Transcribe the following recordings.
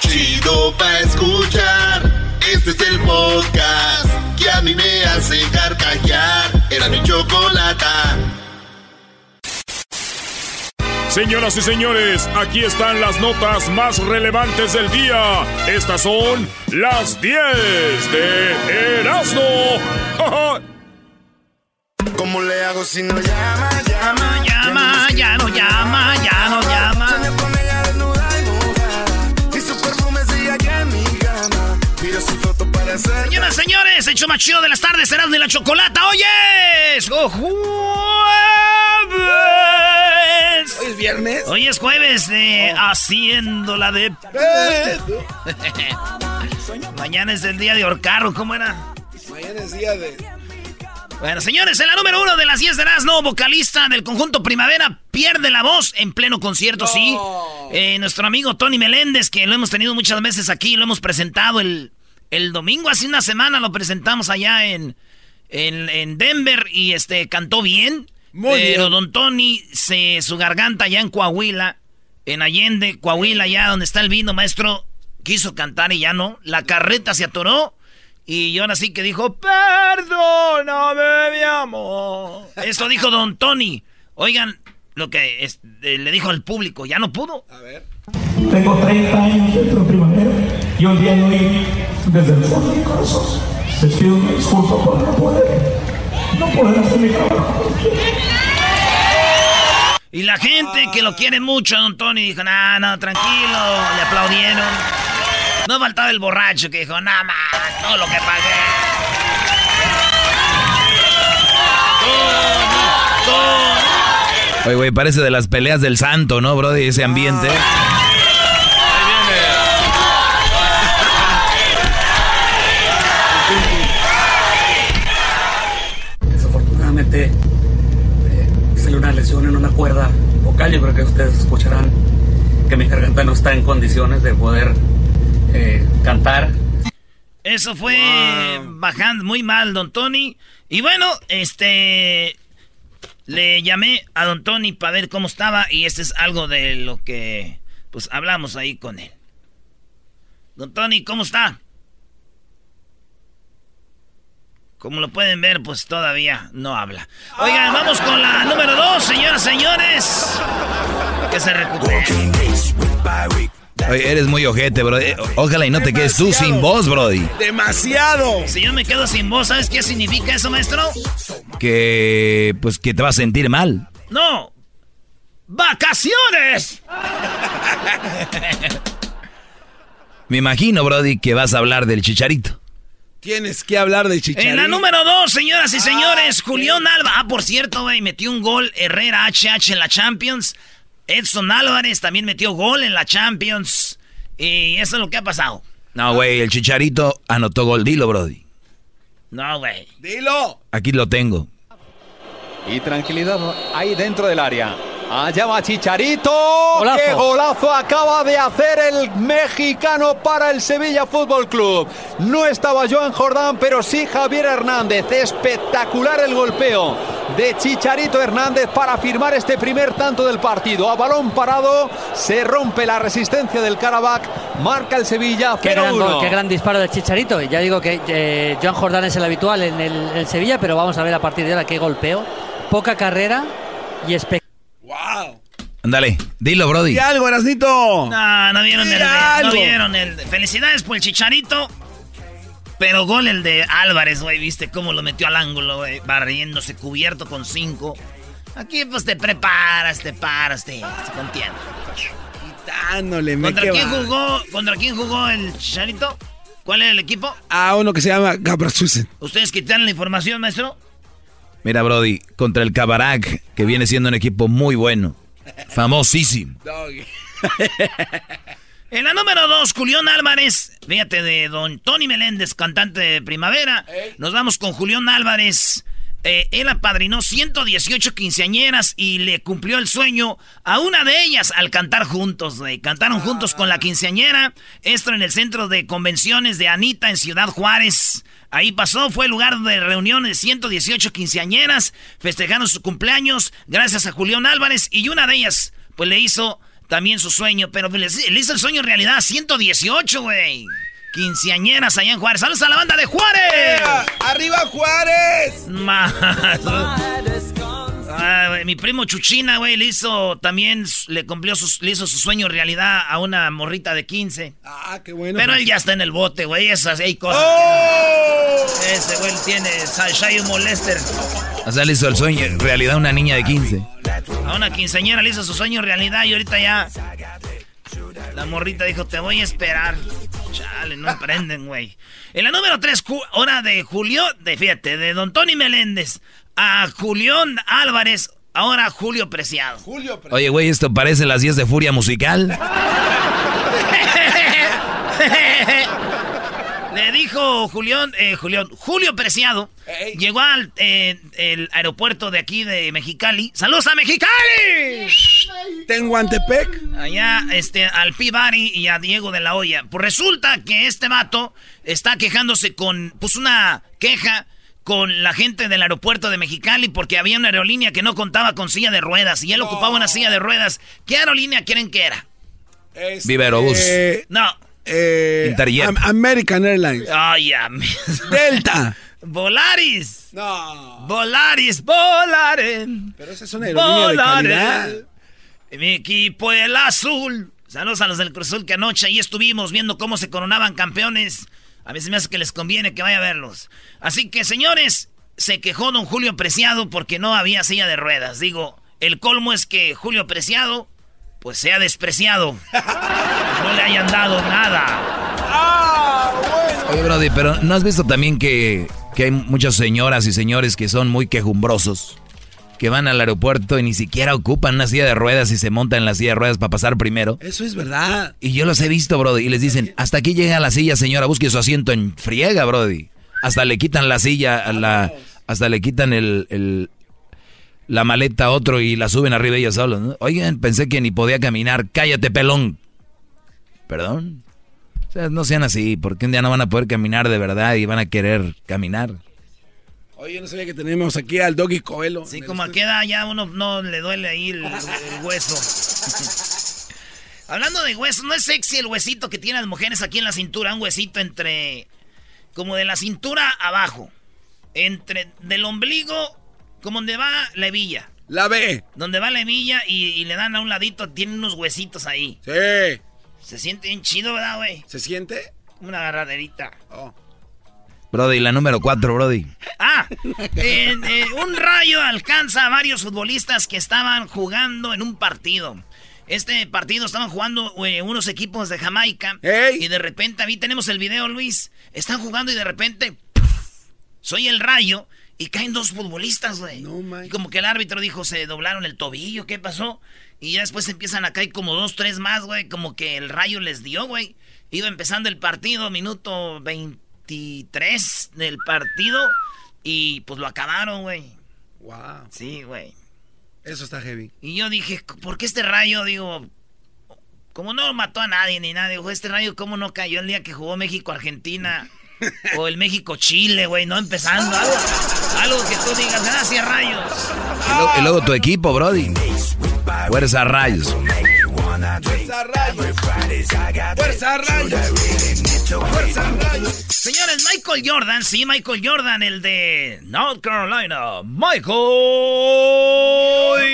Chido pa' escuchar. Este es el podcast que a mí me hace carcajear. Era mi chocolata. Señoras y señores, aquí están las notas más relevantes del día. Estas son las 10 de Erasmo. ¿Cómo le hago si no llama, llama, llama, ya no llama, ya no llama? Señoras, señores, hecho más chido de las tardes, serás de la chocolata. ¡Oye! ¡Jueves! ¿Hoy es viernes? Hoy es jueves de Haciéndola de... Mañana es el día de Orcarro, ¿cómo era? Mañana es día de. Bueno, señores, en la número uno de las 10 de Erasmo, vocalista del conjunto Primavera, pierde la voz en pleno concierto, sí. Eh, nuestro amigo Tony Meléndez, que lo hemos tenido muchas veces aquí, lo hemos presentado el, el domingo, hace una semana lo presentamos allá en, en, en Denver y este cantó bien. Muy pero bien. don Tony, se, su garganta allá en Coahuila, en Allende, Coahuila, allá donde está el vino, maestro, quiso cantar y ya no. La carreta se atoró. Y ahora sí que dijo, perdóname, mi amor. Esto dijo don Tony. Oigan, lo que es- eh, le dijo al público, ya no pudo. A ver. Tengo 30 años dentro de primavera y un día de hoy, desde el fondo de mi corazón, les pido una disculpa por no poder, no poder hacer mi trabajo. Y la gente que lo quiere mucho don Tony dijo, no, no, tranquilo. Le aplaudieron. No faltaba el borracho que dijo, nada más, todo lo que pagué. Tony, Tony. Oye, güey, parece de las peleas del santo, ¿no, bro? De ese ambiente. Desafortunadamente, eh, salió una lesión en una cuerda vocal. Yo creo que ustedes escucharán que mi garganta no está en condiciones de poder eh, cantar. Eso fue bajando muy mal, don Tony. Y bueno, este. Le llamé a don Tony para ver cómo estaba. Y este es algo de lo que. Pues hablamos ahí con él. Don Tony, ¿cómo está? Como lo pueden ver, pues todavía no habla. Oigan, vamos con la número dos, señoras, señores. Que se recupere. Oye, eres muy ojete, bro. Eh, Ojalá y no te quedes tú sin voz, brody. ¡Demasiado! Si yo me quedo sin voz, ¿sabes qué significa eso, maestro? Que, pues, que te vas a sentir mal. No. ¡Vacaciones! Me imagino, brody, que vas a hablar del chicharito. Tienes que hablar de chicharito. En la número dos, señoras y señores, Julián Alba. Ah, por cierto, güey, metió un gol Herrera HH en la Champions. Edson Álvarez también metió gol en la Champions. Y eso es lo que ha pasado. No, güey, el chicharito anotó gol. Dilo, brody. No, güey. ¡Dilo! Aquí lo tengo. Y tranquilidad ahí dentro del área. Allá va Chicharito. Golazo. ¡Qué golazo acaba de hacer el mexicano para el Sevilla Fútbol Club! No estaba Joan Jordán, pero sí Javier Hernández. Espectacular el golpeo de Chicharito Hernández para firmar este primer tanto del partido. A balón parado se rompe la resistencia del Karabakh. Marca el Sevilla Qué gran, gol, 0-1. qué gran disparo del Chicharito. Ya digo que eh, Joan Jordán es el habitual en el, el Sevilla, pero vamos a ver a partir de ahora qué golpeo. Poca carrera y espectacular. ¡Wow! Ándale, dilo, Brody. Y algo, Erasnito. No, no vieron el, algo. no vieron el. Felicidades por el chicharito. Pero gol el de Álvarez, güey, viste cómo lo metió al ángulo, güey, barriéndose cubierto con cinco. Aquí pues te preparas, te paras, te, te contiene. Quitándole, me ¿Contra que quién va. jugó? ¿Contra quién jugó el chicharito? ¿Cuál era el equipo? A uno que se llama Gabrasusen. ¿Ustedes quitaron la información, maestro? Mira, Brody, contra el Cabarak, que viene siendo un equipo muy bueno. Famosísimo. En la número dos, Julián Álvarez. Fíjate, de don Tony Meléndez, cantante de Primavera. Nos vamos con Julián Álvarez. Eh, él apadrinó 118 quinceañeras y le cumplió el sueño a una de ellas al cantar juntos, güey. Cantaron juntos con la quinceañera. Esto en el centro de convenciones de Anita en Ciudad Juárez. Ahí pasó, fue el lugar de reunión de 118 quinceañeras. Festejaron su cumpleaños gracias a Julián Álvarez y una de ellas, pues le hizo también su sueño, pero le, le hizo el sueño en realidad. 118, güey. Quinceañeras allá en Juárez. ¡Saludos a la banda de Juárez! ¡Arriba Juárez! Ma- Ah, mi primo Chuchina, güey, le hizo también, le cumplió sus, le hizo su sueño en realidad a una morrita de 15. Ah, qué bueno. Pero él ya está en el bote, güey, esas hay cosas. ¡Oh! Ese güey tiene Shai Molester. O sea, le hizo el sueño, realidad una niña de 15. A una quinceañera le hizo su sueño realidad y ahorita ya. La morrita dijo: Te voy a esperar. Chale, no prenden, güey. En la número 3, hora de Julio, de fíjate, de Don Tony Meléndez a Julián Álvarez, ahora Julio Preciado. Julio Preciado. Oye, güey, esto parece las 10 de Furia Musical. Le dijo Julián, eh, Julián, Julio Preciado, llegó al eh, el aeropuerto de aquí de Mexicali. ¡Saludos a Mexicali! Tenguantepec. Allá, este, al Pibari y a Diego de la Hoya. Pues resulta que este vato está quejándose con, pues una queja con la gente del aeropuerto de Mexicali porque había una aerolínea que no contaba con silla de ruedas y él ocupaba una silla de ruedas. ¿Qué aerolínea creen que era? Este, Viva Aerobús. No. Eh, Interjet. Am- American Airlines. Ay, am- Delta. Volaris. No. Volaris, volaren. Pero esa es una aerolínea de. Mi equipo el azul. Saludos a los del Cruz Azul que anoche ahí estuvimos viendo cómo se coronaban campeones. A mí se me hace que les conviene que vaya a verlos. Así que, señores, se quejó don Julio Preciado porque no había silla de ruedas. Digo, el colmo es que Julio Preciado, pues sea despreciado. No le hayan dado nada. Oye, Brody, pero ¿no has visto también que, que hay muchas señoras y señores que son muy quejumbrosos? Que van al aeropuerto y ni siquiera ocupan una silla de ruedas y se montan en la silla de ruedas para pasar primero. Eso es verdad. Y yo los he visto, Brody, y les dicen, hasta aquí llega la silla, señora, busque su asiento en friega, Brody. Hasta le quitan la silla, a la, hasta le quitan el, el- la maleta a otro y la suben arriba ellos solos. ¿no? Oigan, pensé que ni podía caminar. Cállate, pelón. ¿Perdón? O sea, no sean así, porque un día no van a poder caminar de verdad y van a querer caminar. Oye, no sabía que tenemos aquí al Doggy Coelho. Sí, como a qué edad ya uno no le duele ahí el, el hueso. Hablando de hueso, ¿no es sexy el huesito que tienen las mujeres aquí en la cintura? Un huesito entre... Como de la cintura abajo. Entre... Del ombligo, como donde va la hebilla. La B. Donde va la hebilla y, y le dan a un ladito, tienen unos huesitos ahí. Sí. Se siente bien chido, ¿verdad, güey? ¿Se siente? Una agarraderita. Oh. Brody, la número cuatro, Brody. Ah, eh, un rayo alcanza a varios futbolistas que estaban jugando en un partido. Este partido estaban jugando eh, unos equipos de Jamaica. Y de repente, ahí tenemos el video, Luis. Están jugando y de repente, soy el rayo y caen dos futbolistas, güey. y como que el árbitro dijo, se doblaron el tobillo, ¿qué pasó? Y ya después empiezan a caer como dos, tres más, güey. Como que el rayo les dio, güey. Iba empezando el partido, minuto 23 del partido. Y pues lo acabaron, güey. Wow. Sí, güey. Eso está heavy. Y yo dije, ¿por qué este rayo? Digo, como no mató a nadie ni nada, digo, este rayo, ¿cómo no cayó el día que jugó México-Argentina? O el México-Chile, güey, no empezando. Algo, algo que tú digas, gracias, rayos. Y, lo- y luego tu equipo, Brody. Fuerza Rayos. Fuerza rayos. Fuerza rayos. Fuerza rayos. Señores, Michael Michael Jordan, sí, Michael Jordan, el de North Carolina. Michael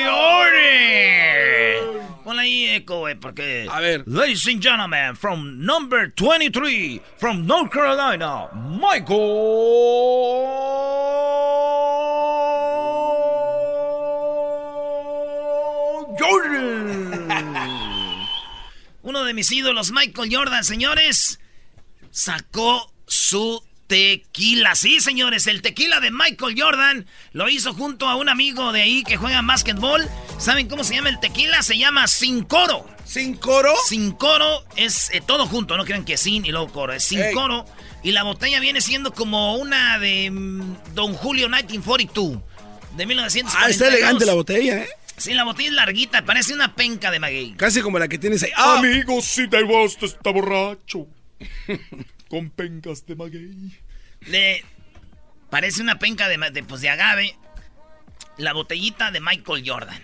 Jordan. Ponle ahí eco, güey, porque... A ver. Ladies and gentlemen, from number 23, from North Carolina, Michael Jordan. Uno de mis ídolos, Michael Jordan, señores, sacó su tequila. Sí, señores, el tequila de Michael Jordan lo hizo junto a un amigo de ahí que juega básquetbol. ¿Saben cómo se llama el tequila? Se llama Sin Coro. ¿Sin coro? Sin Coro es eh, todo junto, no crean que sin y luego coro, es Sin Ey. Coro. Y la botella viene siendo como una de mm, Don Julio 1942, de 1942. Ah, está elegante la botella, ¿eh? Sí, la botella es larguita, parece una penca de maguey. Casi como la que tienes ahí. ¡Ah! Amigos, si te gusta, está borracho. Con pencas de maguey. Le parece una penca de, de, pues, de agave. La botellita de Michael Jordan.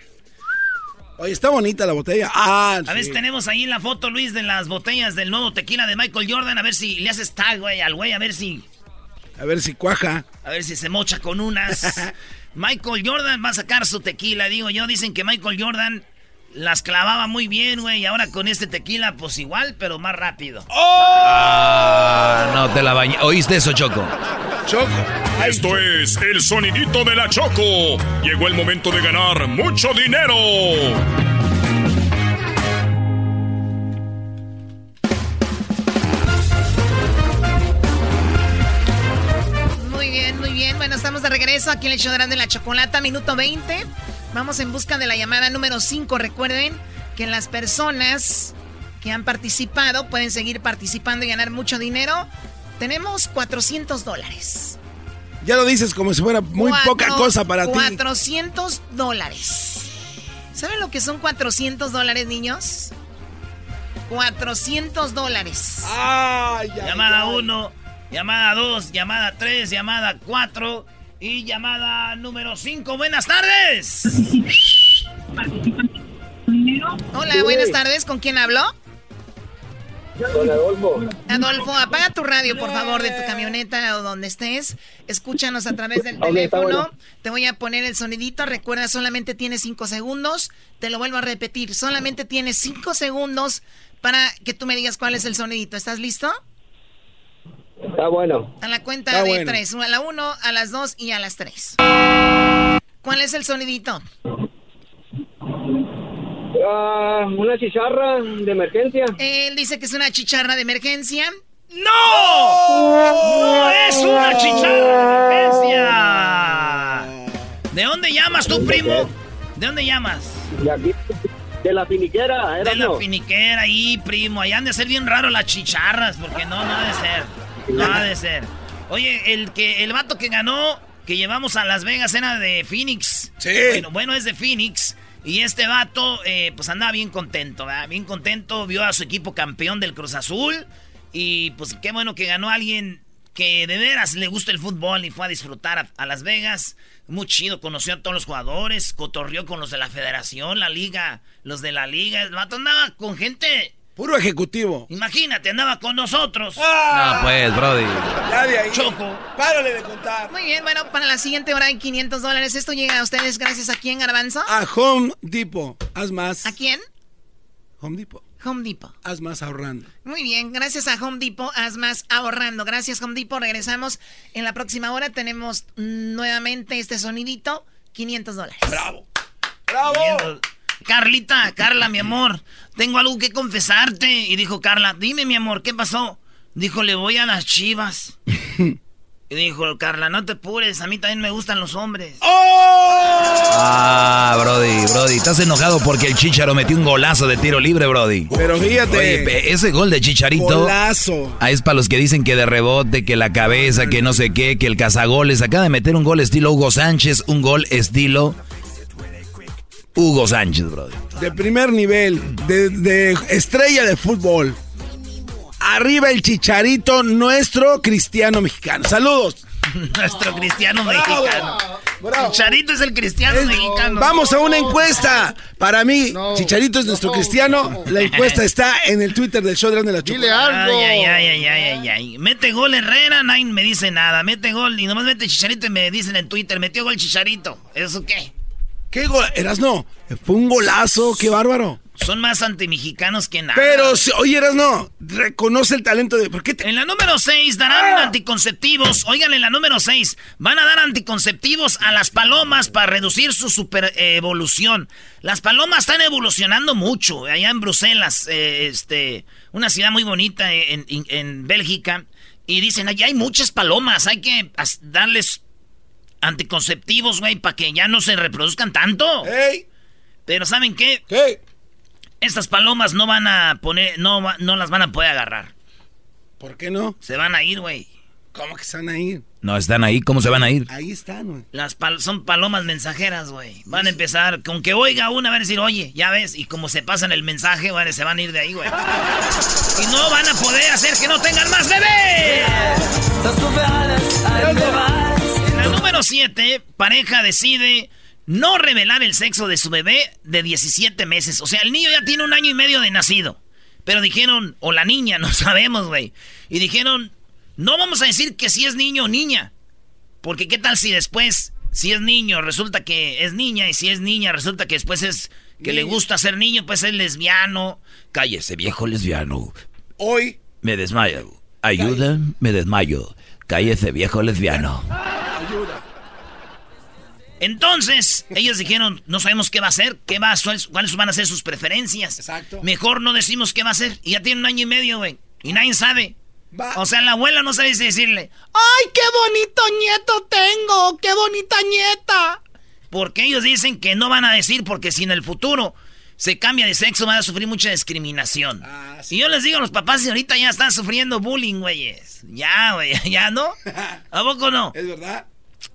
Oye, está bonita la botella. Ah, A ver si tenemos ahí la foto, Luis, de las botellas del nuevo tequila de Michael Jordan. A ver si le haces tag, güey, al güey, a ver si. A ver si cuaja. A ver si se mocha con unas. Michael Jordan va a sacar su tequila, digo yo. Dicen que Michael Jordan las clavaba muy bien, güey. Y ahora con este tequila, pues igual, pero más rápido. Ah, no te la bañé. ¿Oíste eso, Choco? Choco. Esto es el sonidito de la Choco. Llegó el momento de ganar mucho dinero. Muy bien, muy bien. Bueno, estamos de regreso aquí en el show de la Chocolata, minuto 20. Vamos en busca de la llamada número 5. Recuerden que las personas que han participado pueden seguir participando y ganar mucho dinero. Tenemos 400 dólares. Ya lo dices como si fuera muy Cuatro- poca cosa para ti. 400 dólares. ¿Saben lo que son 400 dólares, niños? 400 dólares. Ay, ay, Llamada ay. 1, llamada 2, llamada 3, llamada 4 y llamada número 5. Buenas tardes. Hola, buenas tardes. ¿Con quién hablo? Don Adolfo. Adolfo, apaga tu radio, por favor, de tu camioneta o donde estés. Escúchanos a través del teléfono. bueno. Te voy a poner el sonidito. Recuerda, solamente tienes cinco segundos. Te lo vuelvo a repetir. Solamente tienes cinco segundos para que tú me digas cuál es el sonidito. ¿Estás listo? Está bueno. A la cuenta Está de bueno. tres. A la uno, a las dos y a las tres. ¿Cuál es el sonidito? Ah, una chicharra de emergencia. Él dice que es una chicharra de emergencia. ¡No! ¡No es una chicharra de emergencia! ¿De dónde llamas tú, primo? ¿De dónde llamas? De aquí, de la finiquera, era De la finiquera ahí, primo. Allá han de ser bien raro las chicharras, porque no, no ha de ser. No ha de ser. Oye, el que el vato que ganó, que llevamos a Las Vegas, era de Phoenix. Sí. Bueno, bueno, es de Phoenix. Y este vato, eh, pues andaba bien contento, ¿verdad? Bien contento, vio a su equipo campeón del Cruz Azul. Y pues qué bueno que ganó alguien que de veras le gusta el fútbol y fue a disfrutar a, a Las Vegas. Muy chido, conoció a todos los jugadores, cotorrió con los de la federación, la liga, los de la liga. El vato andaba con gente. Puro ejecutivo. Imagínate, andaba con nosotros. No, pues, Brody. Ya de ahí. Choco. Párale de contar. Muy bien, bueno, para la siguiente hora hay 500 dólares. Esto llega a ustedes gracias a quién, Garbanzo. A Home Depot. Haz más. ¿A quién? Home Depot. Home Depot. Haz más ahorrando. Muy bien, gracias a Home Depot, haz más ahorrando. Gracias Home Depot, regresamos en la próxima hora. Tenemos nuevamente este sonidito, 500 dólares. ¡Bravo! Viendo- Carlita, Carla, mi amor, tengo algo que confesarte. Y dijo Carla, dime, mi amor, ¿qué pasó? Dijo, le voy a las chivas. y dijo Carla, no te apures, a mí también me gustan los hombres. Ah, Brody, Brody. Estás enojado porque el Chicharo metió un golazo de tiro libre, Brody. Pero fíjate. Oye, ese gol de Chicharito. Golazo. Ah, es para los que dicen que de rebote, que la cabeza, que no sé qué, que el cazagoles. Acaba de meter un gol estilo Hugo Sánchez, un gol estilo Hugo Sánchez, Brody. De primer nivel. De, de estrella de fútbol. Arriba el chicharito, nuestro cristiano mexicano. Saludos. Nuestro cristiano Bravo. mexicano. Chicharito es el cristiano mexicano. Vamos a una encuesta. Para mí, Chicharito es nuestro cristiano. La encuesta está en el Twitter del show de la Chocolata. Ay, ay, ay, ay, ay, ay. Mete gol Herrera, nadie me dice nada. Mete gol y nomás mete Chicharito y me dicen en Twitter, metió gol Chicharito. ¿Eso qué? ¿Qué gol? Eras no. Fue un golazo, qué bárbaro. Son más antimexicanos que nada. Pero, oye, eras no. Reconoce el talento de. ¿por qué En la número 6 darán Ah. anticonceptivos. Oigan, en la número 6 van a dar anticonceptivos a las palomas para reducir su super eh, evolución. Las palomas están evolucionando mucho. Allá en Bruselas, eh, este, una ciudad muy bonita en, en- en Bélgica. Y dicen, allá hay muchas palomas. Hay que darles anticonceptivos, güey, para que ya no se reproduzcan tanto. Pero ¿saben qué? Estas palomas no van a poner, no, no las van a poder agarrar. ¿Por qué no? Se van a ir, güey. ¿Cómo que se van a ir? No, están ahí, ¿cómo se van a ir? Ahí están, güey. Las pal- son palomas mensajeras, güey. Van a empezar, con que oiga una, van a decir, oye, ya ves, y como se pasan el mensaje, güey, se van a ir de ahí, güey. Y no van a poder hacer que no tengan más bebés. La número 7, pareja decide no revelar el sexo de su bebé de 17 meses. O sea, el niño ya tiene un año y medio de nacido. Pero dijeron, o la niña, no sabemos, güey. Y dijeron, no vamos a decir que si es niño o niña. Porque qué tal si después, si es niño, resulta que es niña. Y si es niña, resulta que después es que le gusta ser niño, pues es lesbiano. Cállese, viejo lesbiano. Hoy. Me desmayo. Ayuda, me desmayo. Cállese, viejo lesbiano. Entonces, ellos dijeron, no sabemos qué va a hacer, qué va a, cuáles van a ser sus preferencias. Exacto. Mejor no decimos qué va a hacer. Y ya tiene un año y medio, güey. Y nadie sabe. O sea, la abuela no sabe si decirle, ¡ay, qué bonito nieto tengo! ¡Qué bonita nieta! Porque ellos dicen que no van a decir porque si en el futuro se cambia de sexo van a sufrir mucha discriminación. Y yo les digo a los papás y ahorita ya están sufriendo bullying, güeyes. Ya, güey, ya no. ¿A poco no? Es verdad.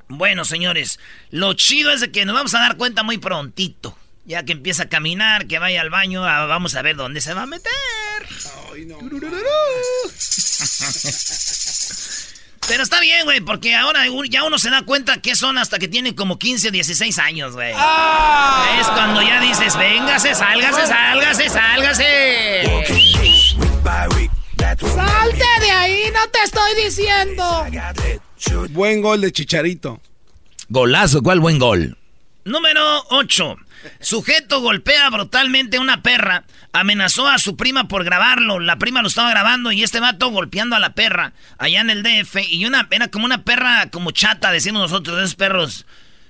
Bueno, señores, lo chido es de que nos vamos a dar cuenta muy prontito. Ya que empieza a caminar, que vaya al baño, ah, vamos a ver dónde se va a meter. Pero está bien, güey, porque ahora ya uno se da cuenta que son hasta que tienen como 15 o 16 años, güey. Es cuando ya dices, véngase, sálgase, sálgase, sálgase. ¡Salte de ahí! ¡No te estoy diciendo! Buen gol de Chicharito. Golazo, ¿cuál buen gol? Número 8. Sujeto golpea brutalmente a una perra. Amenazó a su prima por grabarlo. La prima lo estaba grabando y este vato golpeando a la perra allá en el DF. Y una, era como una perra como chata, decimos nosotros, esos perros.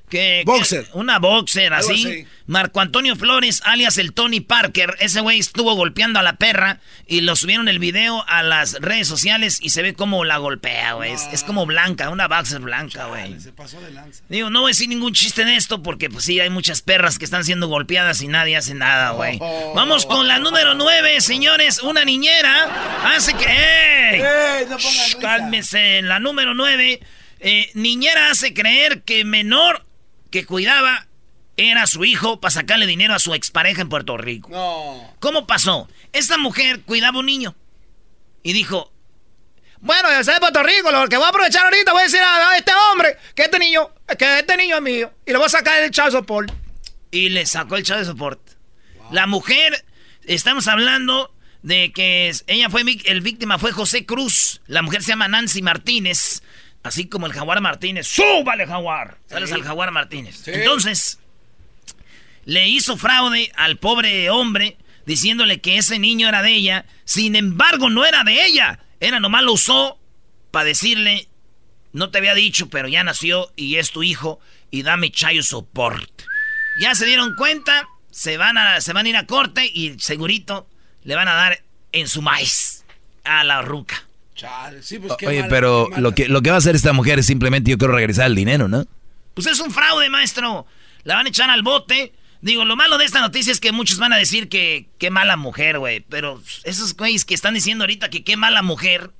Que, Boxer. que- una boxer, así. así. Marco Antonio Flores, alias el Tony Parker. Ese güey estuvo golpeando a la perra y lo subieron el video a las redes sociales y se ve como la golpea, güey. Es, es como blanca, una boxer blanca, güey. Se pasó de lanza. Digo, no voy a decir ningún chiste en esto porque pues sí, hay muchas perras que están siendo golpeadas y nadie hace nada, güey. Oh. Vamos con la número 9, señores. Una niñera hace que... ¡Ey! ¡Ey, no pongan Shh! Cálmese. La número 9, niñera hace creer que menor que cuidaba era su hijo para sacarle dinero a su expareja en Puerto Rico. No. ¿Cómo pasó? Esta mujer cuidaba un niño y dijo, bueno, yo soy de Puerto Rico, lo que voy a aprovechar ahorita voy a decir a, a este hombre que este niño, que este niño es mío y le voy a sacar el child support. Y le sacó el child support. La mujer, estamos hablando de que ella fue el víctima fue José Cruz. La mujer se llama Nancy Martínez, así como el jaguar Martínez. ¡Súbale, jaguar! Sales al jaguar Martínez. Entonces, le hizo fraude al pobre hombre diciéndole que ese niño era de ella. Sin embargo, no era de ella. Era nomás lo usó para decirle, no te había dicho, pero ya nació y es tu hijo y dame chayo support. Ya se dieron cuenta, se van a, se van a ir a corte y segurito le van a dar en su maíz a la ruca. Chale, sí, pues qué Oye, pero qué lo que, lo que va a hacer esta mujer es simplemente yo quiero regresar el dinero, ¿no? Pues es un fraude, maestro. La van a echar al bote. Digo, lo malo de esta noticia es que muchos van a decir que qué mala mujer, güey. Pero esos güeyes que están diciendo ahorita que qué mala mujer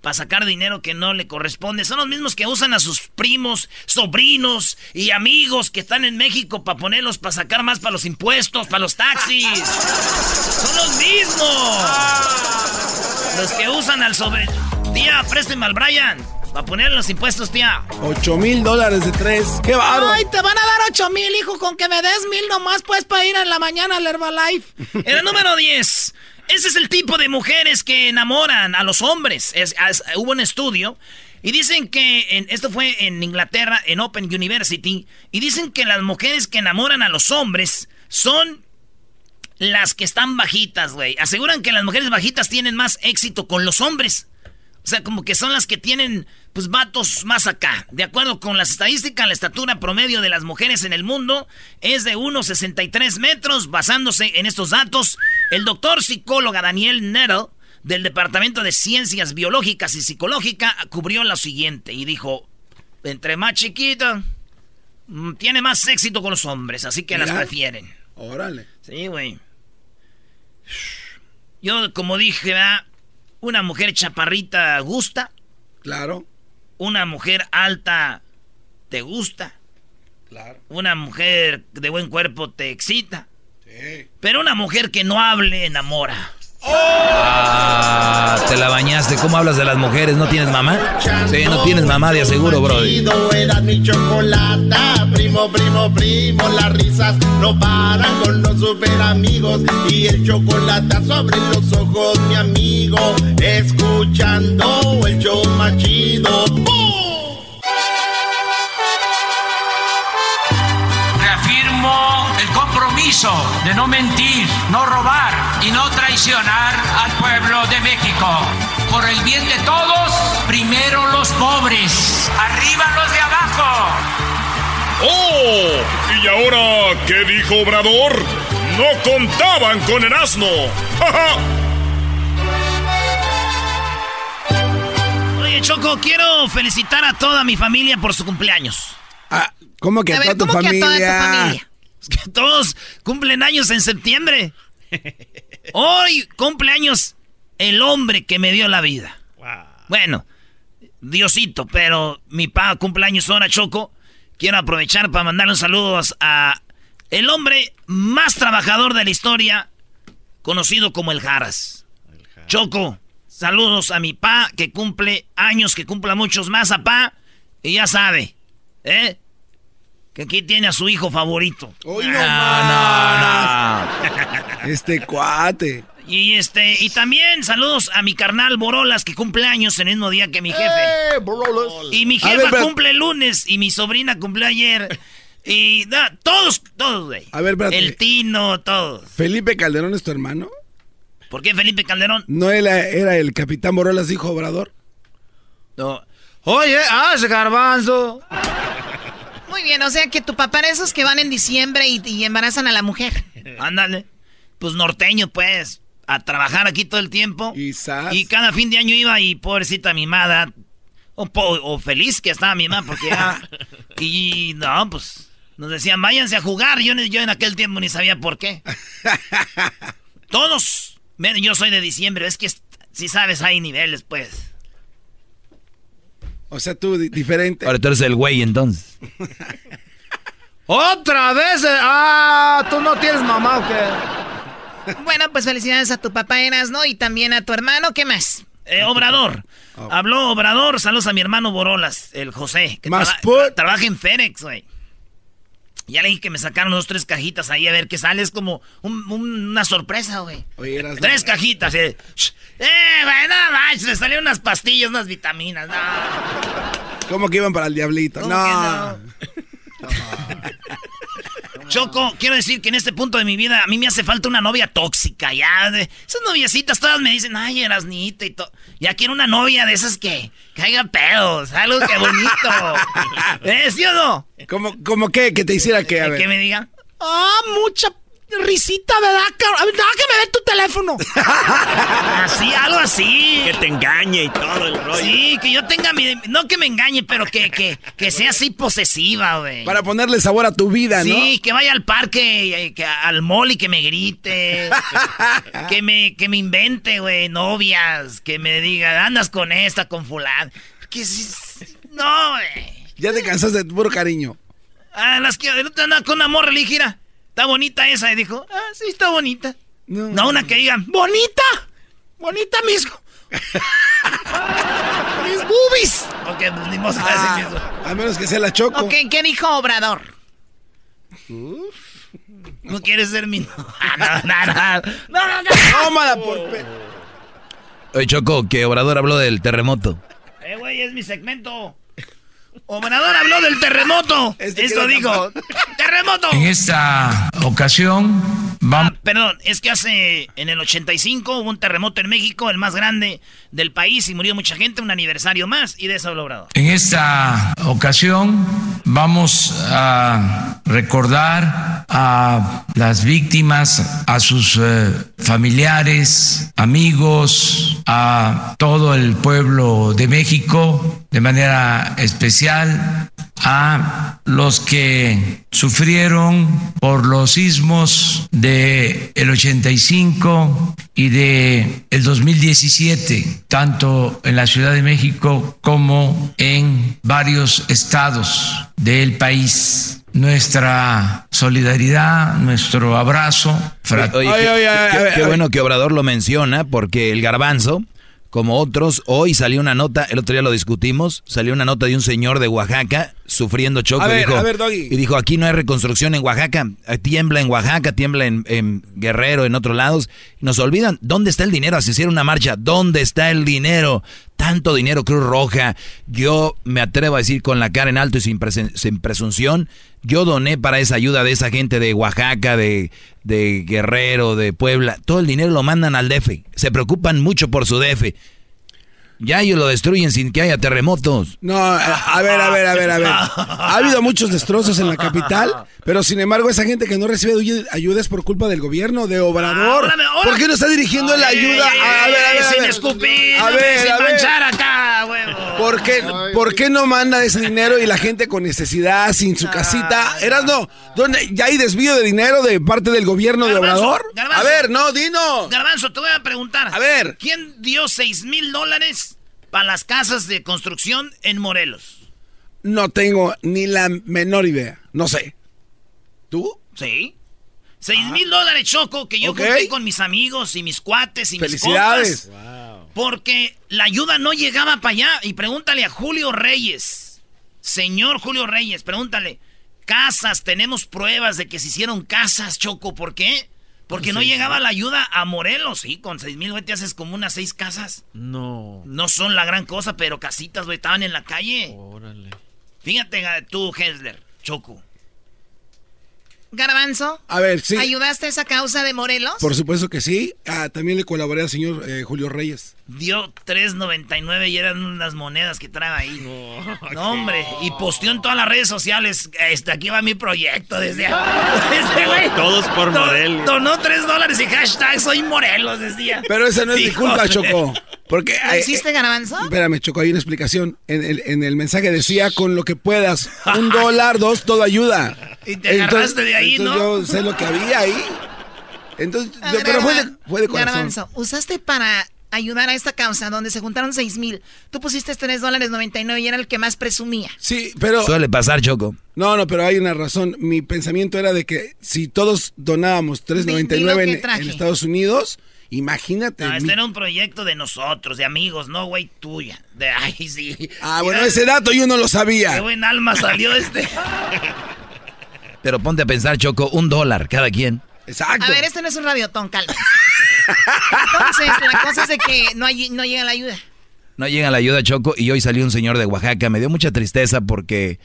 para sacar dinero que no le corresponde son los mismos que usan a sus primos, sobrinos y amigos que están en México para ponerlos para sacar más para los impuestos, para los taxis. Son los mismos. Los que usan al sobre... Tía, présteme al Brian. Va a poner los impuestos, tía. 8 mil dólares de tres. ¡Qué bárbaro! Ay, te van a dar 8 mil, hijo, con que me des mil nomás, pues, para ir en la mañana al Herbalife. El número 10. Ese es el tipo de mujeres que enamoran a los hombres. Es- es- hubo un estudio y dicen que en- esto fue en Inglaterra, en Open University, y dicen que las mujeres que enamoran a los hombres son las que están bajitas, güey. Aseguran que las mujeres bajitas tienen más éxito con los hombres. O sea, como que son las que tienen, pues, vatos más acá. De acuerdo con las estadísticas, la estatura promedio de las mujeres en el mundo es de 1,63 metros. Basándose en estos datos, el doctor psicóloga Daniel Nettle, del Departamento de Ciencias Biológicas y Psicológica, cubrió lo siguiente y dijo, entre más chiquita, mm, tiene más éxito con los hombres, así que las prefieren. Órale. Sí, güey. Yo, como dije, ¿verdad? Una mujer chaparrita gusta. Claro. Una mujer alta te gusta. Claro. Una mujer de buen cuerpo te excita. Sí. Pero una mujer que no hable enamora. Ah, te la bañaste. ¿Cómo hablas de las mujeres? ¿No tienes mamá? Sí, no tienes mamá de aseguro, brody. Chido era mi chocolata, primo, primo, primo, las risas no paran con los super amigos y el chocolate sobre los ojos, mi amigo, escuchando el show más chido. Reafirmo el compromiso de no mentir, no robar y no traicionar al pueblo de México. Por el bien de todos, primero los pobres, arriba los de abajo. ¡Oh! ¿Y ahora qué dijo Obrador? No contaban con el asno. ¡Ja, ja! Oye, Choco, quiero felicitar a toda mi familia por su cumpleaños. Ah, ¿Cómo que A a ver, toda tu ¿cómo que a familia? toda tu familia? Es que todos cumplen años en septiembre. Hoy cumpleaños el hombre que me dio la vida. Bueno, Diosito, pero mi pa cumpleaños ahora, Choco. Quiero aprovechar para mandarle un saludo a el hombre más trabajador de la historia, conocido como el Jaras. Choco, saludos a mi pa que cumple años, que cumpla muchos más a pa. Y ya sabe, ¿eh? Que aquí tiene a su hijo favorito. Uy, no, más. Este cuate. Y este, y también saludos a mi carnal Borolas que cumple años en el mismo día que mi jefe. Y mi jefa ver, cumple el lunes y mi sobrina cumple ayer. Y da, todos, todos, güey. A ver, espérate. El Tino, todos. ¿Felipe Calderón es tu hermano? ¿Por qué Felipe Calderón? ¿No era, era el capitán Borolas, dijo Obrador? No. Oye, haz garbanzo. Muy bien, o sea que tu papá era esos que van en diciembre y, y embarazan a la mujer. Ándale. Pues norteño, pues. A trabajar aquí todo el tiempo. Y, Y cada fin de año iba y pobrecita mi mada. O, po- o feliz que estaba mi mamá porque ya... y no, pues... Nos decían, váyanse a jugar. Yo, ni- yo en aquel tiempo ni sabía por qué. Todos. Ven, yo soy de diciembre. Es que si sabes hay niveles, pues. O sea, tú di- diferente. Ahora tú eres el güey entonces. ¡Otra vez! ¡Ah! ¿Tú no tienes mamá o qué? Bueno, pues felicidades a tu papá Eras, ¿no? Y también a tu hermano, ¿qué más? Eh, Obrador. Habló Obrador. Saludos a mi hermano Borolas, el José. Que Más traba- put. trabaja en Fénix, güey. Ya le dije que me sacaron dos, tres cajitas ahí a ver qué sale. Es como un- un- una sorpresa, güey. Tres cajitas, eh. Eh, güey, no manches, le salieron unas pastillas, unas vitaminas. No. ¿Cómo que iban para el diablito? ¿Cómo No. Choco, quiero decir que en este punto de mi vida a mí me hace falta una novia tóxica, ya. de- esas noviecitas todas me dicen, ay, Erasnito y todo. Ya quiero una novia de esas que caiga pedos, algo que bonito. ¿Eh, sí o no? ¿Cómo, cómo qué? ¿Que te hiciera qué? A ver. Que me digan. Ah, mucha risita, ¿verdad, cabrón? ¿Verdad que me ve tu teléfono? Así, algo así. Que te engañe y todo el rollo. Sí, que yo tenga mi... No que me engañe, pero que, que, que sea así posesiva, güey. Para ponerle sabor a tu vida, ¿no? Sí, que vaya al parque, eh, que al mall y que me grite. que me, que me invente, güey, novias. Que me diga, andas con esta, con fulano. Que si- No, güey. Ya te cansaste de puro cariño. Ah, las que anda con dije, "Mira, Está bonita esa. Y dijo, ah, sí, está bonita. No, una que digan, bonita. Bonita, mis... mis boobies. Ok, pues, ni modo ah, A menos que sea la Choco. Ok, ¿qué dijo Obrador? No quieres ser mi... Ah, no, no, no, no, no, Tómala por... Oye, Choco, que Obrador habló del terremoto. Eh, güey, es mi segmento. Obrador habló del terremoto. Este Esto dijo. ¡Terremoto! En esta ocasión vamos. Ah, perdón, es que hace. En el 85 hubo un terremoto en México, el más grande del país, y murió mucha gente, un aniversario más, y de eso. En esta ocasión vamos a recordar a las víctimas, a sus eh, familiares, amigos, a todo el pueblo de México de manera especial a los que sufrieron por los sismos de el 85 y de el 2017, tanto en la Ciudad de México como en varios estados del país nuestra solidaridad, nuestro abrazo. qué bueno que Obrador lo menciona, porque el garbanzo como otros. Hoy salió una nota, el otro día lo discutimos, salió una nota de un señor de Oaxaca sufriendo choque. y dijo, aquí no hay reconstrucción en Oaxaca, eh, tiembla en Oaxaca, tiembla en, Guerrero, en otros lados. Nos olvidan, ¿dónde está el dinero? Si hiciera una marcha, ¿dónde está el dinero? Tanto dinero, Cruz Roja. Yo me atrevo a decir con la cara en alto y sin, sin presunción, yo doné para esa ayuda de esa gente de Oaxaca, de, de Guerrero, de Puebla. Todo el dinero lo mandan al DF. Se preocupan mucho por su DF. Ya ellos lo destruyen sin que haya terremotos. No, a ver, a ver, a ver, a ver. Ha habido muchos destrozos en la capital, pero sin embargo esa gente que no recibe ayuda es por culpa del gobierno, de Obrador. ¿Por qué no está dirigiendo la ayuda? A ver, a ver, sin escupir, a ver, sin manchar acá, huevo. ¿Por qué, ¿Por qué no manda ese dinero y la gente con necesidad, sin su casita? Eras no, ¿dónde ya hay desvío de dinero de parte del gobierno de Obrador? a ver, no, Dino. Garbanzo, te voy a preguntar. A ver. ¿Quién dio seis mil dólares para las casas de construcción en Morelos? No tengo ni la menor idea. No sé. ¿Tú? Sí. Seis ah. mil dólares, Choco, que yo junté con mis amigos y mis cuates y mis compas. Porque la ayuda no llegaba para allá. Y pregúntale a Julio Reyes. Señor Julio Reyes, pregúntale. Casas, tenemos pruebas de que se hicieron casas, Choco. ¿Por qué? Porque no llegaba la ayuda a Morelos, sí, con seis mil, güey, te haces como unas seis casas. No. No son la gran cosa, pero casitas, güey, estaban en la calle. Órale. Fíjate tú, Hesler, Choco. Garbanzo. A ver, sí. ¿Ayudaste a esa causa de Morelos? Por supuesto que sí. Ah, también le colaboré al señor eh, Julio Reyes. Dio 3.99 y eran unas monedas que trae ahí. No, hombre. Y posteó en todas las redes sociales. Este, aquí va mi proyecto desde, este, Todos por Morelos. Donó 3 dólares y hashtag soy Morelos, decía. Pero esa no es mi culpa, Choco. Porque ¿Lo hiciste, Garbanzo? Espérame, Choco, hay una explicación. En el, en el mensaje decía con lo que puedas. Un dólar, dos, todo ayuda. Y te agarraste de ahí, ¿no? Yo sé lo que había ahí. Entonces, pero fue de, fue de corazón. Garbanzo, usaste para ayudar a esta causa donde se juntaron 6 mil. Tú pusiste 3 dólares 99 y era el que más presumía. Sí, pero... Suele pasar, Choco. No, no, pero hay una razón. Mi pensamiento era de que si todos donábamos 3.99 en, en Estados Unidos Imagínate. No, este era un proyecto de nosotros, de amigos, no, güey, tuya. De, ay, sí. Ah, bueno, ese dato yo no lo sabía. Qué buen alma salió este. Pero ponte a pensar, Choco, un dólar cada quien. Exacto. A ver, este no es un radiotón, calma. Entonces, la cosa es de que no, no llega la ayuda. No llega la ayuda, Choco, y hoy salió un señor de Oaxaca. Me dio mucha tristeza porque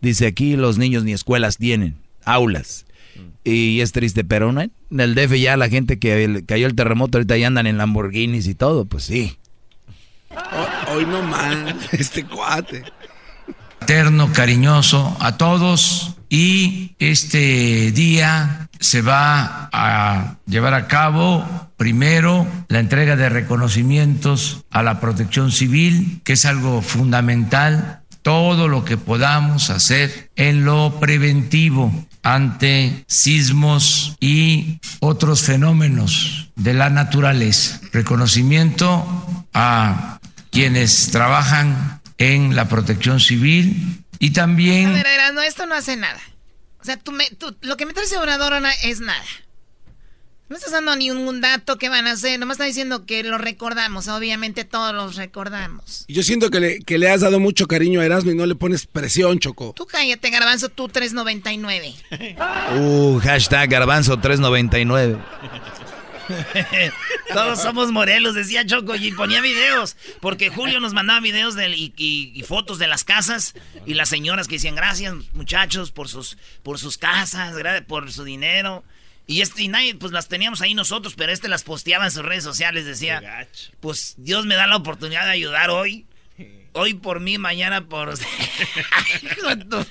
dice aquí los niños ni escuelas tienen, aulas. Y es triste, pero ¿no? en el DF ya la gente que cayó el terremoto ahorita ya andan en Lamborghinis y todo, pues sí. Hoy no más, este cuate. Eterno, cariñoso a todos y este día se va a llevar a cabo primero la entrega de reconocimientos a la protección civil, que es algo fundamental todo lo que podamos hacer en lo preventivo ante sismos y otros fenómenos de la naturaleza. Reconocimiento a quienes trabajan en la protección civil y también... Esto no hace nada. O sea, lo que me traes Obrador es nada. No estás dando ni un dato que van a hacer, nomás está diciendo que lo recordamos, obviamente todos los recordamos. Yo siento que le, que le has dado mucho cariño a Erasmo y no le pones presión, Choco. Tú cállate, Garbanzo, tú 399. Uh, hashtag Garbanzo 399. Todos somos Morelos, decía Choco, y ponía videos. Porque Julio nos mandaba videos de, y, fotos de las casas y las señoras que decían gracias, muchachos, por sus, por sus casas, por su dinero. Y este y nadie, pues las teníamos ahí nosotros, pero este las posteaba en sus redes sociales, decía, pues Dios me da la oportunidad de ayudar hoy. Hoy por mí, mañana por... Hijo de tu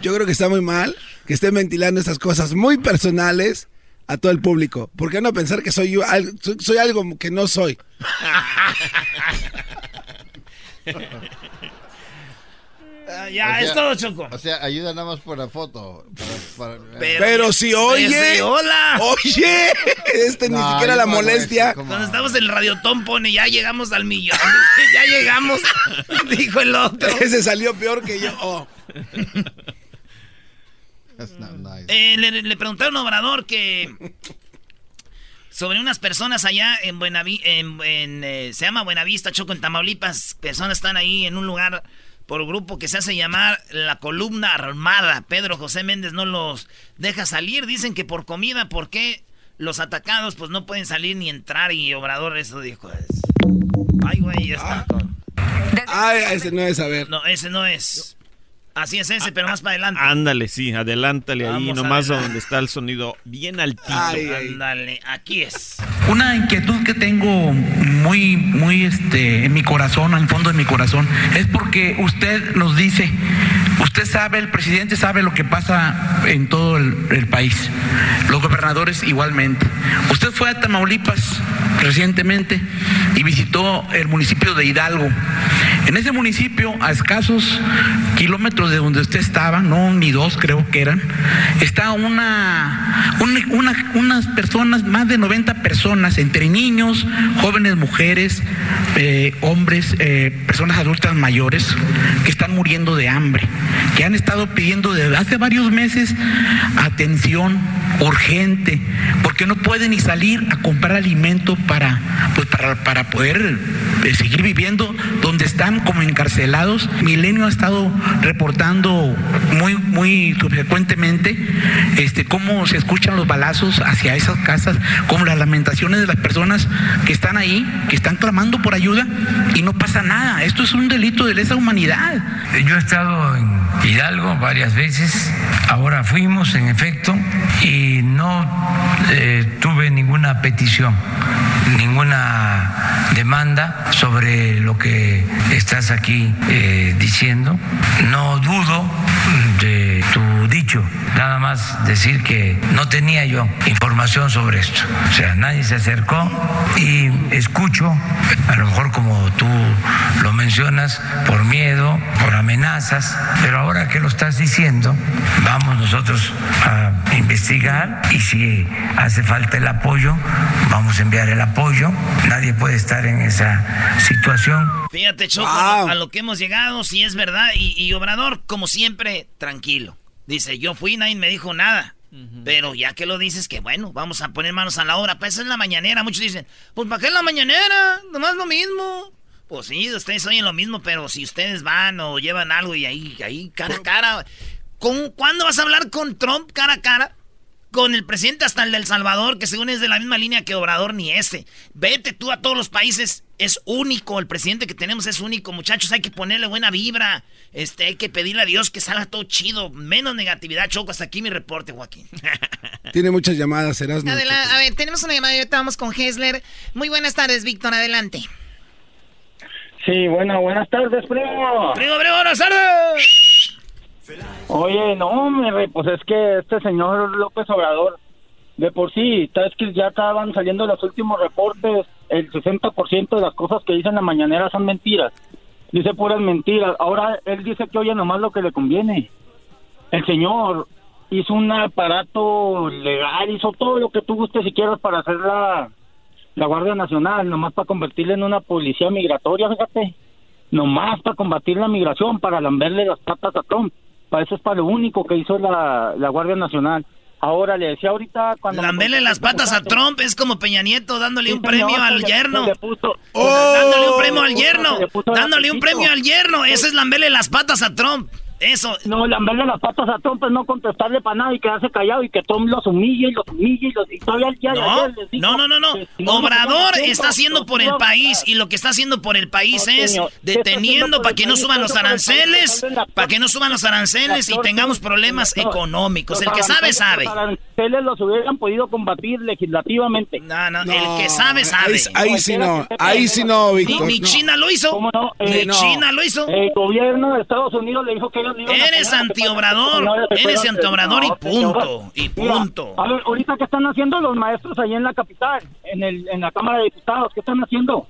Yo creo que está muy mal que estén ventilando estas cosas muy personales a todo el público. ¿Por qué no pensar que soy yo soy algo que no soy? Ah, ya, es todo, Choco. O sea, ayuda nada más por la foto. pero, si oye. hola. Oye. Este ni siquiera la molestia. Cuando estamos en el radiotón pone, ya llegamos al millón. ya llegamos. dijo el otro. Ese salió peor que yo. Oh. Eh, le, preguntaron a Obrador que sobre unas personas allá en Buenavista, en, eh, se llama Buenavista, Choco, en Tamaulipas. Personas están ahí en un lugar por grupo que se hace llamar la columna armada. Pedro José Méndez no los deja salir. Dicen que por comida, ¿por qué los atacados pues no pueden salir ni entrar? Y Obrador eso dijo. Ay, güey, ya está. Ay, ese no es, a ver. No, ese no es. Así es ese, pero más para adelante. Ándale, sí, adelántale ahí, nomás donde está el sonido bien altito. Ándale, aquí es. Una inquietud que tengo muy, muy este, en mi corazón, en el fondo de mi corazón, es porque usted nos dice, usted sabe, el presidente sabe lo que pasa en todo el, el país, los gobernadores igualmente. Usted fue a Tamaulipas recientemente y visitó el municipio de Hidalgo. En ese municipio, a escasos kilómetros de donde usted estaba, no ni dos creo que eran, está una, una, unas personas, más de 90 personas, entre niños, jóvenes mujeres, eh, hombres, eh, personas adultas mayores, que están muriendo de hambre, que han estado pidiendo desde hace varios meses atención urgente, porque no pueden ni salir a comprar alimento para, pues para, para poder eh, seguir viviendo donde están como encarcelados. Milenio ha estado reportando muy, muy subsecuentemente este, cómo se escuchan los balazos hacia esas casas, como las lamentaciones de las personas que están ahí, que están clamando por ayuda y no pasa nada. Esto es un delito de lesa humanidad. Yo he estado en Hidalgo varias veces, ahora fuimos en efecto y no eh, tuve ninguna petición, ninguna demanda sobre lo que estás aquí eh, diciendo. No dudo de tu dicho, nada más decir que no tenía yo información sobre esto. O sea, nadie se acercó y escucho, a lo mejor como tú lo mencionas, por miedo, por amenazas, pero ahora que lo estás diciendo, vamos nosotros a investigar y si hace falta el apoyo, vamos a enviar el apoyo. Nadie puede estar en esa situación. Fíjate, Choco, a lo que hemos llegado, si es verdad, y, Obrador, como siempre, tranquilo. Dice, yo fui, nadie me dijo nada. Pero ya que lo dices, que bueno, vamos a poner manos a la obra. Pues es la mañanera. Muchos dicen, pues ¿para qué la mañanera? Nomás lo mismo. Pues sí, ustedes oyen lo mismo, pero si ustedes van o llevan algo y ahí, ahí, cara a cara. ¿Con, ¿Cuándo vas a hablar con Trump cara a cara? con el presidente hasta el del Salvador, que según es de la misma línea que Obrador ni ese. Vete tú a todos los países, es único, el presidente que tenemos es único, muchachos, hay que ponerle buena vibra, este, hay que pedirle a Dios que salga todo chido, menos negatividad, Choco, hasta aquí mi reporte, Joaquín. Tiene muchas llamadas, serás A ver, tenemos una llamada y ahorita vamos con Hesler. Muy buenas tardes, Víctor, adelante. Sí, bueno, buenas tardes, primo. Primo, primo, buenas tardes. Oye, no, pues es que este señor López Obrador, de por sí, sabes que ya estaban saliendo los últimos reportes, el 60% de las cosas que dice en la mañanera son mentiras. Dice puras mentiras. Ahora él dice que oye nomás lo que le conviene. El señor hizo un aparato legal, hizo todo lo que tú gustes si quieras para hacer la, la Guardia Nacional, nomás para convertirle en una policía migratoria, fíjate. Nomás para combatir la migración, para lamberle las patas a Trump Para eso es para lo único que hizo la, la Guardia Nacional. Ahora le decía ahorita cuando... Lambele las patas a Trump es como Peña Nieto dándole un premio al yerno. dándole un ¡Oh! premio al yerno. Dándole un premio al yerno. Ese es Lambele las patas a Trump. Eso. No, lamberle las patas a Trump es no contestarle para nada y quedarse callado y que Trump los humille y los humille y, los, y todavía el día de No, ayer les dijo no, no, no, no. si Obrador está haciendo por el país y lo que está haciendo por el país No, es señor. ¿Qué está deteniendo para que no país? suban los aranceles, para que no suban los aranceles y tengamos problemas no, económicos. El que sabe, sabe. Los aranceles los hubieran podido combatir legislativamente. No, no, el que sabe, sabe. Ahí, ahí sí no, ahí sí no, Víctor. ni no. China lo hizo. ¿Cómo no? Ni Eh, no. China lo hizo. El gobierno de Estados Unidos le dijo que ellos Eres antiobrador, eres antiobrador y punto, y punto. a ver, ahorita qué están haciendo los maestros allá en la capital, en el en la Cámara de Diputados, ¿qué están haciendo?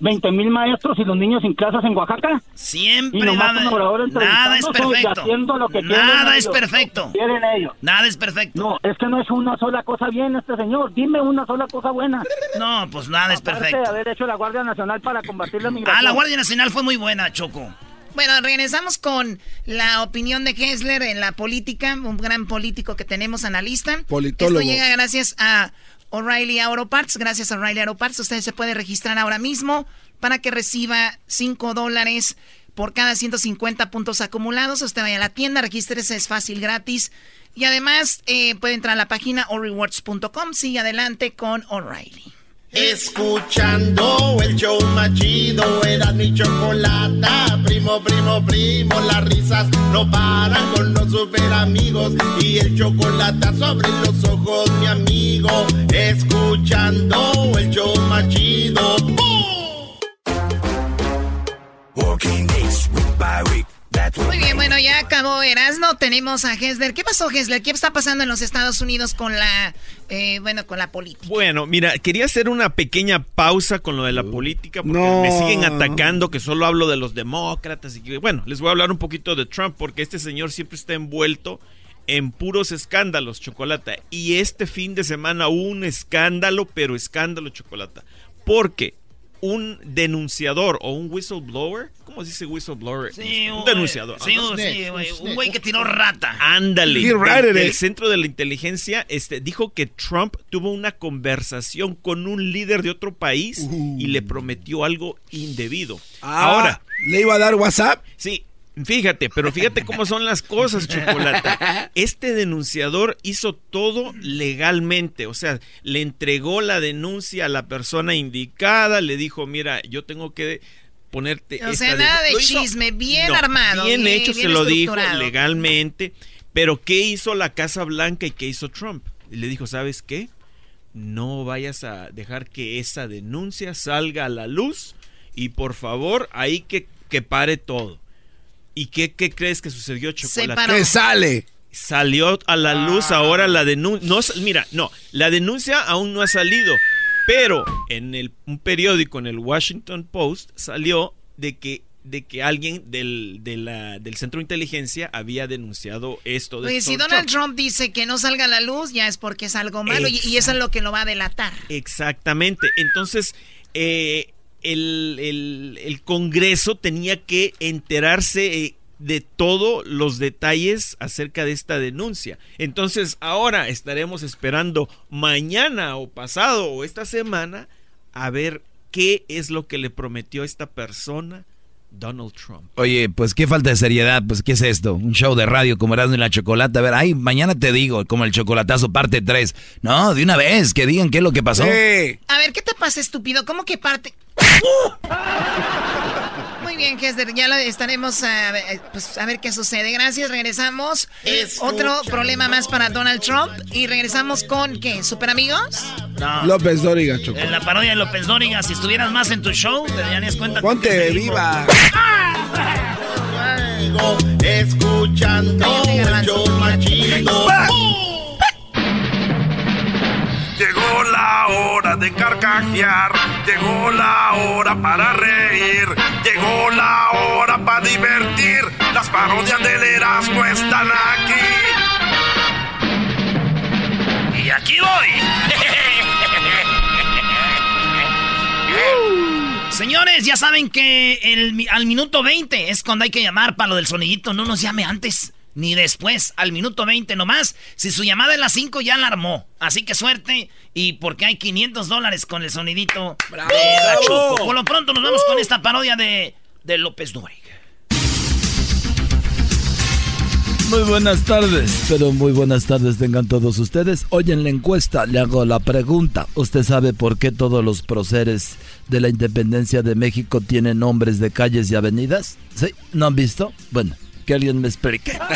20 mil maestros y los niños sin clases en Oaxaca. Siempre va- nada es perfecto. haciendo lo que quieren Nada es ellos, perfecto. ellos. Nada es perfecto. No, es que no es una sola cosa bien este señor. Dime una sola cosa buena. No, pues nada es perfecto. de haber hecho la Guardia Nacional para combatir la migración. Ah, la Guardia Nacional fue muy buena, Choco. Bueno, regresamos con la opinión de Hessler en la política, un gran político que tenemos analista. Politólogo. Esto llega gracias a O'Reilly Auto Parts. Gracias a O'Reilly Auto Parts, usted se puede registrar ahora mismo para que reciba 5 dólares por cada 150 puntos acumulados. Usted vaya a la tienda, regístrese, es fácil, gratis. Y además eh, puede entrar a la página allrewards.com. Sigue adelante con O'Reilly. Escuchando el show más chido, era mi chocolata. Primo, primo, primo, las risas no paran con los super amigos. Y el chocolate sobre los ojos, mi amigo. Escuchando el show más. Muy bien, bueno, ya acabó Erasmo. Tenemos a Hessler. ¿Qué pasó, Hessler? ¿Qué está pasando en los Estados Unidos con la, eh, bueno, con la política? Bueno, mira, quería hacer una pequeña pausa con lo de la política porque No. me siguen atacando que solo hablo de los demócratas y que bueno, les voy a hablar un poquito de Trump porque este señor siempre está envuelto en puros escándalos, Chocolata. Y este fin de semana hubo un escándalo, pero escándalo, Chocolata. Porque un denunciador o un whistleblower, ¿cómo se dice whistleblower? Sí, un un- denunciador. sí, un- sí, güey, un güey que tiró rata. Ándale. It. Centro de la Inteligencia este, dijo que Trump tuvo una conversación con un líder de otro país y le prometió algo indebido. Ah, Ahora, ¿le iba a dar WhatsApp? sí, fíjate, pero fíjate cómo son las cosas, Chocolata. Este denunciador hizo todo legalmente, o sea, le entregó la denuncia a la persona indicada, le dijo, mira, yo tengo que ponerte... O esta sea, nada de hizo- chisme, bien No, armado. Bien, hecho, bien se lo dijo legalmente. Pero ¿qué hizo la Casa Blanca y qué hizo Trump? Y le dijo, ¿sabes qué? No vayas a dejar que esa denuncia salga a la luz y por favor, ahí que, que pare todo. ¿Y qué, qué crees que sucedió, Chocolate? ¿Qué sale? Salió a la luz ahora la denuncia. No, mira, no, la denuncia aún no ha salido. Pero en el, un periódico, en el Washington Post, salió de que, de que alguien del, de la- del centro de inteligencia había denunciado esto. De Oye, si Donald Donald Trump dice que no salga a la luz, ya es porque es algo malo y, y eso es lo que lo va a delatar. Exactamente. Entonces, eh, el, el- Congreso tenía que enterarse eh, de todos los detalles acerca de esta denuncia. Entonces, ahora estaremos esperando mañana o pasado o esta semana a ver qué es lo que le prometió esta persona, Donald Trump. Oye, pues qué falta de seriedad, pues qué es esto, un show de radio como Erasmo y la Chocolata. A ver, ay, mañana te digo, como el chocolatazo parte 3. No, de una vez, que digan qué es lo que pasó. A ver, ¿qué te pasa, estúpido? ¿Cómo que parte? Muy bien, Hester, ya lo estaremos a, ver, pues, a ver qué sucede. Gracias, regresamos. Otro problema más para Donald Trump. Y regresamos con, ¿qué? ¿Super amigos? No. López Dóriga, Choco. En la parodia de López Dóriga, si estuvieras más en tu show, te darías cuenta. que Ponte te digo. viva. Escuchando el show. Llegó la hora de carcajear, llegó la hora para reír, llegó la hora para divertir. Las parodias del Erasmo están aquí. Y aquí voy. Señores, ya saben que el al minuto 20 es cuando hay que llamar para lo del sonidito. No nos llame antes. Ni después, al minuto 20 nomás. Si su llamada es las 5 ya la armó. Así que suerte y porque hay 500 dólares con el sonidito ¡Bravo! de la Choco. Por lo pronto nos vamos con esta parodia de, de López Dóriga. Muy buenas tardes, pero muy buenas tardes tengan todos ustedes. Hoy en la encuesta le hago la pregunta. ¿Usted sabe por qué todos los próceres de la independencia de México tienen nombres de calles y avenidas? ¿Sí? ¿No han visto? Bueno, que alguien me explique.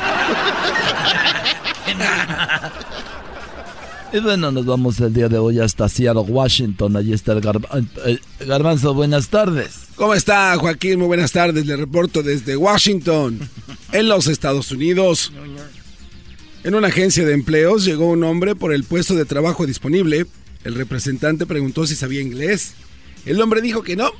Y bueno, nos vamos el día de hoy hasta Seattle, Washington. Allí está el Garba- eh, Garbanzo. Buenas tardes. ¿Cómo está, Joaquín? Muy buenas tardes. Le reporto desde Washington, en los Estados Unidos. En una agencia de empleos llegó un hombre por el puesto de trabajo disponible. El representante preguntó si sabía inglés. El hombre dijo que no.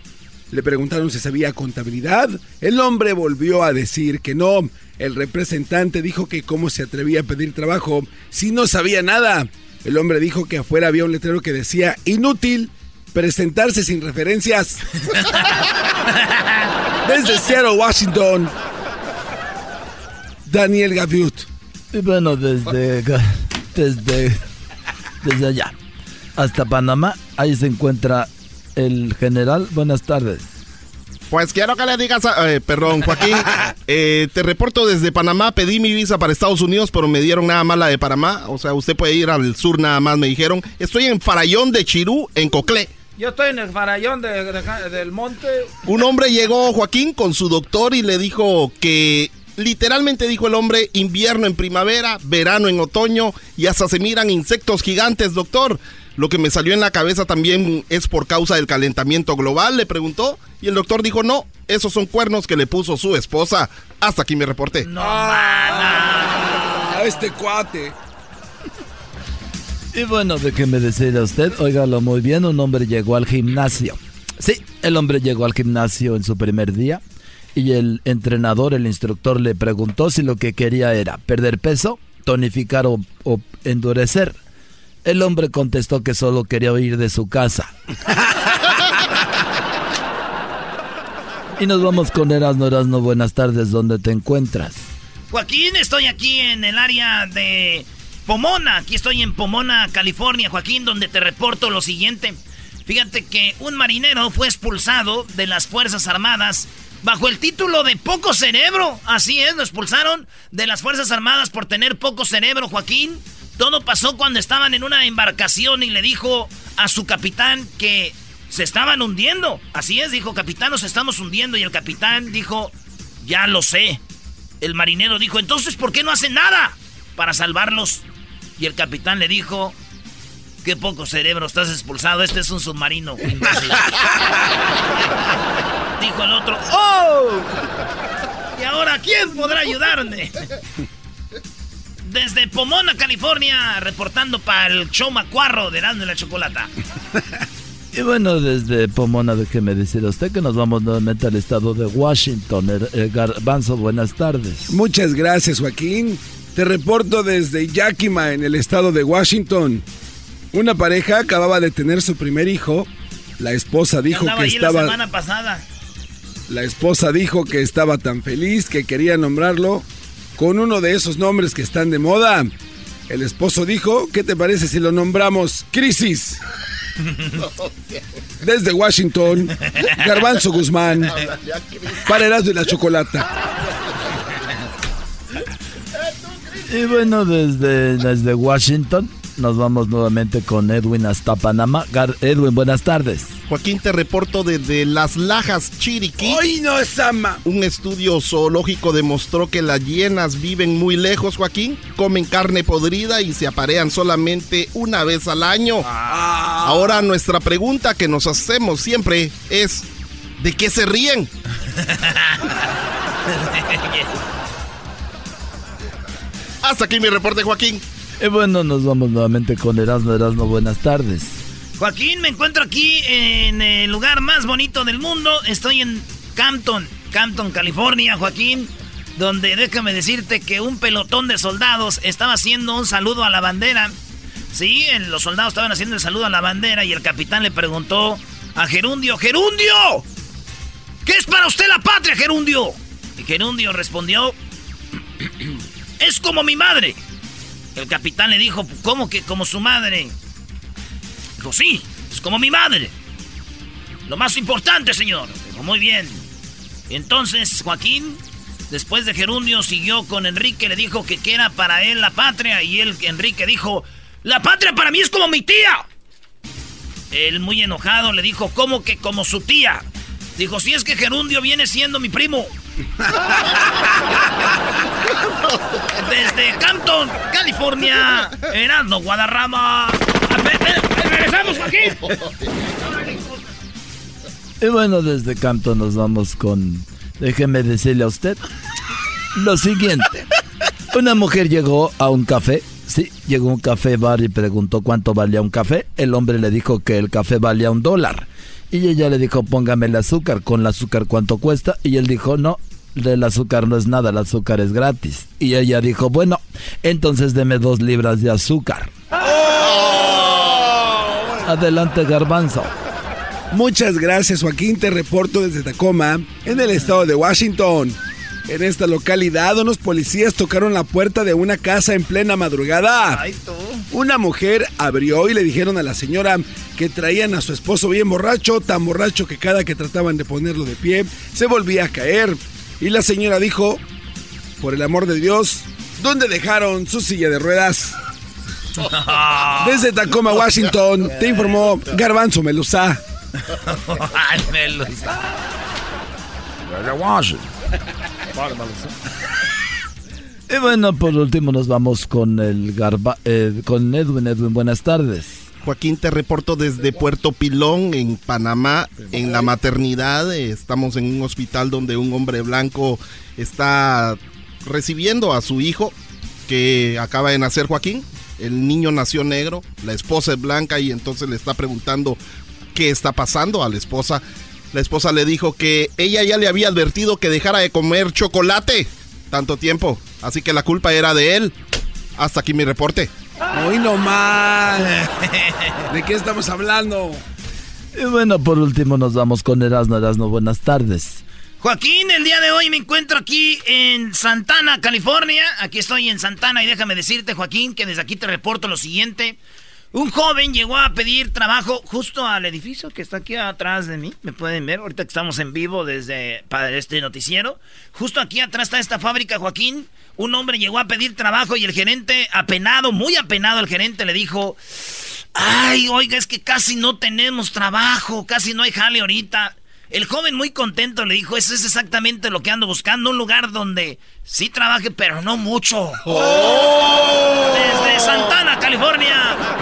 Le preguntaron si sabía contabilidad. El hombre volvió a decir que no. El representante dijo que cómo se atrevía a pedir trabajo si no sabía nada. El hombre dijo que afuera había un letrero que decía inútil presentarse sin referencias. Desde Seattle, Washington, Daniel Gaviut. Y bueno, desde, desde, desde allá hasta Panamá, ahí se encuentra el general. Buenas tardes. Pues quiero que le digas, a- eh, perdón, Joaquín, eh, te reporto desde Panamá, pedí mi visa para Estados Unidos, pero me dieron nada más la de Panamá, o sea, usted puede ir al sur nada más, me dijeron. Estoy en Farallón de Chirú, en Coclé. Yo estoy en el farallón de- de- del monte. Un hombre llegó, Joaquín, con su doctor y le dijo que, literalmente dijo el hombre, invierno en primavera, verano en otoño y hasta se miran insectos gigantes, doctor. Lo que me salió en la cabeza también es por causa del calentamiento global, le preguntó. Y el doctor dijo, no, esos son cuernos que le puso su esposa. Hasta aquí me reporté. A este cuate. Y bueno, déjeme decir a usted, óigalo muy bien, un hombre llegó al gimnasio. Sí, el hombre llegó al gimnasio en su primer día y el entrenador, el instructor le preguntó si lo que quería era perder peso, tonificar o, o endurecer. El hombre contestó que solo quería huir de su casa. Y nos vamos con Erasno, Erasno, buenas tardes, ¿dónde te encuentras? Joaquín, estoy aquí en el área de Pomona. Aquí estoy en Pomona, California, Joaquín, donde te reporto lo siguiente. Fíjate que un marinero fue expulsado de las Fuerzas Armadas bajo el título de poco cerebro. Así es, lo expulsaron de las Fuerzas Armadas por tener poco cerebro, Joaquín. Todo pasó cuando estaban en una embarcación y le dijo a su capitán que se estaban hundiendo. Así es, dijo, capitán, nos estamos hundiendo. Y el capitán dijo, ya lo sé. El marinero dijo, entonces, ¿por qué no hacen nada para salvarlos? Y el capitán le dijo, qué poco cerebro, estás expulsado, este es un submarino. imbécil". dijo el otro, ¡oh! ¿Y ahora quién podrá ayudarme? Desde Pomona, California, reportando para el show macuarro de y la Chocolata. Y bueno, desde Pomona, déjeme decir a usted que nos vamos nuevamente al estado de Washington. Er- Garbanzo, buenas tardes. Muchas gracias, Joaquín. Te reporto desde Yakima, en el estado de Washington. Una pareja acababa de tener su primer hijo. La esposa dijo que ahí la estaba semana pasada. la esposa dijo que estaba tan feliz que quería nombrarlo con uno de esos nombres que están de moda. El esposo dijo, ¿qué te parece si lo nombramos Crisis? Desde Washington, Garbanzo Guzmán, para Erasmo y la Chocolata. Y bueno, desde, desde Washington nos vamos nuevamente con Edwin hasta Panamá. Gar- Edwin, buenas tardes. Joaquín, te reporto desde Las Lajas, Chiriquí. ¡Ay, no, Sama! Un estudio zoológico demostró que las hienas viven muy lejos, Joaquín. Comen carne podrida y se aparean solamente una vez al año. Ahora nuestra pregunta que nos hacemos siempre es, ¿de qué se ríen? Hasta aquí mi reporte, Joaquín. Y bueno, nos vamos nuevamente con Erasmo. Erasmo, buenas tardes. Joaquín, me encuentro aquí en el lugar más bonito del mundo. Estoy en Campton, Campton, California, Joaquín. Donde déjame decirte que un pelotón de soldados estaba haciendo un saludo a la bandera. Sí, los soldados estaban haciendo el saludo a la bandera y el capitán le preguntó a Gerundio, ¡Gerundio! ¿Qué es para usted la patria, Gerundio? Y Gerundio respondió, es como mi madre. El capitán le dijo, ¿cómo que como su madre? Dijo, sí, es como mi madre. Lo más importante, señor. Dijo, muy bien. entonces Joaquín, después de Gerundio, siguió con Enrique, le dijo que, era para él la patria. Y él, Enrique, dijo, la patria para mí es como mi tía. Él, muy enojado, le dijo, ¿cómo que como su tía? Dijo, si es que Gerundio viene siendo mi primo. Desde Campton, California, Erasmo Guadarrama. ¡Regresamos, Joaquín! Y bueno, desde Campton nos vamos con... Déjeme decirle a usted lo siguiente. Una mujer llegó a un café Sí, llegó un café bar y preguntó cuánto valía un café. El hombre le dijo que el café valía un dólar. Y ella le dijo, póngame el azúcar. ¿Con el azúcar cuánto cuesta? Y él dijo, no, el azúcar no es nada, el azúcar es gratis. Y ella dijo, bueno, entonces deme dos libras de azúcar. Oh. Adelante, garbanzo. Muchas gracias, Joaquín. Te reporto desde Tacoma, en el estado de Washington. En esta localidad, unos policías tocaron la puerta de una casa en plena madrugada. Una mujer abrió y le dijeron a la señora que traían a su esposo bien borracho, tan borracho que cada que trataban de ponerlo de pie, se volvía a caer. Y la señora dijo, por el amor de Dios, ¿dónde dejaron su silla de ruedas? Desde Tacoma, Washington, te informó Garbanzo Melusa. Melusa. Y bueno, por último nos vamos con el garba, eh, con Edwin. Edwin, buenas tardes. Joaquín, te reporto desde Puerto Pilón, en Panamá, en la maternidad. Estamos en un hospital donde un hombre blanco está recibiendo a su hijo que acaba de nacer Joaquín. El niño nació negro, la esposa es blanca y entonces le está preguntando qué está pasando a la esposa. La esposa le dijo que ella ya le había advertido que dejara de comer chocolate tanto tiempo, así que la culpa era de él. Hasta aquí mi reporte. Hoy no más. ¿De qué estamos hablando? Y bueno, por último nos vamos con Erasno. Erasno, buenas tardes. Joaquín, el día de hoy me encuentro aquí en Santana, California. Aquí estoy en Santana y déjame decirte, Joaquín, que desde aquí te reporto lo siguiente. Un joven llegó a pedir trabajo justo al edificio que está aquí atrás de mí. Me pueden ver, ahorita que estamos en vivo desde para este noticiero. Justo aquí atrás está esta fábrica, Joaquín. Un hombre llegó a pedir trabajo y el gerente, apenado, muy apenado, el gerente le dijo: Ay, oiga, es que casi no tenemos trabajo, casi no hay jale ahorita. El joven muy contento le dijo, eso es exactamente lo que ando buscando, un lugar donde sí trabaje, pero no mucho. Oh. Desde Santana, California.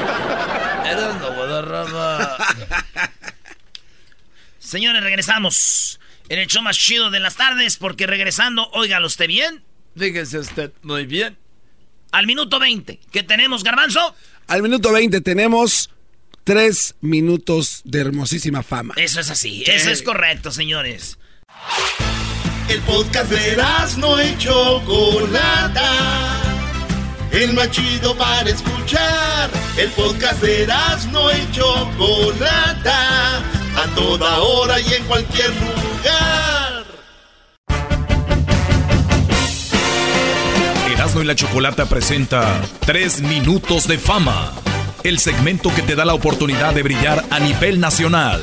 Señores, regresamos en el show más chido de las tardes, porque regresando, óigalo usted bien. Fíjese usted muy bien. Al minuto 20, ¿qué tenemos, Garbanzo? Al minuto 20 tenemos tres minutos de hermosísima fama. Eso es así, eso es correcto, señores. El podcast de no hecho Chocolata. El más chido para escuchar. El podcast de no hecho Chocolata. A toda hora y en cualquier lugar. Erasmo y la Chocolata presenta Tres minutos de fama el segmento que te da la oportunidad de brillar a nivel nacional.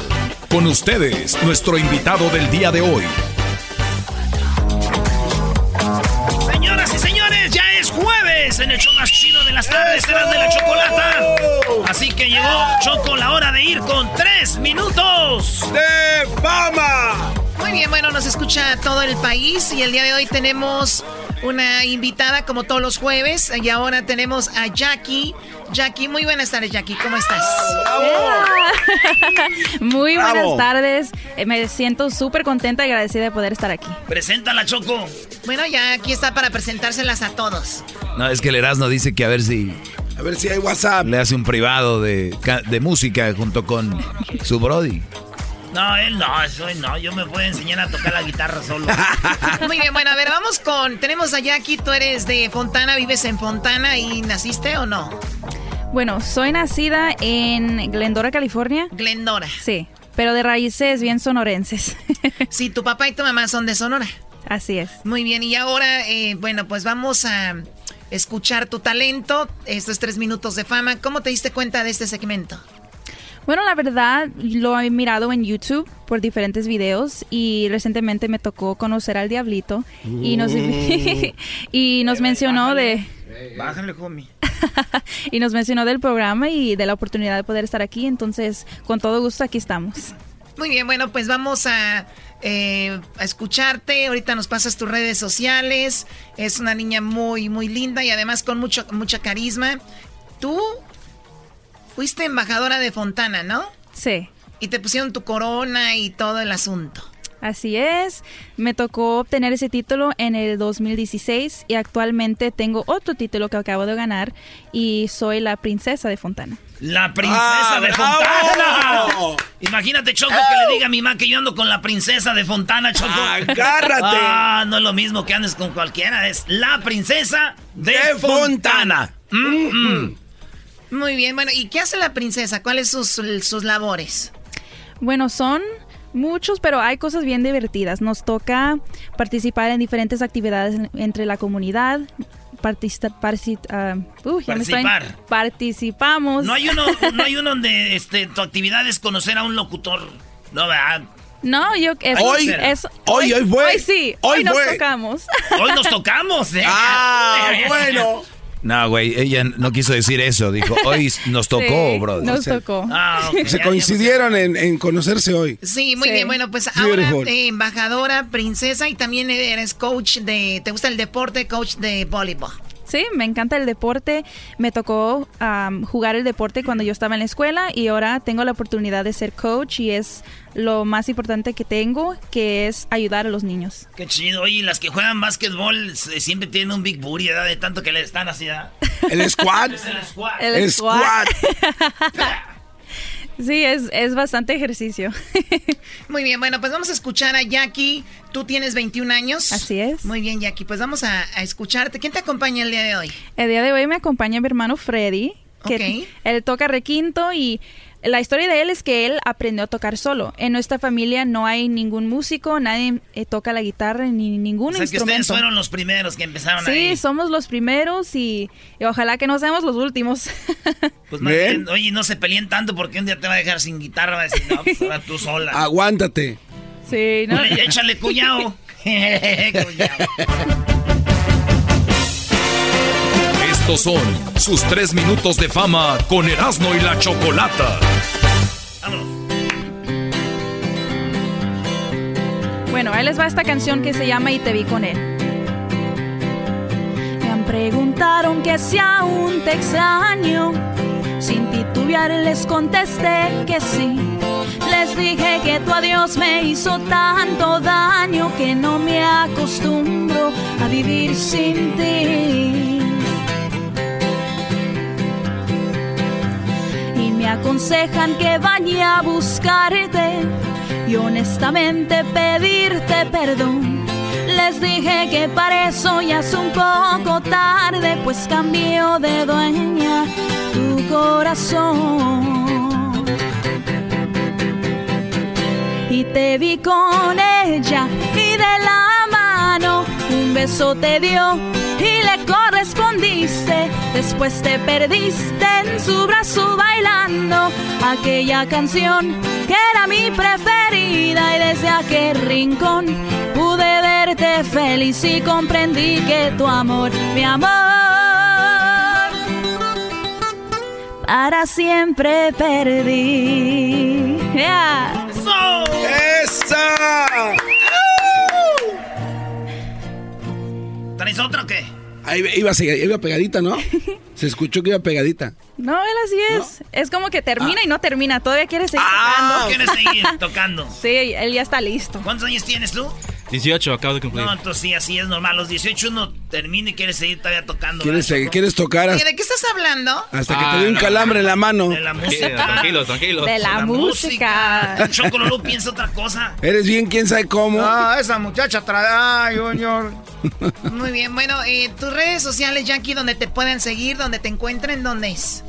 Con ustedes, nuestro invitado del día de hoy. Señoras y señores, ya es jueves en el show más chido de las tardes, de la chocolata. Así que llegó Choco la hora de ir con tres minutos de fama. Muy bien, bueno, nos escucha todo el país y el día de hoy tenemos una invitada como todos los jueves y ahora tenemos a Jackie. Jackie, muy buenas tardes Jackie, ¿cómo estás? muy buenas tardes, eh, me siento súper contenta y agradecida de poder estar aquí. Preséntala Choco. Bueno, ya aquí está para presentárselas a todos. No, es que el Erasmo dice que a ver si... A ver si hay WhatsApp. Le hace un privado de, de música junto con su Brody. No, él no, eso no. Yo me puedo enseñar a tocar la guitarra solo. Muy bien, bueno, a ver, vamos con. Tenemos a Jackie, tú eres de Fontana, vives en Fontana y naciste o no? Bueno, soy nacida en Glendora, California. Glendora. Sí, pero de raíces bien sonorenses. sí, tu papá y tu mamá son de Sonora. Así es. Muy bien, y ahora, eh, bueno, pues vamos a escuchar tu talento. Estos tres minutos de fama. ¿Cómo te diste cuenta de este segmento? Bueno, la verdad lo he mirado en YouTube por diferentes videos y recientemente me tocó conocer al Diablito y nos, y nos mencionó de... Bájale, homie. y nos mencionó del programa y de la oportunidad de poder estar aquí, entonces con todo gusto aquí estamos. Muy bien, bueno, pues vamos a, eh, a escucharte. Ahorita nos pasas tus redes sociales. Es una niña muy, muy linda y además con mucho, mucha carisma. Tú fuiste embajadora de Fontana, ¿no? Sí. Y te pusieron tu corona y todo el asunto. Así es, me tocó obtener ese título en el 2016 y actualmente tengo otro título que acabo de ganar y soy la princesa de Fontana. La princesa ¡Ah, de bravo! Fontana. Imagínate, Choco, que le diga a mi mamá que yo ando con la princesa de Fontana, Choco. ¡Agárrate! Ah, no es lo mismo que andes con cualquiera, es la princesa de, De Fontana. Fontana. Mm, mm. Muy bien, bueno, ¿y qué hace la princesa? ¿Cuáles sus, sus labores? Bueno, son muchos, pero hay cosas bien divertidas. Nos toca participar en diferentes actividades en- entre la comunidad. Ah, uh, Participar. Participamos. No hay uno, no hay uno donde este, tu actividad es conocer a un locutor. No, ¿verdad? No, yo es, Hoy- es- hoy- hoy fue. Hoy sí, Hoy hoy, nos fue. tocamos. Hoy nos tocamos. ¿eh? Ah, bueno. No, güey, ella no quiso decir eso. Dijo, hoy nos tocó, Sí, brother. nos O sea, tocó. Ah, Se coincidieron en, en conocerse hoy. Sí, muy Sí. bien. Bueno, pues ahora eh, embajadora, princesa y también eres coach de... ¿Te gusta el deporte? Coach de voleibol. Sí, me encanta el deporte. Me tocó am, jugar el deporte cuando yo estaba en la escuela y ahora tengo la oportunidad de ser coach y es lo más importante que tengo, que es ayudar a los niños. Qué chido. Oye, las que juegan básquetbol eh, siempre tienen un big booty, ¿verdad? De tanto que le están así, ¿verdad? El squad. Es el squad. El squad. Sí, es, es bastante ejercicio. Muy bien, bueno, pues vamos a escuchar a Jackie. Tú tienes 21 años. Así es. Muy bien, Jackie, pues vamos a, a escucharte. ¿Quién te acompaña el día de hoy? El día de hoy me acompaña mi hermano Freddy, que Ok. él toca requinto y la historia de él es que él aprendió a tocar solo. En nuestra familia no hay ningún músico, nadie eh, toca la guitarra ni ningún O sea que ustedes instrumento. fueron los primeros que empezaron Sí, ahí. somos los primeros y, y ojalá que no seamos los últimos. Pues más bien, oye, no se peleen tanto porque un día te va a dejar sin guitarra. Va a decir, no, pues ahora tú sola. Aguántate. sí, ¿no? Órale, échale cuñado. Cuñao. Estos son sus tres minutos de fama con Erasmo y la Chocolata. Bueno, ahí les va esta canción que se llama Y te vi con él. Me han preguntaron que si aún te extraño. Sin titubear les contesté que sí. Les dije que tu adiós me hizo tanto daño que no me acostumbro a vivir sin ti. Aconsejan que vaya a buscarte y honestamente pedirte perdón. Les dije que para eso ya es un poco tarde, pues cambió de dueña tu corazón. Y te vi con ella y de la mano un beso te dio y le correspondiste. Después te perdiste en su brazo bailando aquella canción que era mi preferida. Y desde aquel rincón pude verte feliz y comprendí que tu amor, mi amor, para siempre perdí. Yeah. ¡Esa! ¿Traes otra o qué? Ahí iba, iba pegadita, ¿no? Se escuchó que iba pegadita. No, él así es. Es como que termina y no termina. Todavía quiere seguir Ah, tocando. ¿quieres seguir tocando? Sí, él ya está listo. ¿Cuántos años tienes tú? 18, acabo de cumplir. No, entonces sí, así es normal. Los 18 uno termina y quiere seguir todavía tocando. ¿Quieres, ¿verdad, seguir- ¿quieres tocar Oye, hasta, ¿de qué estás hablando? hasta que Ah, te dé un no. calambre en la mano? De la música. Tranquilos, tranquilos. De la, música. Choco no piensa otra cosa. Eres bien, quién sabe cómo. Ah, esa muchacha trae. Ay, Junior. Muy bien, bueno, eh, tus redes sociales, Jackie, donde te pueden seguir, donde te encuentren, ¿dónde es?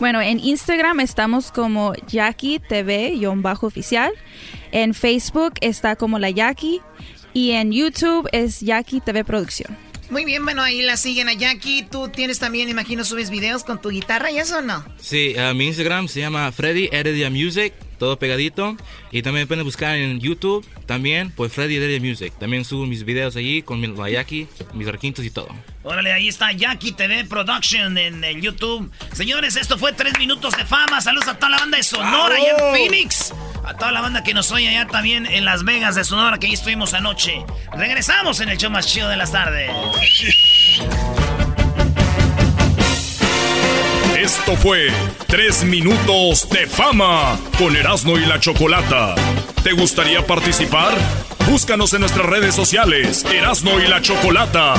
Bueno, en Instagram estamos como Jackie TV-oficial. En Facebook está como la Jackie. Y en YouTube es Jackie TV Producción. Muy bien, bueno, ahí la siguen a Jackie. Tú tienes también, imagino, subes videos con tu guitarra y eso o no? Sí, uh, mi Instagram se llama Freddy Heredia Music, todo pegadito. Y también pueden buscar en YouTube también, pues Freddy Heredia Music. También subo mis videos allí con mi, la Jackie, mis requintos y todo. Órale, ahí está Jackie TV Production en el YouTube. Señores, esto fue tres minutos de fama. Saludos a toda la banda de Sonora y en Phoenix. A toda la banda que nos oye allá también en Las Vegas de Sonora, que ahí estuvimos anoche. Regresamos en el show más chido de las tardes. Esto fue Tres Minutos de Fama con Erasmo y la Chocolata. ¿Te gustaría participar? Búscanos en nuestras redes sociales, Erasmo y la Chocolata.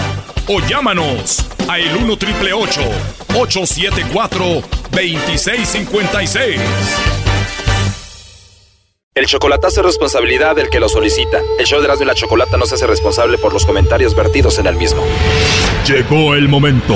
O llámanos a el 1 triple 874 2656. El chocolatazo es responsabilidad del que lo solicita. El show de Erasmo y la Chocolata no se hace responsable por los comentarios vertidos en el mismo. Llegó el momento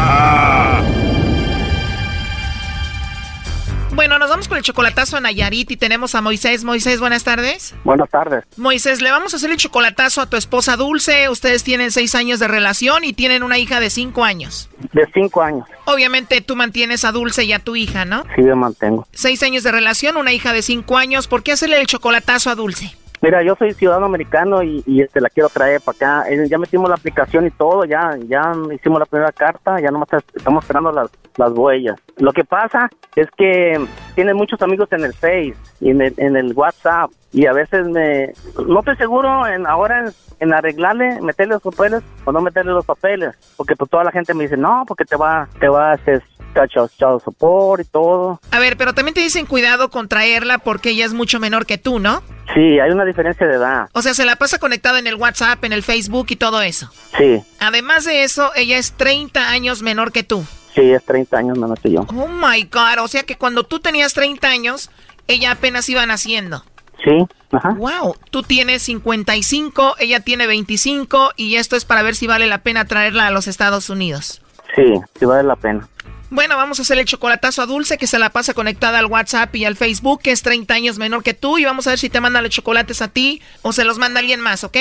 Bueno, nos vamos con el chocolatazo a Nayarit y tenemos a Moisés. Moisés, buenas tardes. Buenas tardes. Moisés, le vamos a hacer el chocolatazo a tu esposa Dulce. Ustedes tienen seis años de relación y tienen una hija de cinco años. De cinco años. Obviamente tú mantienes a Dulce y a tu hija, ¿no? Sí, yo mantengo. Seis años de relación, una hija de cinco años. ¿Por qué hacerle el chocolatazo a Dulce? Mira, yo soy ciudadano americano y, y este, la quiero traer para acá. Eh, Ya metimos la aplicación y todo, ya ya hicimos la primera carta, ya nomás estamos esperando las, las huellas. Lo que pasa es que tiene muchos amigos en el Face y en el, en el WhatsApp y a veces me... No estoy seguro en ahora en, arreglarle, meterle los papeles o no meterle los papeles, porque pues toda la gente me dice, no, porque te va, te va a hacer child support y todo. A ver, pero también te dicen cuidado con traerla porque ella es mucho menor que tú, ¿no? Sí, hay una diferencia de edad. O sea, se la pasa conectada en el WhatsApp, en el Facebook y todo eso. Sí, Además de eso, ella es 30 años menor que tú. sí, es 30 años menos que yo. Oh my God, o sea que cuando tú tenías 30 años, ella apenas iba naciendo. Sí, ajá. Wow, tú tienes 55, ella tiene 25 y esto es para ver si vale la pena traerla a los Estados Unidos. Sí, sí vale la pena. Bueno, vamos a hacer el chocolatazo a Dulce que se la pasa conectada al WhatsApp y al Facebook, que es 30 años menor que tú y vamos a ver si te manda los chocolates a ti o se los manda alguien más, ¿ok?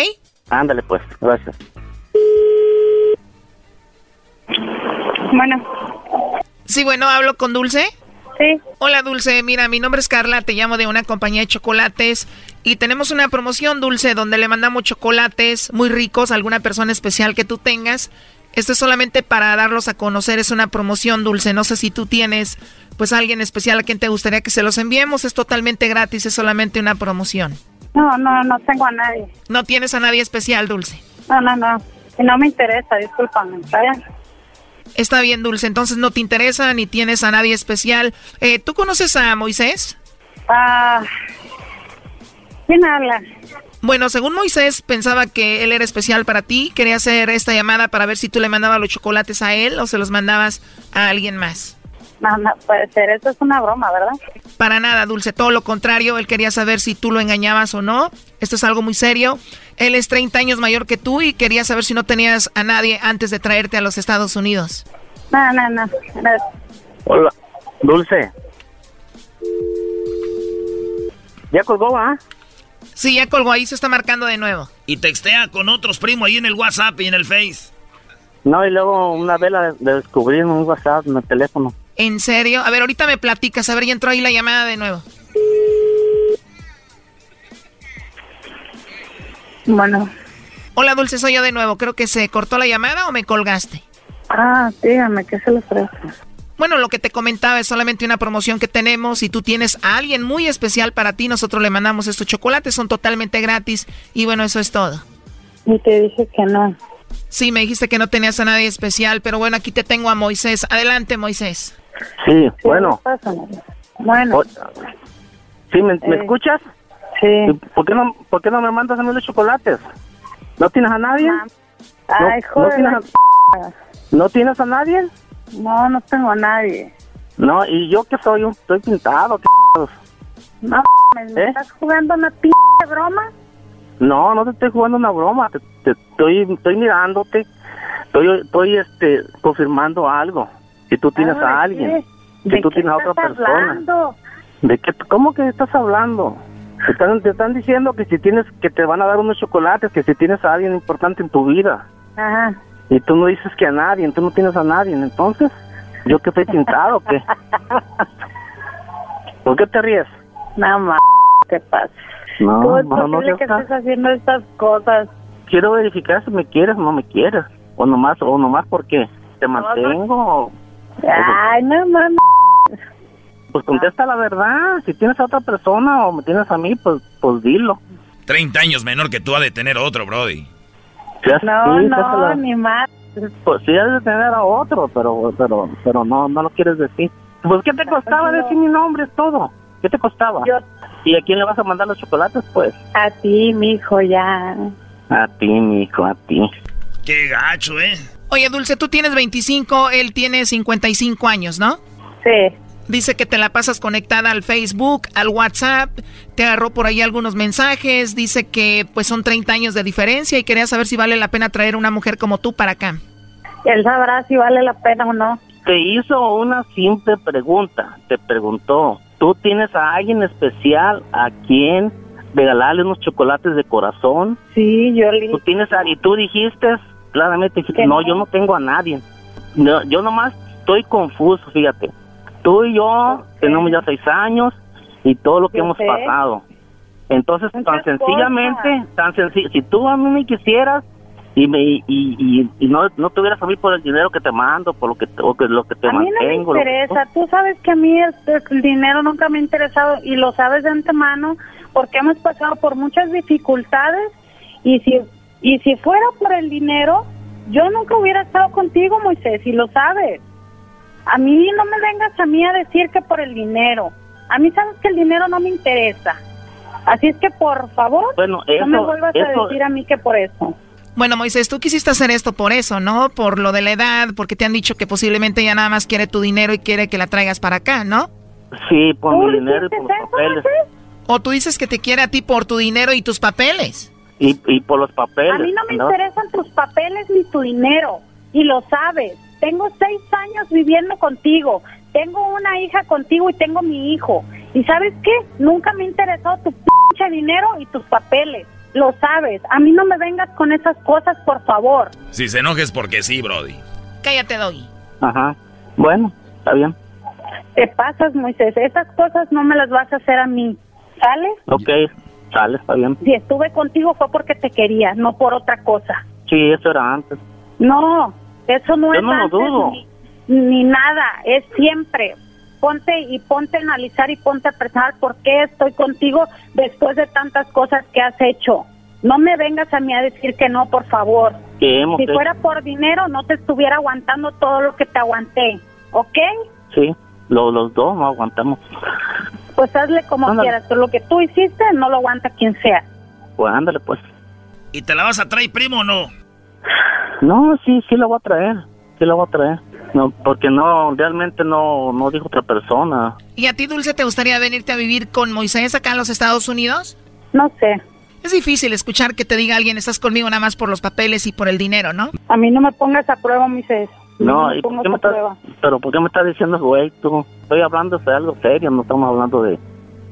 Ándale pues, gracias. Bueno. Sí, bueno, hablo con Dulce. Sí. Hola Dulce, mira, mi nombre es Carla, te llamo de una compañía de chocolates y tenemos una promoción Dulce donde le mandamos chocolates muy ricos a alguna persona especial que tú tengas. Esto es solamente para darlos a conocer, es una promoción Dulce, no sé si tú tienes pues alguien especial a quien te gustaría que se los enviemos, es totalmente gratis, es solamente una promoción. No, no, no tengo a nadie. No tienes a nadie especial, Dulce. No, no, no. No me interesa, discúlpame. ¿está bien? Está bien, Dulce, entonces no te interesa ni tienes a nadie especial. Eh, ¿Tú conoces a Moisés? Ah, ¿Quién habla? Bueno, según Moisés pensaba que él era especial para ti, quería hacer esta llamada para ver si tú le mandabas los chocolates a él o se los mandabas a alguien más. No, no puede ser. Esto es una broma, ¿verdad? Para nada, Dulce, todo lo contrario, él quería saber si tú lo engañabas o no. Esto es algo muy serio. Él es 30 años mayor que tú y quería saber si no tenías a nadie antes de traerte a los Estados Unidos. No, no, no. no. Hola, Dulce. ¿Ya colgó, ah? Sí, ya colgó, ahí se está marcando de nuevo. Y textea con otros primos ahí en el WhatsApp y en el Face. No, y luego una vela de descubrir en un WhatsApp en el teléfono. ¿En serio? A ver, ahorita me platicas. A ver, ya entró ahí la llamada de nuevo. Bueno. Hola, Dulce, soy yo de nuevo. Creo que se cortó la llamada o me colgaste. Ah, dígame, ¿qué se le ofrece? Bueno, lo que te comentaba es solamente una promoción que tenemos. Si tú tienes a alguien muy especial para ti, nosotros le mandamos estos chocolates. Son totalmente gratis. Y bueno, eso es todo. Y te dije que no. Sí, me dijiste que no tenías a nadie especial, pero bueno, aquí te tengo a Moisés. Adelante, Moisés. Sí, bueno. Bueno. ¿Sí, me, me Eh, escuchas? Sí. ¿Y ¿Por qué, no, ¿Por qué no me mandas a mí los chocolates? ¿No tienes a nadie? Ay, no, joder. tienes a, ¿No tienes a nadie? No, no tengo a nadie. No, y yo que soy un, estoy pintado. ¿qué No, ¿me ¿Eh? estás jugando una p broma? No, no te estoy jugando una broma. Te, te- estoy, estoy mirándote. Estoy, estoy este, confirmando algo. Si tú tienes Ah, a alguien. ¿qué? Si ¿De tú tienes a otra persona. hablando? ¿De qué? ¿Cómo que estás hablando? Te están, te están diciendo que si tienes, que te van a dar unos chocolates, que si tienes a alguien importante en tu vida. Ajá. Y tú no dices que a nadie, tú no tienes a nadie, entonces, ¿yo que estoy pintado o qué? ¿Por qué te ríes? Nada más, ¿qué pasa? No, ¿Cómo es no, no posible seas que estés haciendo estas cosas? Quiero verificar si me quieres o no me quieres. O nomás, o nomás porque te mantengo. o- Ay, no mames. Pues contesta la verdad. Si tienes a otra persona o me tienes a mí, pues, pues dilo. 30 años menor que tú ha de tener otro, Brody. No, sí, no, ni más. Pues sí, has de tener a otro, pero, pero, pero no, no lo quieres decir. Pues, ¿qué te costaba decir mi nombre? Es todo. ¿Qué te costaba? Yo- ¿Y a quién le vas a mandar los chocolates? Pues A ti, mijo, ya. a ti, mi hijo, a ti. Qué gacho, ¿eh? Oye, Dulce, tú tienes 25, él tiene 55 años, ¿no? Sí. Dice que te la pasas conectada al Facebook, al WhatsApp, te agarró por ahí algunos mensajes, dice que pues son 30 años de diferencia y quería saber si vale la pena traer una mujer como tú para acá. Él sabrá si vale la pena o no. Te hizo una simple pregunta. Te preguntó, ¿tú tienes a alguien especial a quien regalarle unos chocolates de corazón? Sí, yo le ¿Tú tienes a, y tú dijiste, claramente, dijiste, no, no. yo no tengo a nadie. No, yo nomás estoy confuso, fíjate. Tú y yo tenemos ya seis años y todo lo que Yo hemos sé. pasado. Entonces, tan sencillamente, tan sencillo, si tú a mí me quisieras y me y, y, y no, no tuvieras a mí por el dinero que te mando, por lo que, o que lo que te A mí no me mantengo. que- interesa. Tú sabes que a mí este, el dinero nunca me ha interesado y lo sabes de antemano porque hemos pasado por muchas dificultades y si y si fuera por el dinero, yo nunca hubiera estado contigo, Moisés, y lo sabes. A mí no me vengas a mí a decir que por el dinero. A mí sabes que el dinero no me interesa. Así es que por favor, Bueno, no me eso- vuelvas a decir a mí que por eso. Bueno, Moisés, tú quisiste hacer esto por eso, ¿no? Por lo de la edad, porque te han dicho que posiblemente ya nada más quiere tu dinero y quiere que la traigas para acá, ¿no? Sí, por ¿Tú mi dinero y por los eso, papeles. Moisés? O tú dices que te quiere a ti por tu dinero y tus papeles. Y, y por los papeles. A mí no me ¿no? interesan tus papeles ni tu dinero, y lo sabes. Tengo seis años viviendo contigo, tengo una hija contigo y tengo mi hijo. ¿Y sabes qué? Nunca me interesó tu pinche dinero y tus papeles. Lo sabes. A mí no me vengas con esas cosas, por favor. Si se enojes porque sí, Brody. Cállate, Doggy. Ajá. Bueno, está bien. Te pasas, Moisés. Esas cosas no me las vas a hacer a mí. ¿Sale? Ok, sale, está bien. Si estuve contigo fue porque te quería, no por otra cosa. Sí, eso era antes. No, eso no Yo es no lo antes dudo. Ni, ni nada, es siempre. Ponte y ponte a analizar y ponte a pensar por qué estoy contigo después de tantas cosas que has hecho. No me vengas a mí a decir que no, por favor. Si hecho- fuera por dinero, no te estuviera aguantando todo lo que te aguanté, ¿ok? Sí, lo- los dos no aguantamos. Pues hazle como Ándale. quieras, pero lo que tú hiciste no lo aguanta quien sea. Pues ándale, pues. ¿Y te la vas a traer, primo, o no? No, sí, sí la voy a traer. Sí la voy a traer. No, porque no, realmente no, no dijo otra persona. ¿Y a ti, Dulce, te gustaría venirte a vivir con Moisés acá en los Estados Unidos? No sé. Es difícil escuchar que te diga alguien, estás conmigo nada más por los papeles y por el dinero, ¿no? A mí no me pongas a prueba, Moisés. No, me ¿y por qué me estás, prueba. pero por qué me estás diciendo güey tú? Estoy hablando de algo serio, no estamos hablando de...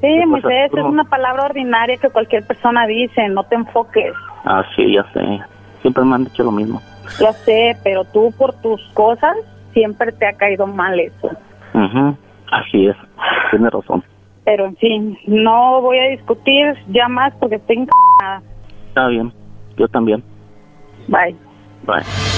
Sí. Moisés, es una palabra ordinaria que cualquier persona dice, no te enfoques. Ah, sí, ya sé. Siempre me han dicho lo mismo. Lo sé, pero tú por tus cosas siempre te ha caído mal eso. Ujú, Así es, tiene razón. Pero en fin, no voy a discutir ya más porque estoy enc***ada. Está bien, yo también. Bye. Bye.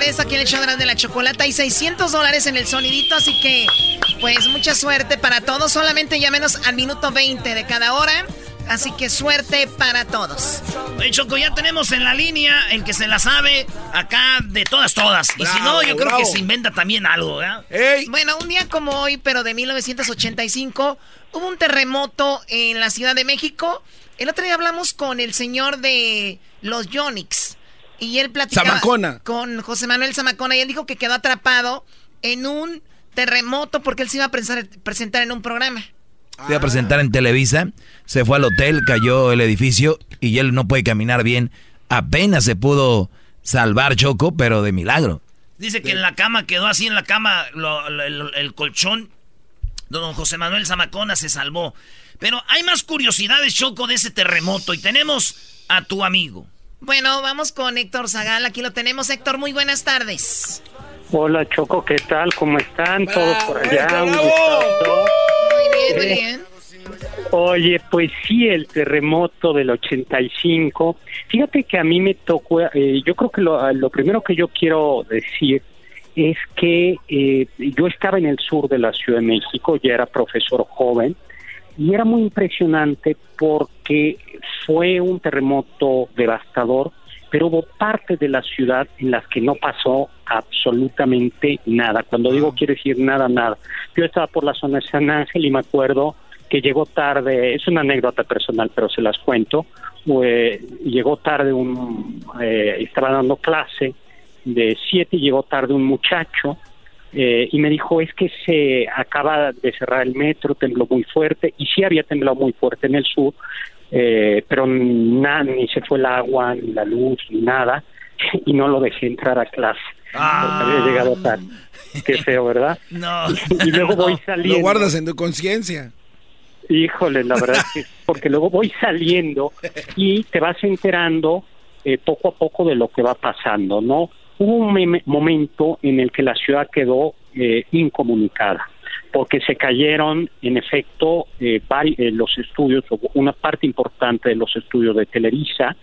regreso aquí en el show de la chocolata. Hay 600 dólares en el sonidito, así que, pues, mucha suerte para todos. Solamente llámenos al minuto 20 de cada hora Así que suerte para todos. Oye, Choco, ya tenemos en la línea el que se la sabe acá de todas, todas. Y si no, yo creo que se inventa también algo, ¿verdad? Bueno, un día como hoy, pero de 1985, hubo un terremoto en la Ciudad de México. El otro día hablamos con el señor de los Yonix. Y él platicaba Zamacona. con José Manuel Zamacona y él dijo que quedó atrapado en un terremoto porque él se iba a presentar en un programa. Se iba a presentar en Televisa, se fue al hotel, cayó el edificio y él no puede caminar bien. Apenas se pudo salvar Choco, pero de milagro. Dice que en la cama quedó así en la cama el, colchón. Don José Manuel Zamacona se salvó. Pero hay más curiosidades, Choco, de ese terremoto y tenemos a tu amigo. Bueno, vamos con Héctor Zagal. Aquí lo tenemos. Héctor, muy buenas tardes. Hola, Choco, ¿qué tal? ¿Cómo están? ¿Todos por allá? Muy bien, muy bien. Oye, pues sí, el terremoto del 85. Fíjate que a mí me tocó, eh, yo creo que lo, primero que yo quiero decir es que eh, yo estaba en el sur de la Ciudad de México, ya era profesor joven, y era muy impresionante porque fue un terremoto devastador, pero hubo partes de la ciudad en las que no pasó absolutamente nada. Cuando digo quiere decir nada, nada. Yo estaba por la zona de San Ángel y me acuerdo que llegó tarde, es una anécdota personal, pero se las cuento, llegó tarde un, eh, estaba dando clase de siete y llegó tarde un muchacho eh, y me dijo es que se acaba de cerrar el metro, tembló muy fuerte y sí había temblado muy fuerte en el sur, eh, pero nada, ni se fue el agua, ni la luz, ni nada y no lo dejé entrar a clase. Ah. Había llegado tarde. Qué feo, ¿verdad? No. Y luego voy saliendo. Lo guardas en tu conciencia. Híjole, la verdad es que porque luego voy saliendo y te vas enterando eh, poco a poco de lo que va pasando, ¿no? Hubo un momento en el que la ciudad quedó eh, incomunicada, porque se cayeron, en efecto, eh, eh los estudios, una parte importante de los estudios de Televisa,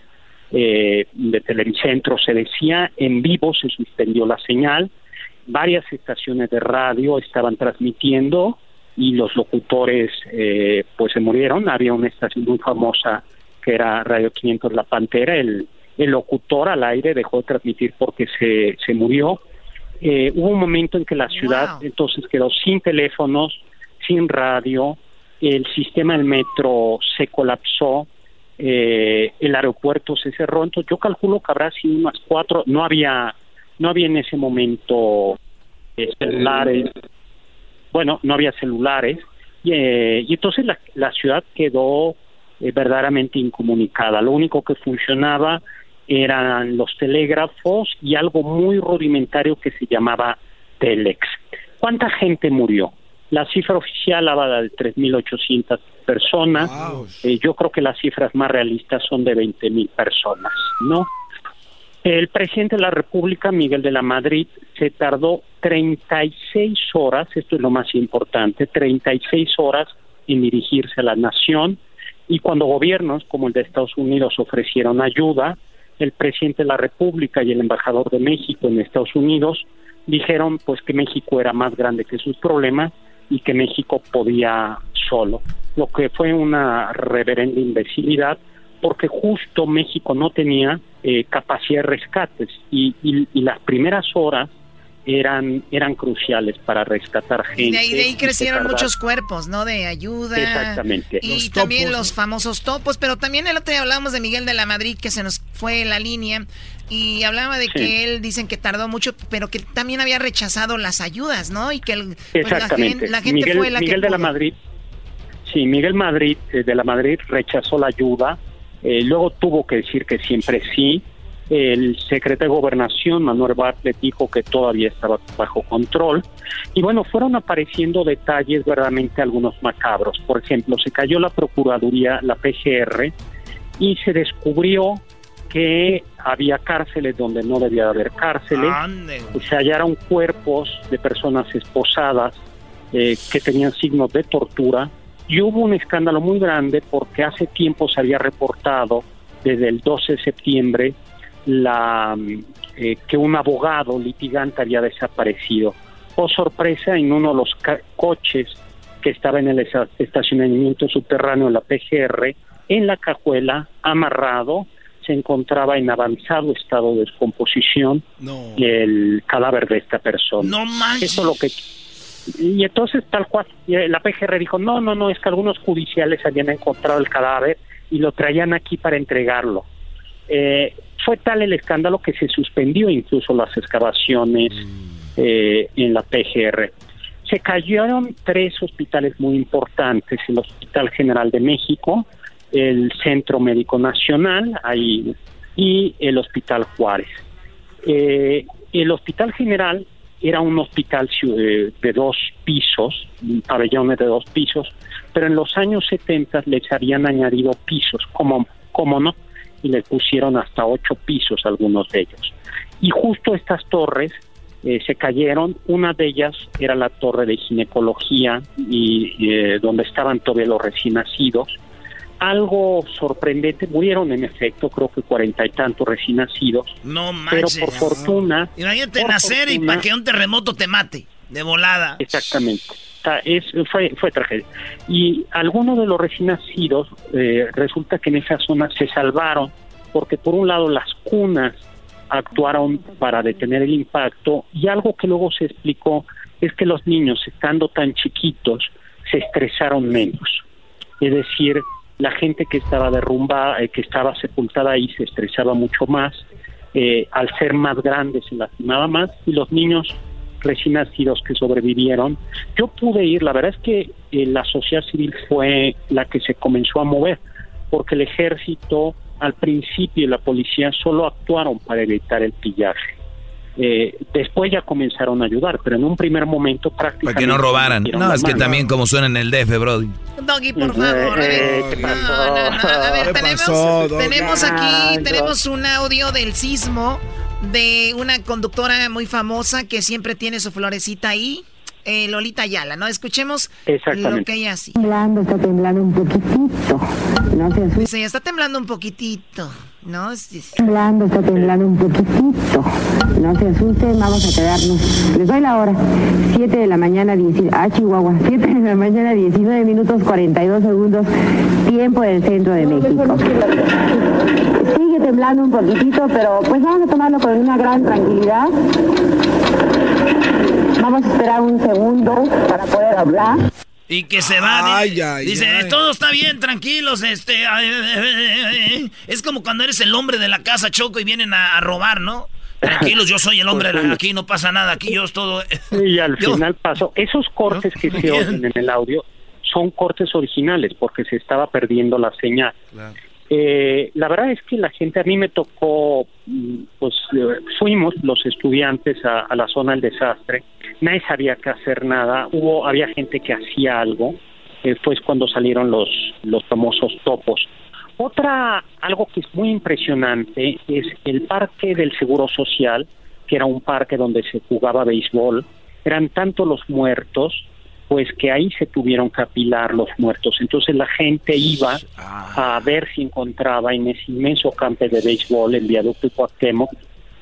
eh, de Televicentro, se decía en vivo, se suspendió la señal, varias estaciones de radio estaban transmitiendo y los locutores eh, pues se murieron, había una estación muy famosa que era Radio 500 La Pantera, el el locutor al aire dejó de transmitir porque se, se murió. Eh, hubo un momento en que la ciudad entonces quedó sin teléfonos, sin radio, el sistema del metro se colapsó, eh, el aeropuerto se cerró, entonces yo calculo que habrá sido unas cuatro, no había, no había en ese momento eh, celulares, bueno, no había celulares, y, y entonces la, la ciudad quedó verdaderamente incomunicada. Lo único que funcionaba eran los telégrafos y algo muy rudimentario que se llamaba Telex. ¿Cuánta gente murió? La cifra oficial habla de 3.800 personas. Eh, yo creo que las cifras más realistas son de 20.000 personas, ¿no? El presidente de la República, Miguel de la Madrid, se tardó 36 horas, esto es lo más importante, 36 horas en dirigirse a la nación y cuando gobiernos como el de Estados Unidos ofrecieron ayuda, el presidente de la República y el embajador de México en Estados Unidos dijeron pues que México era más grande que sus problemas y que México podía solo, lo que fue una reverenda imbecilidad porque justo México no tenía eh, capacidad de rescates y, y, las primeras horas eran eran cruciales para rescatar gente. Y de ahí, crecieron muchos cuerpos, ¿no? De ayuda. Exactamente. Y también los famosos topos, pero también el otro día hablamos de Miguel de la Madrid, que se nos fue en la línea, y hablaba de que él dicen que tardó mucho, pero que también había rechazado las ayudas, ¿no? Y que el, pues, la, gente, la gente fue la Miguel de la Madrid, sí, Miguel Madrid eh, de la Madrid rechazó la ayuda, eh, luego tuvo que decir que siempre sí, el secretario de Gobernación, Manuel Bartlett, dijo que todavía estaba bajo control. Y bueno, fueron apareciendo detalles verdaderamente algunos macabros. Por ejemplo, se cayó la Procuraduría, la PGR, y se descubrió que había cárceles donde no debía haber cárceles. Se hallaron cuerpos de personas esposadas eh, que tenían signos de tortura. Y hubo un escándalo muy grande porque hace tiempo se había reportado desde el 12 de septiembre la eh, que un abogado litigante había desaparecido. Oh sorpresa, en uno de los coches que estaba en el estacionamiento subterráneo de la PGR, en la cajuela, amarrado, se encontraba en avanzado estado de descomposición el cadáver de esta persona. No manches. Eso lo que y entonces tal cual la PGR dijo, "No, no, no, es que algunos judiciales habían encontrado el cadáver y lo traían aquí para entregarlo." Eh, fue tal el escándalo que se suspendió incluso las excavaciones eh, en la PGR. Se cayeron tres hospitales muy importantes, el Hospital General de México, el Centro Médico Nacional ahí, y el Hospital Juárez. Eh, el Hospital General era un hospital eh, de dos pisos, pabellones de dos pisos, pero en los años 70 les habían añadido pisos, como, como no, y le pusieron hasta ocho pisos algunos de ellos. Y justo estas torres eh, se cayeron, una de ellas era la torre de ginecología y eh, donde estaban todavía los recién nacidos. Algo sorprendente, murieron en efecto, creo que cuarenta y tantos recién nacidos. No Pero manches. por fortuna. Imagínate por nacer y fortuna- para que un terremoto te mate. De volada. Exactamente. Es, fue, fue tragedia. Y algunos de los recién nacidos, eh, resulta que en esa zona se salvaron, porque por un lado las cunas actuaron para detener el impacto, y algo que luego se explicó es que los niños, estando tan chiquitos, se estresaron menos. Es decir, la gente que estaba derrumbada, eh, que estaba sepultada ahí, se estresaba mucho más. Eh, al ser más grandes se lastimaba más y los niños recién nacidos que sobrevivieron. Yo pude ir, la verdad es que eh, la sociedad civil fue la que se comenzó a mover, porque el ejército al principio y la policía solo actuaron para evitar el pillaje. Eh, después ya comenzaron a ayudar, pero en un primer momento prácticamente... Para que no robaran. No, es que mano. también como suena en el DF, Brody. Doggy, por favor. A ver, Eh, ¿Qué pasó? a ver, ¿Qué tenemos, pasó, tenemos aquí, tenemos un audio del sismo de una conductora muy famosa que siempre tiene su florecita ahí, eh, Lolita Ayala, ¿no? Escuchemos lo que ella hace. temblando, está temblando un poquitito. No se. Dice, está temblando un poquitito, ¿no? Temblando, está temblando un poquitito. No se asusten, vamos a quedarnos. Les doy la hora. 7 de la mañana, 19. Ah, Chihuahua. 7 de la mañana, 19 minutos 42 segundos. Tiempo del centro de México. Sigue temblando un poquitito, pero pues vamos a tomarlo con una gran tranquilidad. Vamos a esperar un segundo para poder hablar. Y que se va. Ay, dice, ay, dice, ay. todo está bien, tranquilos. Este, ay, ay, ay, ay". es como cuando eres el hombre de la casa, Choco, y vienen a, a robar, ¿no? Tranquilos, yo soy el hombre, de la- aquí no pasa nada, aquí yo es todo. Y al Yo- final pasó. Esos cortes que se oyen en el audio son cortes originales porque se estaba perdiendo la señal. Eh, la verdad es que la gente, a mí me tocó, mm, pues eh, fuimos los estudiantes a, la zona del desastre, nadie sabía qué hacer nada, hubo, había gente que hacía algo, eh, cuando salieron los, los famosos topos. Otra, algo que es muy impresionante es el parque del Seguro Social, que era un parque donde se jugaba béisbol, eran tanto los muertos, pues que ahí se tuvieron que apilar los muertos. Entonces la gente iba a ver si encontraba en ese inmenso campo de béisbol, el viaducto Cuauhtémoc,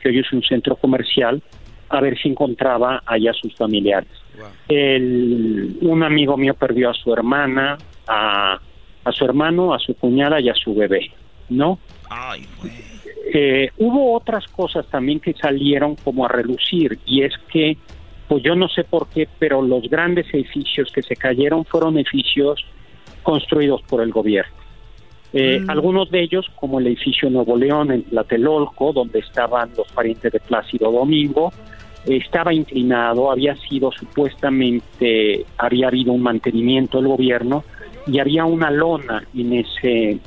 que hoy es un centro comercial, a ver si encontraba allá sus familiares. El- un amigo mío perdió a su hermana, a, a su hermano, a su cuñada y a su bebé, ¿no? Eh, hubo otras cosas también que salieron como a relucir y es que, pues yo no sé por qué, pero los grandes edificios que se cayeron fueron edificios construidos por el gobierno. Eh, Algunos de ellos, como el edificio Nuevo León en Tlatelolco, donde estaban los parientes de Plácido Domingo, eh, estaba inclinado, había sido supuestamente, había habido un mantenimiento del gobierno y había una lona en ese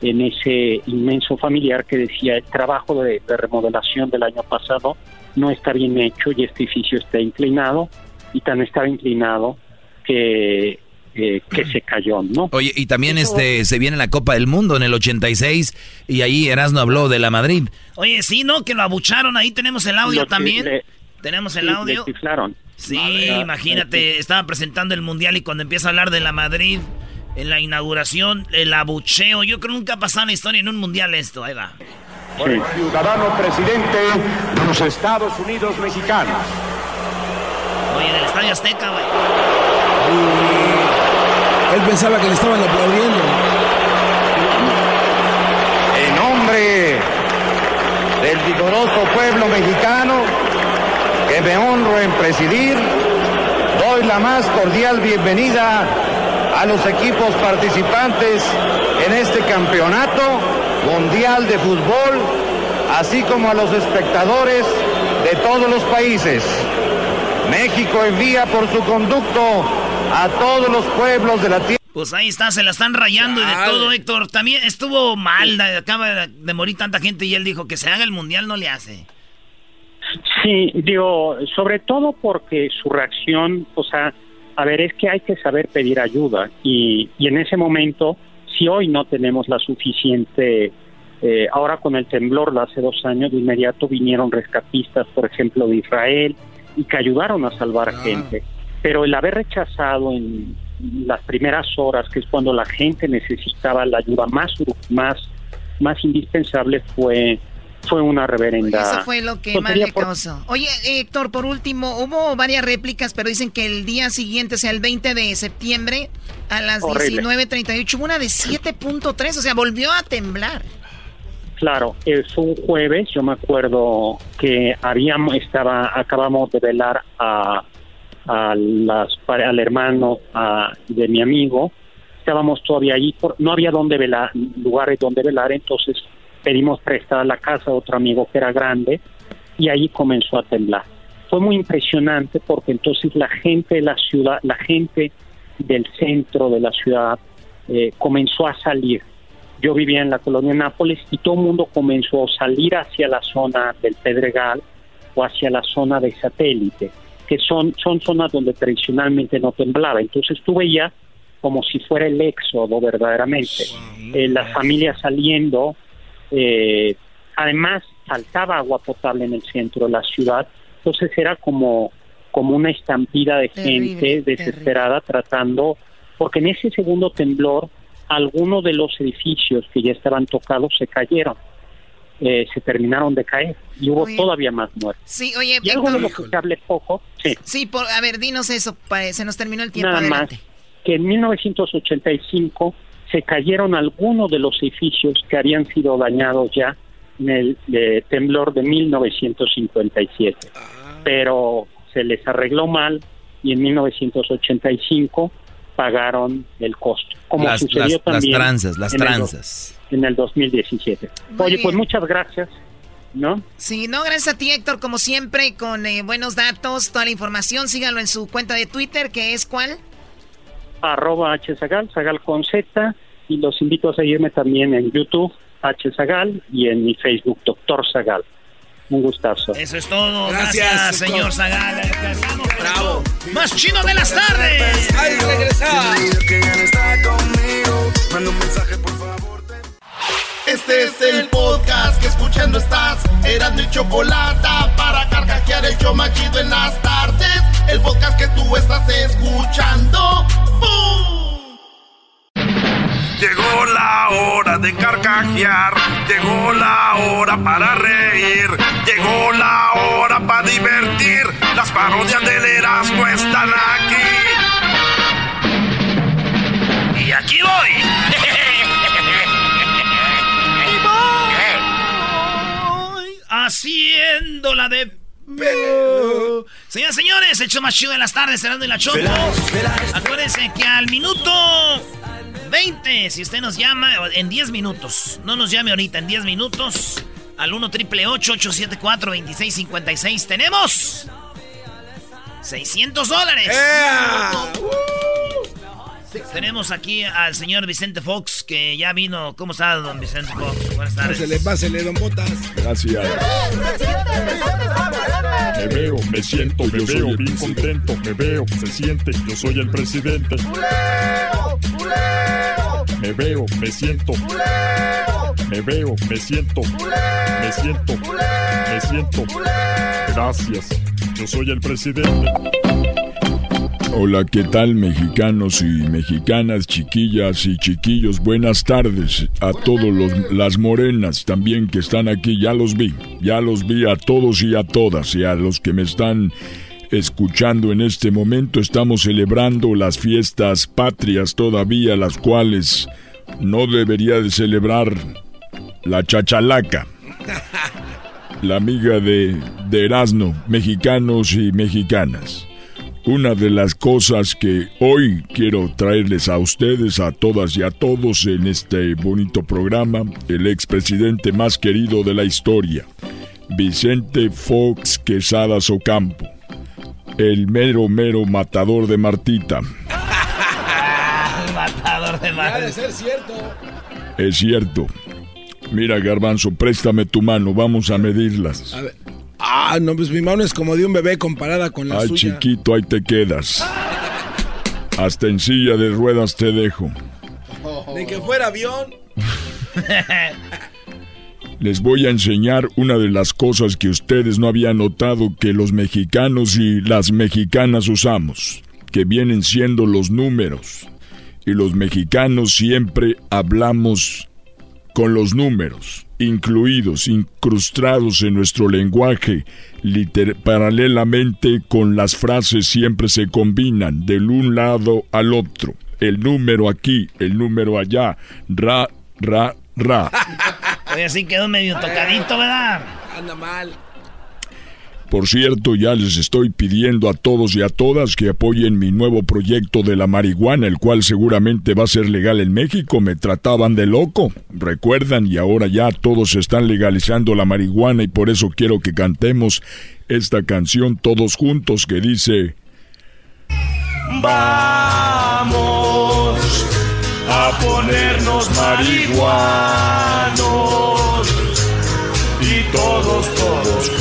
en ese inmenso familiar que decía el trabajo de, de remodelación del año pasado no está bien hecho y este edificio está inclinado y tan estaba inclinado que eh, que se cayó, ¿no? Oye, y también este se viene la Copa del Mundo en el 86 y ahí Erasmo habló de la Madrid. Oye, sí, ¿no? Que lo abucharon, ahí tenemos el audio también. le- tenemos el sí, audio. le chiflaron. Sí, Madre. imagínate, estaba presentando el mundial y cuando empieza a hablar de la Madrid en la inauguración, el abucheo, yo creo que nunca ha pasado en la historia en un mundial esto, ahí va por el ciudadano presidente de los Estados Unidos mexicanos. Oye, en el Estadio Azteca, güey. Él pensaba que le estaban aplaudiendo. En nombre del vigoroso pueblo mexicano que me honro en presidir, doy la más cordial bienvenida a los equipos participantes en este campeonato mundial de fútbol, así como a los espectadores de todos los países. México envía por su conducto a todos los pueblos de la tierra. Pues ahí está, se la están rayando y de todo, Héctor. También estuvo mal, acaba de morir tanta gente y él dijo que se haga el mundial no le hace. Sí, digo, sobre todo porque su reacción, o sea, a ver, es que hay que saber pedir ayuda y, y en ese momento, si hoy no tenemos la suficiente, eh, ahora con el temblor de hace dos años, de inmediato vinieron rescatistas, por ejemplo, de Israel y que ayudaron a salvar Ah. gente, pero el haber rechazado en las primeras horas, que es cuando la gente necesitaba la ayuda más más más indispensable, fue fue una reverenda. Eso fue lo que más le por- causó. Oye, Héctor, por último, hubo varias réplicas, pero dicen que el día siguiente, o sea, el 20 de septiembre, a las Horrible. 19.38, hubo una de 7.3, o sea, volvió a temblar. Claro, eh, fue un jueves, yo me acuerdo que habíamos, estaba, acabamos de velar a, a las, al hermano a- de mi amigo, estábamos todavía allí, por- no había donde velar, lugares donde velar, entonces pedimos prestada la casa a otro amigo que era grande y ahí comenzó a temblar. Fue muy impresionante porque entonces la gente de la ciudad, la gente del centro de la ciudad eh, comenzó a salir yo vivía en la colonia Nápoles y todo el mundo comenzó a salir hacia la zona del Pedregal o hacia la zona de satélite, que son, son zonas donde tradicionalmente no temblaba. Entonces tú veías como si fuera el éxodo verdaderamente. Eh, las familias saliendo, eh, además faltaba agua potable en el centro de la ciudad, entonces era como, como una estampida de Terrible, gente desesperada tratando, porque en ese segundo temblor algunos de los edificios que ya estaban tocados se cayeron, eh, se terminaron de caer y hubo Oye. todavía más muertes. Sí, oye, Y algo de lo que se hable poco, sí, sí, por, a ver, dinos eso, se nos terminó el tiempo. nada adelante. más, que en 1985 se cayeron algunos de los edificios que habían sido dañados ya en el eh, temblor de 1957, pero se les arregló mal y en 1985 pagaron el costo, como Las- sucedió las- las también tranzas, las en el tranzas. en el 2017. Muy Oye, bien. pues muchas gracias, ¿no? Sí, no, gracias a ti, Héctor, como siempre, con eh, buenos datos, toda la información. Síganlo en su cuenta de Twitter, que es cuál? Arroba hzagal, zagal con z, y los invito a seguirme también en YouTube, hzagal, y en mi Facebook, Doctor Zagal. Un gustazo. Eso es todo. Gracias, Gracias, señor Zagal. Bravo. Más chido de las tardes. ¡Ay, regresa! Este es el podcast que escuchando estás. Eran mi chocolate para carcajear el yo machido en las tardes. El podcast que tú estás escuchando. ¡Bum! Llegó la hora de carcajear, llegó la hora para reír, llegó la hora para divertir. Las parodias del Erasmo están aquí. Y aquí voy. Haciéndola de pedo. Señoras y señores, hecho más chido de las tardes, cerrando en la choco. Acuérdense que al minuto 20, si usted nos llama, en 10 minutos, no nos llame ahorita, en 10 minutos, al 1 triple 874 2656 tenemos 600 dólares. Tenemos aquí al señor Vicente Fox, que ya vino. ¿Cómo está, don Vicente Fox? Buenas tardes. Pásele, pásele, don Botas. Gracias. Me veo, me siento, me veo bien contento, me veo, se siente, yo soy el presidente. Me veo, me siento. Me veo, me siento. Me siento. Me siento. Gracias. Yo soy el presidente. Hola, ¿qué tal mexicanos y mexicanas, chiquillas y chiquillos? Buenas tardes a todos los, las morenas también que están aquí, ya los vi, ya los vi a todos y a todas y a los que me están escuchando en este momento. Estamos celebrando las fiestas patrias todavía, las cuales no debería de celebrar la chachalaca. la amiga de, de Erasmo, mexicanos y mexicanas. Una de las cosas que hoy quiero traerles a ustedes, a todas y a todos en este bonito programa, el expresidente más querido de la historia, Vicente Fox Quesadas Ocampo, el mero mero matador de Martita. el matador de Martita. de ser cierto. Es cierto. Mira, Garbanzo, préstame tu mano, vamos a medirlas. A ver. Ah, no, pues mi mano es como de un bebé comparada con la Ay, suya. chiquito, ahí te quedas. Hasta en silla de ruedas te dejo. De que fuera avión. Les voy a enseñar una de las cosas que ustedes no habían notado que los mexicanos y las mexicanas usamos, que vienen siendo los números. Y los mexicanos siempre hablamos con los números, incluidos, incrustados en nuestro lenguaje, liter- paralelamente con las frases siempre se combinan del un lado al otro. El número aquí, el número allá, ra, ra, ra. Oye, así quedó medio tocadito, ¿verdad? Anda mal. Por cierto, ya les estoy pidiendo a todos y a todas que apoyen mi nuevo proyecto de la marihuana, el cual seguramente va a ser legal en México. Me trataban de loco, recuerdan, y ahora ya todos están legalizando la marihuana y por eso quiero que cantemos esta canción todos juntos que dice... Vamos a ponernos marihuanos y todos, todos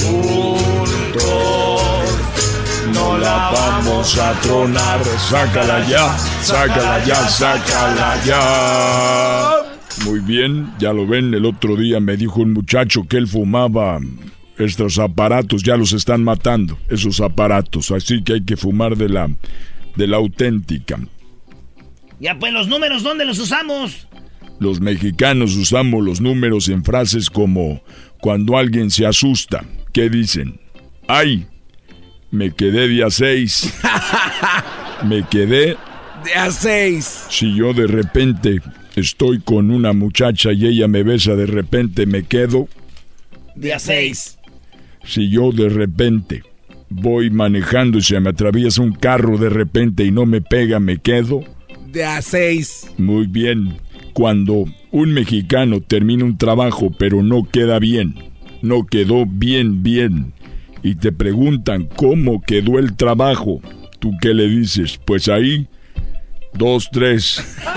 no la vamos a tronar, sácala ya, sácala ya, sácala ya. Muy bien, ya lo ven, el otro día me dijo un muchacho que él fumaba estos aparatos, ya los están matando, esos aparatos, así que hay que fumar de la, de la auténtica. Ya pues los números, ¿dónde los usamos? Los mexicanos usamos los números en frases como cuando alguien se asusta, ¿qué dicen? ¡Ay! Me quedé día 6. Me quedé De a seis. Si yo de repente estoy con una muchacha y ella me besa, de repente me quedo. Día 6. Si yo de repente voy manejando y se me atraviesa un carro de repente y no me pega, me quedo. De a seis. Muy bien. Cuando un mexicano termina un trabajo pero no queda bien, no quedó bien, bien, y te preguntan cómo quedó el trabajo, ¿tú qué le dices? Pues ahí, dos, tres.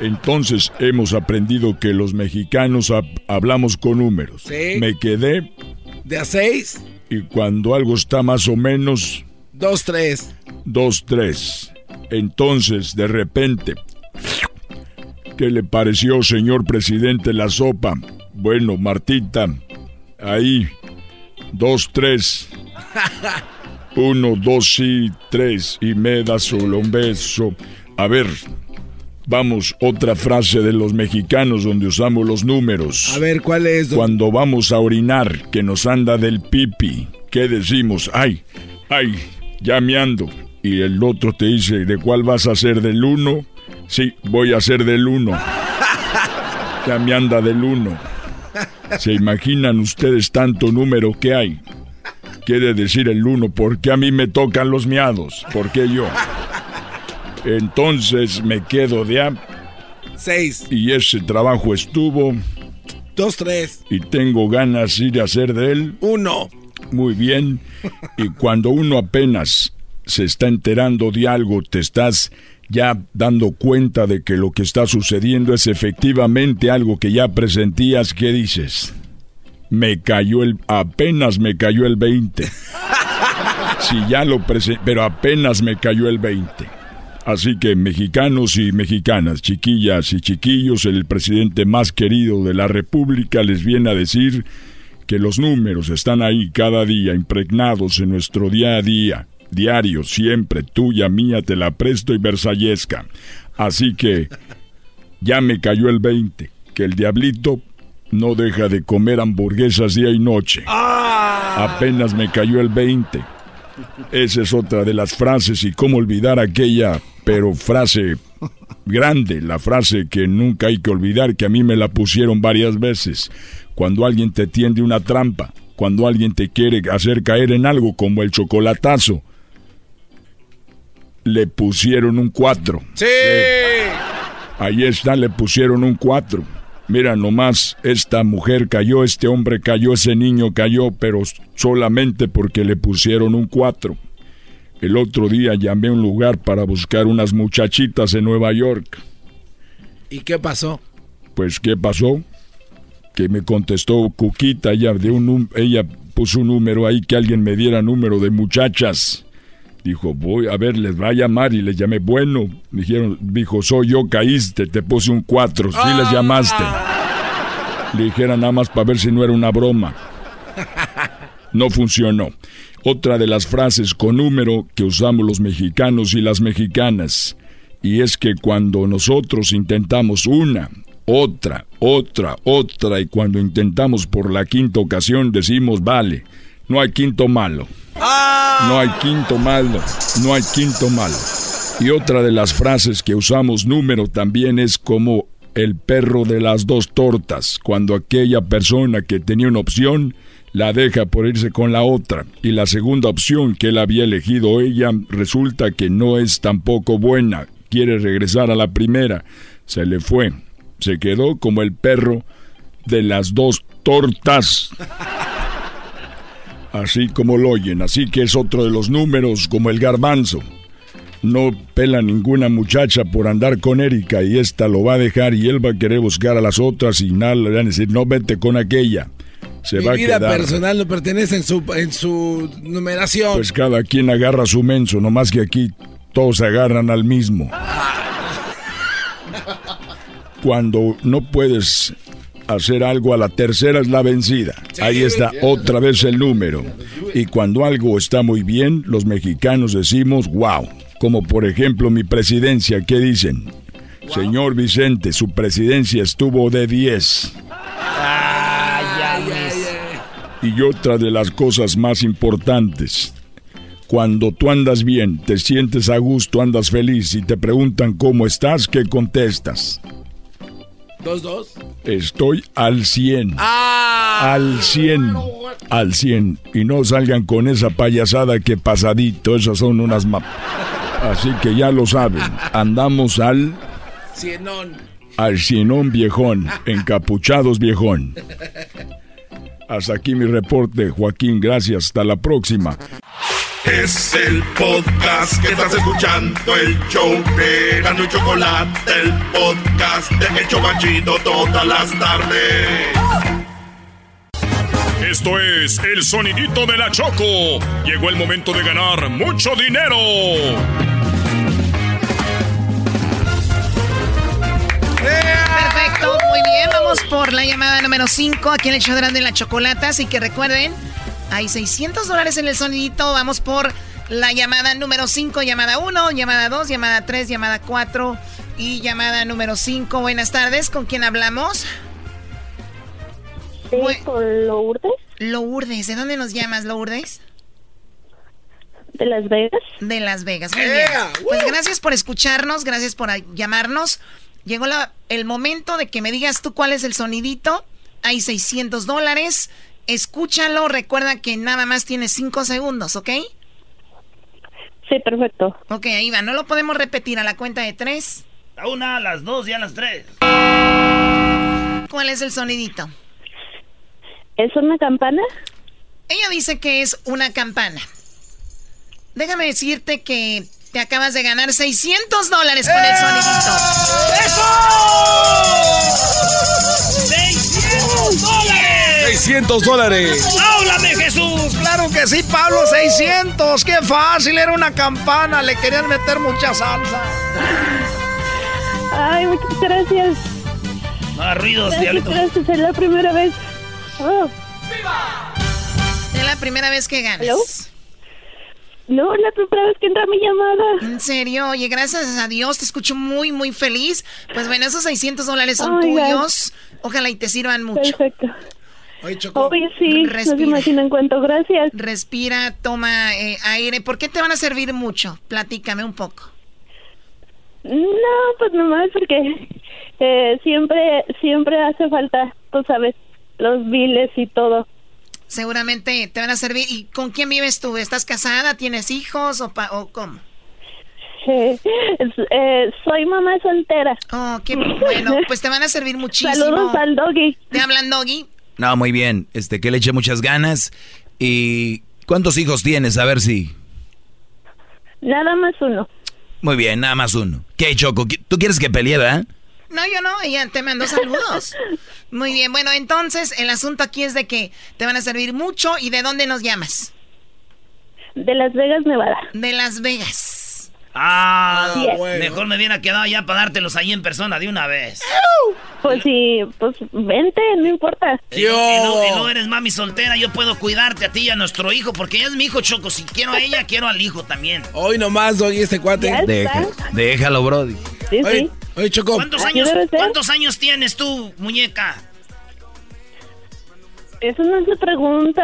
Entonces hemos aprendido que los mexicanos hab- hablamos con números. Sí. Me quedé De a seis. y cuando algo está más o menos, Dos, tres. dos, tres. Entonces, de repente, ¿qué le pareció, señor presidente, la sopa? Bueno, Martita, ahí, dos, tres. Uno, dos y tres. Y me da solo un beso. A ver, vamos, otra frase de los mexicanos donde usamos los números. A ver, ¿cuál es? don- Cuando vamos a orinar, que nos anda del pipi, ¿qué decimos? Ay, ay, ya me ando. Y el otro te dice, ¿de cuál vas a ser del uno? Sí, voy a ser del uno. Ya me anda del uno. ¿Se imaginan ustedes tanto número que hay? Quiere decir el uno, ¿por qué a mí me tocan los miados? ¿Por qué yo? Entonces me quedo de a... Seis. Y ese trabajo estuvo Dos, tres. y tengo ganas de ir a hacer de él. Uno. Muy bien. Y cuando uno apenas se está enterando de algo, te estás ya dando cuenta de que lo que está sucediendo es efectivamente algo que ya presentías, ¿qué dices? Me cayó el... apenas me cayó el 20. Si ya lo presenté, pero apenas me cayó el 20. Así que mexicanos y mexicanas, chiquillas y chiquillos, el presidente más querido de la República les viene a decir que los números están ahí cada día, impregnados en nuestro día a día, diario, siempre, tuya, mía, te la presto y versallesca. Así que ya me cayó el 20, que el diablito no deja de comer hamburguesas día y noche. Apenas me cayó el 20. Esa es otra de las frases y cómo olvidar aquella, pero frase grande, la frase que nunca hay que olvidar, que a mí me la pusieron varias veces. cuando alguien te tiende una trampa, cuando alguien te quiere hacer caer en algo como el chocolatazo. Le pusieron un 4. Sí. Ahí está, le pusieron un 4. Mira nomás, esta mujer cayó, este hombre cayó, ese niño cayó, pero solamente porque le pusieron un 4. El otro día llamé a un lugar para buscar unas muchachitas en Nueva York. ¿Y qué pasó? Pues, ¿qué pasó? Que me contestó Cuquita, ella, de un, ella puso un número ahí que alguien me diera número de muchachas. Dijo, voy a ver, les va a llamar y les llamé. Bueno, dijeron, dijo, soy yo, caíste, te puse un 4, sí les llamaste. Le dijera nada más para ver si no era una broma. No funcionó. Otra de las frases con número que usamos los mexicanos y las mexicanas. Y es que cuando nosotros intentamos una, otra, otra, otra, y cuando intentamos por la quinta ocasión decimos, vale, no hay quinto malo. No hay quinto malo, no hay quinto malo. Y otra de las frases que usamos número también es como el perro de las dos tortas, cuando aquella persona que tenía una opción la deja por irse con la otra. Y la segunda opción que él había elegido ella resulta que no es tampoco buena, quiere regresar a la primera, se le fue, se quedó como el perro de las dos tortas. Así como lo oyen, así que es otro de los números como el garbanzo. No pela ninguna muchacha por andar con Erika y esta lo va a dejar y él va a querer buscar a las otras y nada le van a decir no vete con aquella. Se Mi va a vida quedar. personal no pertenece en su, en su numeración. Pues cada quien agarra su menso, nomás que aquí todos agarran al mismo. Cuando no puedes hacer algo a la tercera es la vencida. Ahí está otra vez el número. Y cuando algo está muy bien, los mexicanos decimos wow. Como por ejemplo mi presidencia, ¿qué dicen? Señor Vicente, su presidencia estuvo de 10. Y otra de las cosas más importantes, cuando tú andas bien, te sientes a gusto, andas feliz y te preguntan cómo estás, ¿qué contestas? ¿Dos, dos? Estoy al 100. Ah. Al 100. Al 100. Y no salgan con esa payasada que pasadito, esas son unas map. Así que ya lo saben, andamos al Cienón. al cienón viejón, encapuchados viejón. Hasta aquí mi reporte, Joaquín, gracias, hasta la próxima. Es el podcast que estás escuchando, el show de Gano y Chocolate, el podcast de El Chobachito todas las tardes. Esto es el sonidito de la Choco. Llegó el momento de ganar mucho dinero. Perfecto, muy bien. Vamos por la llamada número 5 aquí en el show de la Chocolata. Así que recuerden, hay 600 dólares en el sonidito. Vamos por la llamada número 5, llamada 1, llamada 2, llamada 3, llamada 4 y llamada número 5. Buenas tardes, ¿con quién hablamos? Sí, con Lourdes. Lourdes, ¿de dónde nos llamas, Lourdes? De Las Vegas. De Las Vegas, muy bien. Pues gracias por escucharnos, gracias por llamarnos. Llegó la- el momento de que me digas tú cuál es el sonidito. Hay 600 dólares. Escúchalo, recuerda que nada más tienes 5 segundos, ¿ok? Sí, perfecto. Ok, ahí va, no lo podemos repetir a la cuenta de 3. A una, a las dos y a las tres. ¿Cuál es el sonidito? ¿Es una campana? Ella dice que es una campana. Déjame decirte que te acabas de ganar 600 dólares con el sonidito. ¡600 dólares! 600 dólares. ¡Háblame, Jesús! Claro que sí, Pablo, 600. Qué fácil, era una campana. Le querían meter mucha salsa. Ay, muchas gracias. Hagas ruidos, Gracias, diablito. gracias. Es la primera vez. Oh, Es la primera vez que ganas. ¿Aló? no, es la primera vez que entra mi llamada. En serio, oye, gracias a Dios, te escucho muy, muy feliz. Pues bueno, esos 600 dólares son tuyos. Ojalá y te sirvan mucho. Perfecto. Oye, Choco. Obvio, sí. No se Respira. imaginan cuánto. Gracias. Respira, toma eh, aire. ¿Por qué te van a servir mucho? Platícame un poco. No, pues nomás porque eh, siempre, siempre hace falta, tú sabes, los biles y todo. Seguramente te van a servir. ¿Y con quién vives tú? ¿Estás casada? ¿Tienes hijos o, pa o cómo? Eh, soy mamá soltera. Oh, qué bueno. Pues te van a servir muchísimo. Saludos al doggy. ¿Te hablan doggy? No, muy bien. Este, que le eche muchas ganas. ¿Y cuántos hijos tienes? A ver si. Nada más uno. Muy bien, nada más uno. ¿Qué, Choco? ¿Tú quieres que pelee, verdad? No, yo no, ella te mandó saludos. Muy bien, bueno, entonces el asunto aquí es de que te van a servir mucho y de dónde nos llamas. De Las Vegas, Nevada. De Las Vegas. Ah, mejor me hubiera quedado ya para dártelos ahí en persona de una vez. Pues sí, pues vente, no importa. Yo. no, eres mami soltera, yo puedo cuidarte a ti y a nuestro hijo, porque ella es mi hijo Choco. Si quiero a ella, quiero al hijo también. Hoy nomás, doy este cuate. déjalo, Brody. Sí, sí. Oye, Choco. ¿Cuántos años, ¿Cuántos años tienes tú, muñeca? Eso no se pregunta.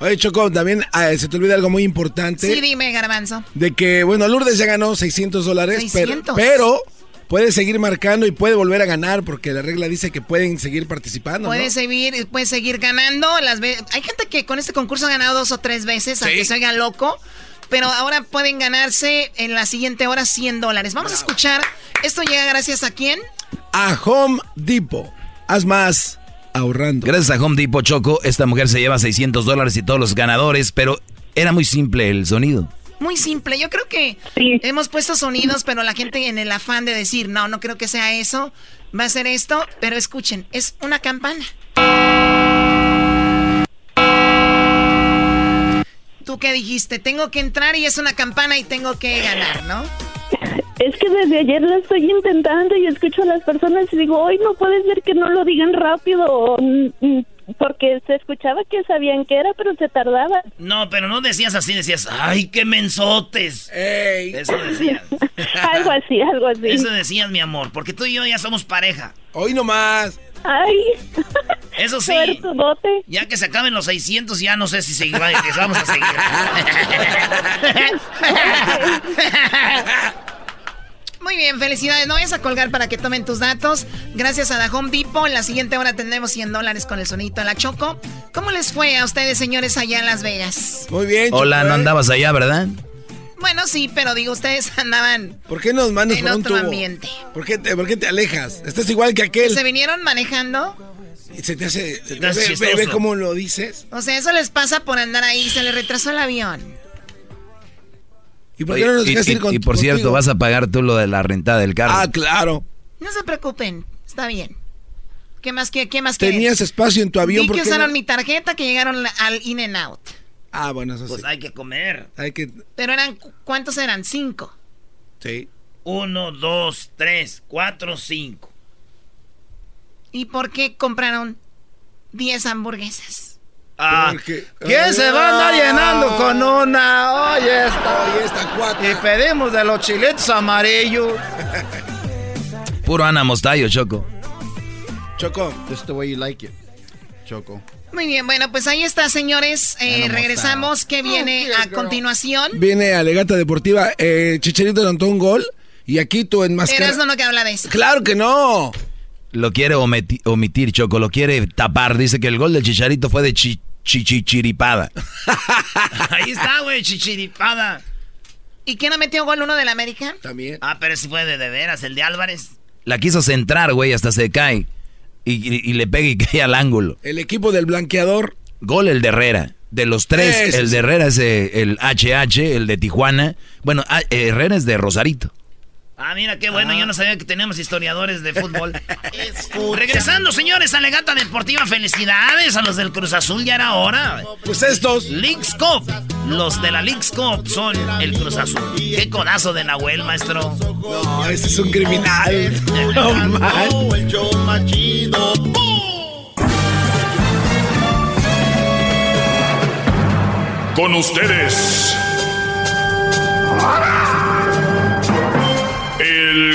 Oye, Choco, también ah, se te olvida algo muy importante. Sí, dime, Garbanzo. De que, bueno, Lourdes ya ganó 600 dólares, pero, pero puede seguir marcando y puede volver a ganar porque la regla dice que pueden seguir participando. Puede seguir, puede seguir ganando. Las Hay gente que con este concurso ha ganado dos o tres veces, aunque se haga loco. Pero ahora pueden ganarse en la siguiente hora 100 dólares. Vamos a escuchar. Esto llega gracias a quién? A Home Depot. Haz más ahorrando. Gracias a Home Depot Choco, esta mujer se lleva 600 dólares y todos los ganadores, pero era muy simple el sonido. Muy simple, yo creo que hemos puesto sonidos, pero la gente en el afán de decir, no, no creo que sea eso, va a ser esto, pero escuchen, es una campana. ¿Tú qué dijiste? Tengo que entrar y es una campana y tengo que ganar, ¿no? Es que desde ayer lo estoy intentando y escucho a las personas y digo, hoy no puede ser que no lo digan rápido, mm, mm, porque se escuchaba que sabían que era, pero se tardaba. No, pero no decías así, decías, ¡ay, qué mensotes! Eso decías. algo así, algo así. Eso decías, mi amor, porque tú y yo ya somos pareja. Hoy nomás. Ay. Eso sí. Ya que se acaben los 600, ya no sé si seguir, vamos a seguir. Muy bien, felicidades. No vayas a colgar para que tomen tus datos. Gracias a The Home Depot. En la siguiente hora tendremos 100 dólares con el sonito en la Choco. ¿Cómo les fue a ustedes, señores, allá en Las Vegas? Muy bien. Hola, no andabas allá, ¿verdad? Bueno, sí, pero digo, ustedes andaban. ¿Por qué nos mandas en otro ambiente? ¿Por qué, te, ¿Por qué te alejas? Estás igual que aquel. ¿Se vinieron manejando? Se te hace. Se te hace ve, ve, cómo lo dices. O sea, eso les pasa por andar ahí. Se les retrasó el avión. ¿Y por qué no nos dejas ir con, Y por cierto, vas a pagar tú lo de la rentada del carro. Ah, claro. No se preocupen, está bien. ¿Qué más qué, qué más Tenías espacio en tu avión. Vi que usaron mi tarjeta que llegaron al In and Out. Ah, bueno, eso pues sí. hay que comer. Hay que... Pero eran, ¿cuántos eran? Cinco. Sí. Uno, dos, tres, cuatro, cinco. ¿Y por qué compraron diez hamburguesas? Ah, ¿Quién se va a andar llenando con una? Oye, esta. Y pedimos de los chiletos amarillos. Puro Ana Mostayo, Choco. Choco. Just the way you like it. Choco. Muy bien, bueno, pues ahí está, señores. Eh, regresamos. ¿Qué viene a continuación? Viene Alegata Deportiva. Eh, Chicharito levantó un gol. Y aquí tú en más Eres no, no que habla de eso. ¡Claro que no! Lo quiere omitir, Choco, lo quiere tapar. Dice que el gol del Chicharito fue de chichiripada. Ahí está, güey, chichiripada. ¿Y quién no metió gol uno del América? También. Ah, pero ese fue de, de veras, el de Álvarez. La quiso centrar, güey, hasta se cae. Y, le pega y cae al ángulo. El equipo del blanqueador. Gol el de Herrera. De los tres, el de Herrera es eh, el HH, el de Tijuana. Bueno, ah, Herrera es de Rosarito. Ah, mira, qué bueno, yo no sabía que teníamos historiadores de fútbol. Regresando, señores, a Legata Deportiva, felicidades a los del Cruz Azul, ya era hora. Pues estos. Leagues Cup, los de la Leagues Cup son el Cruz Azul. Qué codazo de Nahuel, maestro. No, ese es un criminal. No, el show Con ustedes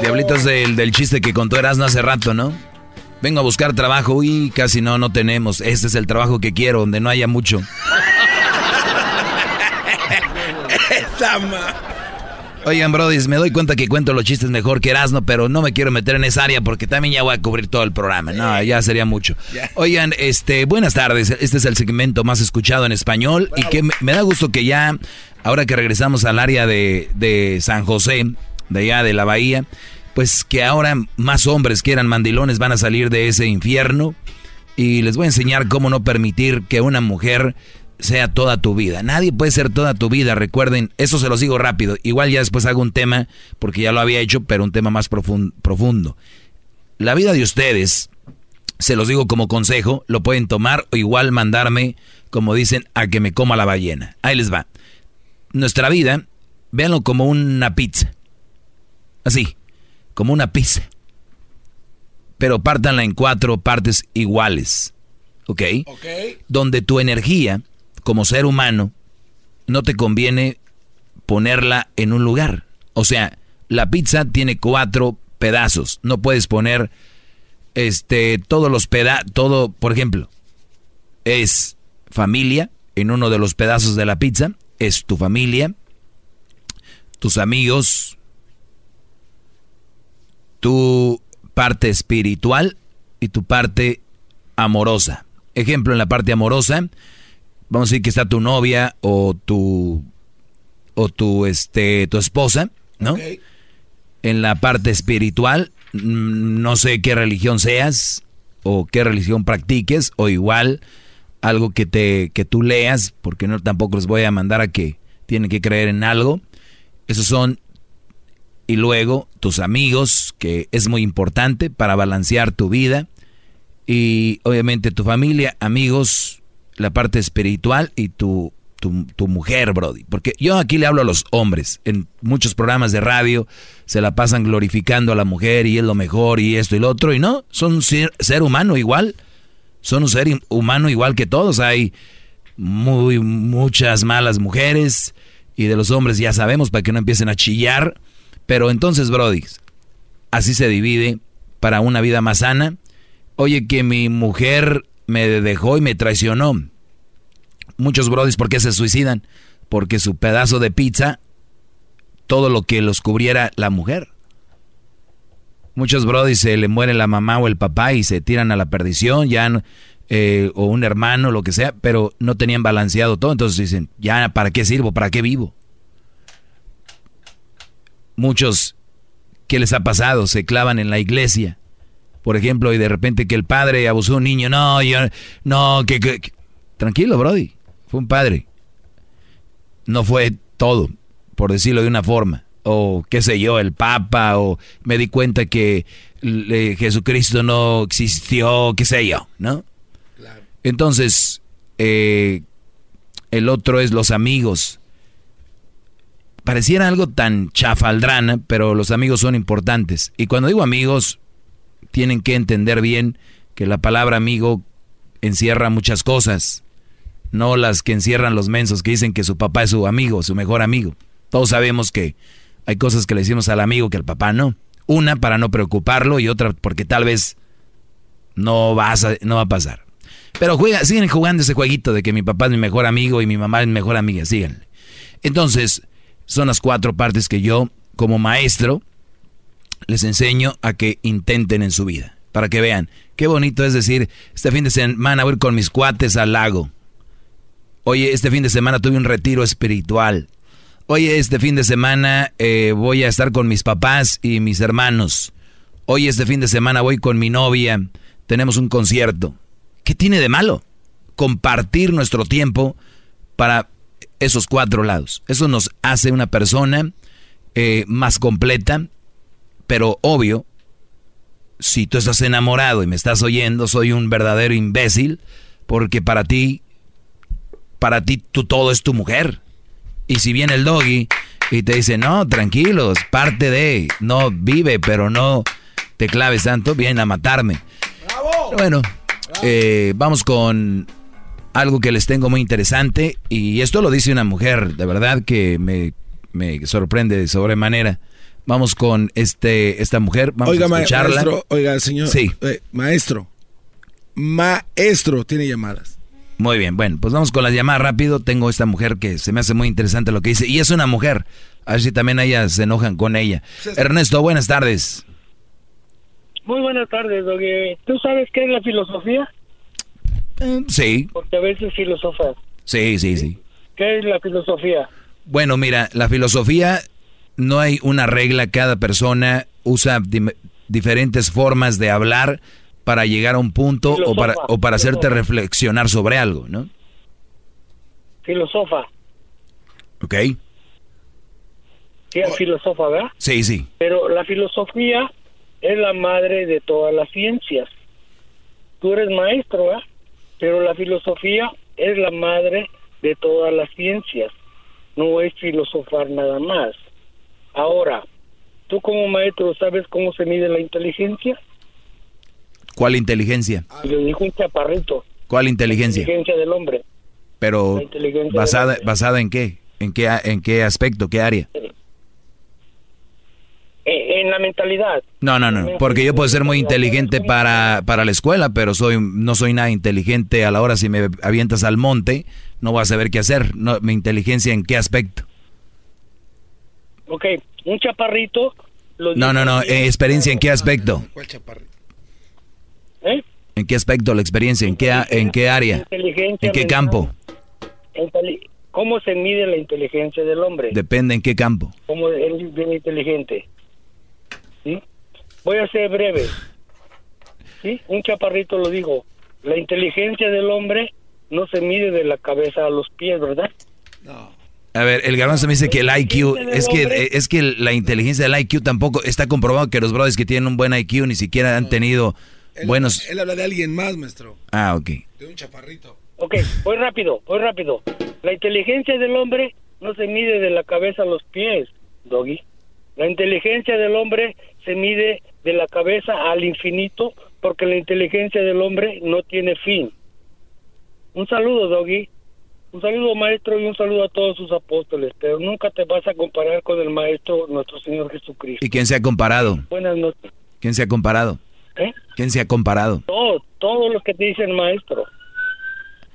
Diablito es del, del chiste que contó Erasmo hace rato, ¿no? Vengo a buscar trabajo. Uy, casi no, no tenemos. Este es el trabajo que quiero, donde no haya mucho. Oigan, Brody, me doy cuenta que cuento los chistes mejor que Erasmo, pero no me quiero meter en esa área porque también ya voy a cubrir todo el programa. No, ya sería mucho. Oigan, este, buenas tardes. Este es el segmento más escuchado en español y que me, me, da gusto que ya, ahora que regresamos al área de, de San José, de allá de la bahía, pues que ahora más hombres que eran mandilones van a salir de ese infierno y les voy a enseñar cómo no permitir que una mujer sea toda tu vida. Nadie puede ser toda tu vida, recuerden, eso se los digo rápido. Igual ya después hago un tema, porque ya lo había hecho, pero un tema más profundo. La vida de ustedes, se los digo como consejo, lo pueden tomar o igual mandarme, como dicen, a que me coma la ballena. Ahí les va. Nuestra vida, véanlo como una pizza. Así, como una pizza. Pero pártanla en cuatro partes iguales. ¿Ok? Donde tu energía como ser humano, no te conviene ponerla en un lugar. O sea, la pizza tiene cuatro pedazos. No puedes poner este todos los pedazos, todo, por ejemplo, es familia en uno de los pedazos de la pizza, es tu familia, tus amigos, tu parte espiritual y tu parte amorosa. Ejemplo, en la parte amorosa, vamos a decir que está tu novia o tu o tu este tu esposa, ¿no? En la parte espiritual, mm, no sé qué religión seas o qué religión practiques o igual algo que te que tú leas, porque no tampoco les voy a mandar a que tienen que creer en algo. Esos son y luego tus amigos, que es muy importante para balancear tu vida y obviamente tu familia, amigos, la parte espiritual y tu, tu, mujer, Brody. Porque yo aquí le hablo a los hombres. En muchos programas de radio se la pasan glorificando a la mujer y es lo mejor y esto y lo otro. Y no, son un ser, humano igual. Son un ser humano igual que todos. Hay muy, muchas malas mujeres y de los hombres ya sabemos para que no empiecen a chillar. Pero entonces, Brody, así se divide para una vida más sana. Oye, que mi mujer me dejó y me traicionó. Muchos brodis, ¿por qué se suicidan? Porque su pedazo de pizza, todo lo que los cubriera la mujer. Muchos brodis se le muere la mamá o el papá y se tiran a la perdición, ya eh, o un hermano, lo que sea, pero no tenían balanceado todo, entonces dicen, ya, ¿para qué sirvo? ¿Para qué vivo? Muchos, ¿qué les ha pasado? Se clavan en la iglesia por ejemplo, y de repente que el padre abusó a un niño, no, yo, no, que, tranquilo, Brody, fue un padre. No fue todo, por decirlo de una forma. O qué sé yo, el Papa, o me di cuenta que Jesucristo no existió, qué sé yo, ¿no? Entonces, eh, el otro es los amigos. Pareciera algo tan chafaldrana, pero los amigos son importantes. Y cuando digo amigos, tienen que entender bien que la palabra amigo encierra muchas cosas, no las que encierran los mensos que dicen que su papá es su amigo, su mejor amigo. Todos sabemos que hay cosas que le decimos al amigo que al papá no. Una para no preocuparlo y otra porque tal vez no, va a pasar. Pero siguen jugando ese jueguito de que mi papá es mi mejor amigo y mi mamá es mi mejor amiga, síganle. Entonces, son las cuatro partes que yo, como maestro, les enseño a que intenten en su vida. Para que vean, qué bonito es decir, este fin de semana voy con mis cuates al lago. Oye, este fin de semana tuve un retiro espiritual. Oye, este fin de semana eh, voy a estar con mis papás y mis hermanos. Oye, este fin de semana voy con mi novia. Tenemos un concierto. ¿Qué tiene de malo? Compartir nuestro tiempo para esos cuatro lados. Eso nos hace una persona eh, más completa, pero obvio, si tú estás enamorado y me estás oyendo, soy un verdadero imbécil, porque para ti, para ti tú todo es tu mujer. Y si viene el doggy y te dice, no, tranquilos, parte de, no vive, pero no te claves tanto, viene a matarme. Bueno, eh, vamos con algo que les tengo muy interesante, y esto lo dice una mujer, de verdad que me, me sorprende de sobremanera. Vamos con este esta mujer, vamos oiga, a escucharla. maestro, oiga, señor. Sí. eh, maestro. Maestro tiene llamadas. Muy bien, bueno, pues vamos con las llamadas rápido. Tengo esta mujer que se me hace muy interesante lo que dice. Y es una mujer. A ver si también ellas se enojan con ella. Ernesto, buenas tardes. Muy buenas tardes, Doggy. ¿Tú sabes qué es la filosofía? Sí, Porque a veces filosofas. sí, sí, sí. ¿Qué es la filosofía? Bueno, mira, la filosofía no hay una regla, cada persona usa diferentes formas de hablar para llegar a un punto o para, o para hacerte filosofa. reflexionar sobre algo, ¿no? Filosofa. ¿Ok? Sí, filosofa, ¿verdad? Sí, sí. Pero la filosofía es la madre de todas las ciencias. Tú eres maestro, ¿verdad? Pero la filosofía es la madre de todas las ciencias. No es filosofar nada más. Ahora, tú como maestro, ¿sabes cómo se mide la inteligencia? ¿Cuál inteligencia? Y le dijo un chaparrito. ¿Cuál inteligencia? Inteligencia del hombre. Pero La basada basada en qué? ¿En qué en qué aspecto, qué área? En la mentalidad. No, no, no, porque yo puedo ser muy inteligente para, para la escuela, pero soy no soy nada inteligente a la hora si me avientas al monte, no voy a saber qué hacer. No, mi inteligencia en qué aspecto? Ok, un chaparrito. lo No, no, no, eh, experiencia en qué aspecto? ¿Eh? ¿En qué aspecto la experiencia? ¿En qué en qué área? Inteligencia ¿En qué campo? ¿Cómo se mide la inteligencia del hombre? Depende en qué campo. ¿Cómo él es bien inteligente? ¿Sí? Voy a ser breve. ¿Sí? Un chaparrito lo dijo. La inteligencia del hombre no se mide de la cabeza a los pies, ¿verdad? A ver, el garbanzo me dice que el IQ, es que, es que la inteligencia del IQ tampoco está comprobado que los brothers que tienen un buen IQ ni siquiera han tenido buenos... Él habla de alguien más, maestro. Ah, ok. De un chaparrito. Ok, voy rápido, voy rápido. La inteligencia del hombre no se mide de la cabeza a los pies, Doggy. La inteligencia del hombre se mide de la cabeza al infinito porque la inteligencia del hombre no tiene fin. Un saludo, Doggy. Un saludo, maestro, y un saludo a todos sus apóstoles. Pero nunca te vas a comparar con el maestro, nuestro Señor Jesucristo. ¿Y quién se ha comparado? Buenas noches. ¿Quién se ha comparado? ¿Eh? ¿Quién se ha comparado? Todos, todos los que te dicen maestro.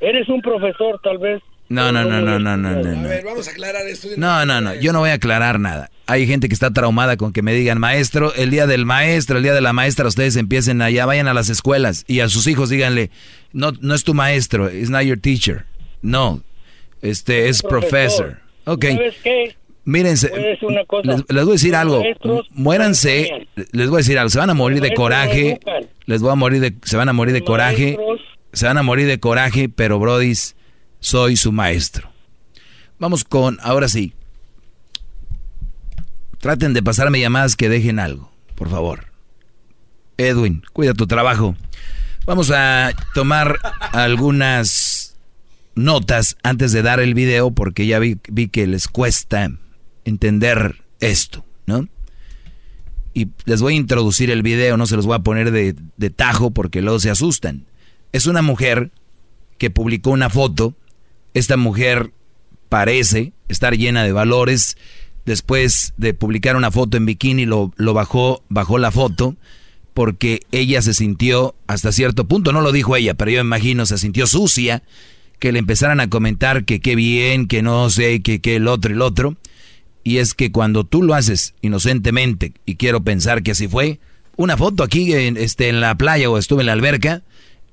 Eres un profesor, tal vez. No, no, no, no, no, no, no. A ver, vamos a aclarar esto. No, no, no, yo no voy a aclarar nada. Hay gente que está traumada con que me digan, maestro, el día del maestro, el día de la maestra, ustedes empiecen allá, vayan a las escuelas y a sus hijos díganle, no, no es tu maestro, it's not your teacher. No, este es professor. Ok, ¿Sabes qué? mírense, cosa. les, les voy a decir algo, muéranse, les voy a decir algo, se van a morir de coraje, les voy a morir de, se van a morir de coraje, se van a morir de coraje, pero Brodis, soy su maestro. Vamos con, ahora sí. Traten de pasarme llamadas que dejen algo, por favor. Edwin, cuida tu trabajo. Vamos a tomar algunas notas antes de dar el video porque ya vi, vi que les cuesta entender esto, ¿no? Y les voy a introducir el video, no se los voy a poner de, de tajo porque luego se asustan. Es una mujer que publicó una foto. Esta mujer parece estar llena de valores. Después de publicar una foto en bikini, lo, lo bajó, bajó la foto porque ella se sintió hasta cierto punto, no lo dijo ella, pero yo imagino se sintió sucia, que le empezaran a comentar que qué bien, que no sé, que, que el otro y el otro. Y es que cuando tú lo haces inocentemente, y quiero pensar que así fue, una foto aquí en, este, en la playa o estuve en la alberca,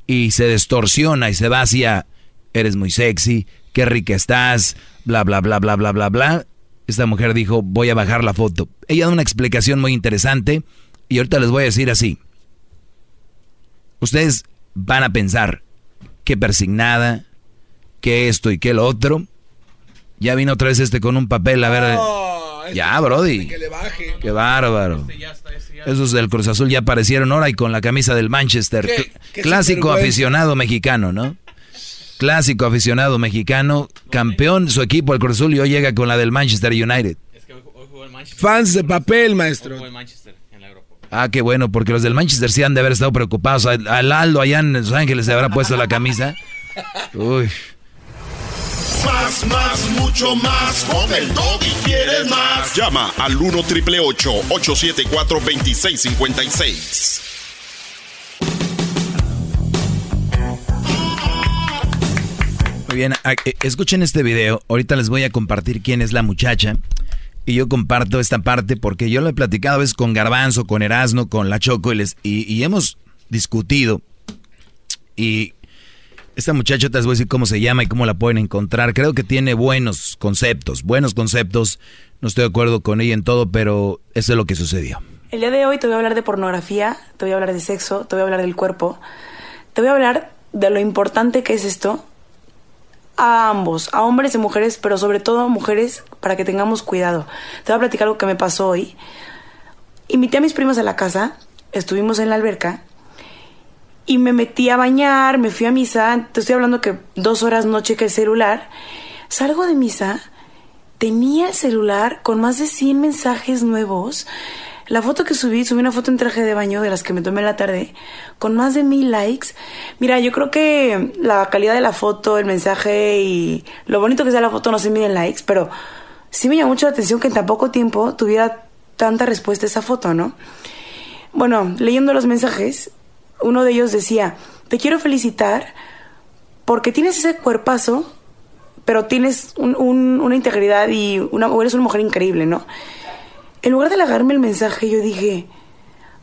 y se distorsiona y se va hacia, eres muy sexy, qué rica estás, bla, bla, bla, bla, bla, bla, bla. Esta mujer dijo, voy a bajar la foto. Ella da una explicación muy interesante y ahorita les voy a decir así. Ustedes van a pensar que persignada, que esto y que lo otro. Ya vino otra vez este con un papel, a ver. ya, Brody. Qué bárbaro. Esos del Cruz Azul ya aparecieron ahora y con la camisa del Manchester. ¿Qué? Cl- ¿Qué Clásico aficionado mexicano, ¿no? Clásico aficionado mexicano, campeón su equipo el Cruz Azul y hoy llega con la del Manchester United. Fans de papel, maestro. Ah, qué bueno, porque los del Manchester sí han de haber estado preocupados. Al al Aldo allá en Los Ángeles se habrá puesto la camisa. Uy. Más, más, mucho más. Con el y quieres más. Llama al 1 triple 874 2656. Bien, eh, escuchen este video. Ahorita les voy a compartir quién es la muchacha. Y yo comparto esta parte porque yo lo he platicado a veces con Garbanzo, con Erasmo, con La Choco y, les, y, hemos discutido. Y esta muchacha te voy a decir cómo se llama y cómo la pueden encontrar. Creo que tiene buenos conceptos, buenos conceptos. No estoy de acuerdo con ella en todo, pero eso es lo que sucedió. El día de hoy te voy a hablar de pornografía, te voy a hablar de sexo, te voy a hablar del cuerpo. Te voy a hablar de lo importante que es esto a ambos, a hombres y mujeres, pero sobre todo a mujeres, para que tengamos cuidado. Te voy a platicar algo que me pasó hoy. Invité a mis primas a la casa, estuvimos en la alberca y me metí a bañar, me fui a misa. Te estoy hablando que dos horas no chequé el celular. Salgo de misa, tenía el celular con más de 100 mensajes nuevos la foto que subí, subí una foto en traje de baño de las que me tomé en la tarde, con más de mil likes. Mira, yo creo que la calidad de la foto, el mensaje y lo bonito que sea la foto no se mide en likes, pero sí me llamó mucho la atención que en tan poco tiempo tuviera tanta respuesta esa foto, ¿no? Bueno, leyendo los mensajes, uno de ellos decía, te quiero felicitar porque tienes ese cuerpazo, pero tienes una integridad y una, eres una mujer increíble, ¿no? En lugar de halagarme el mensaje, yo dije,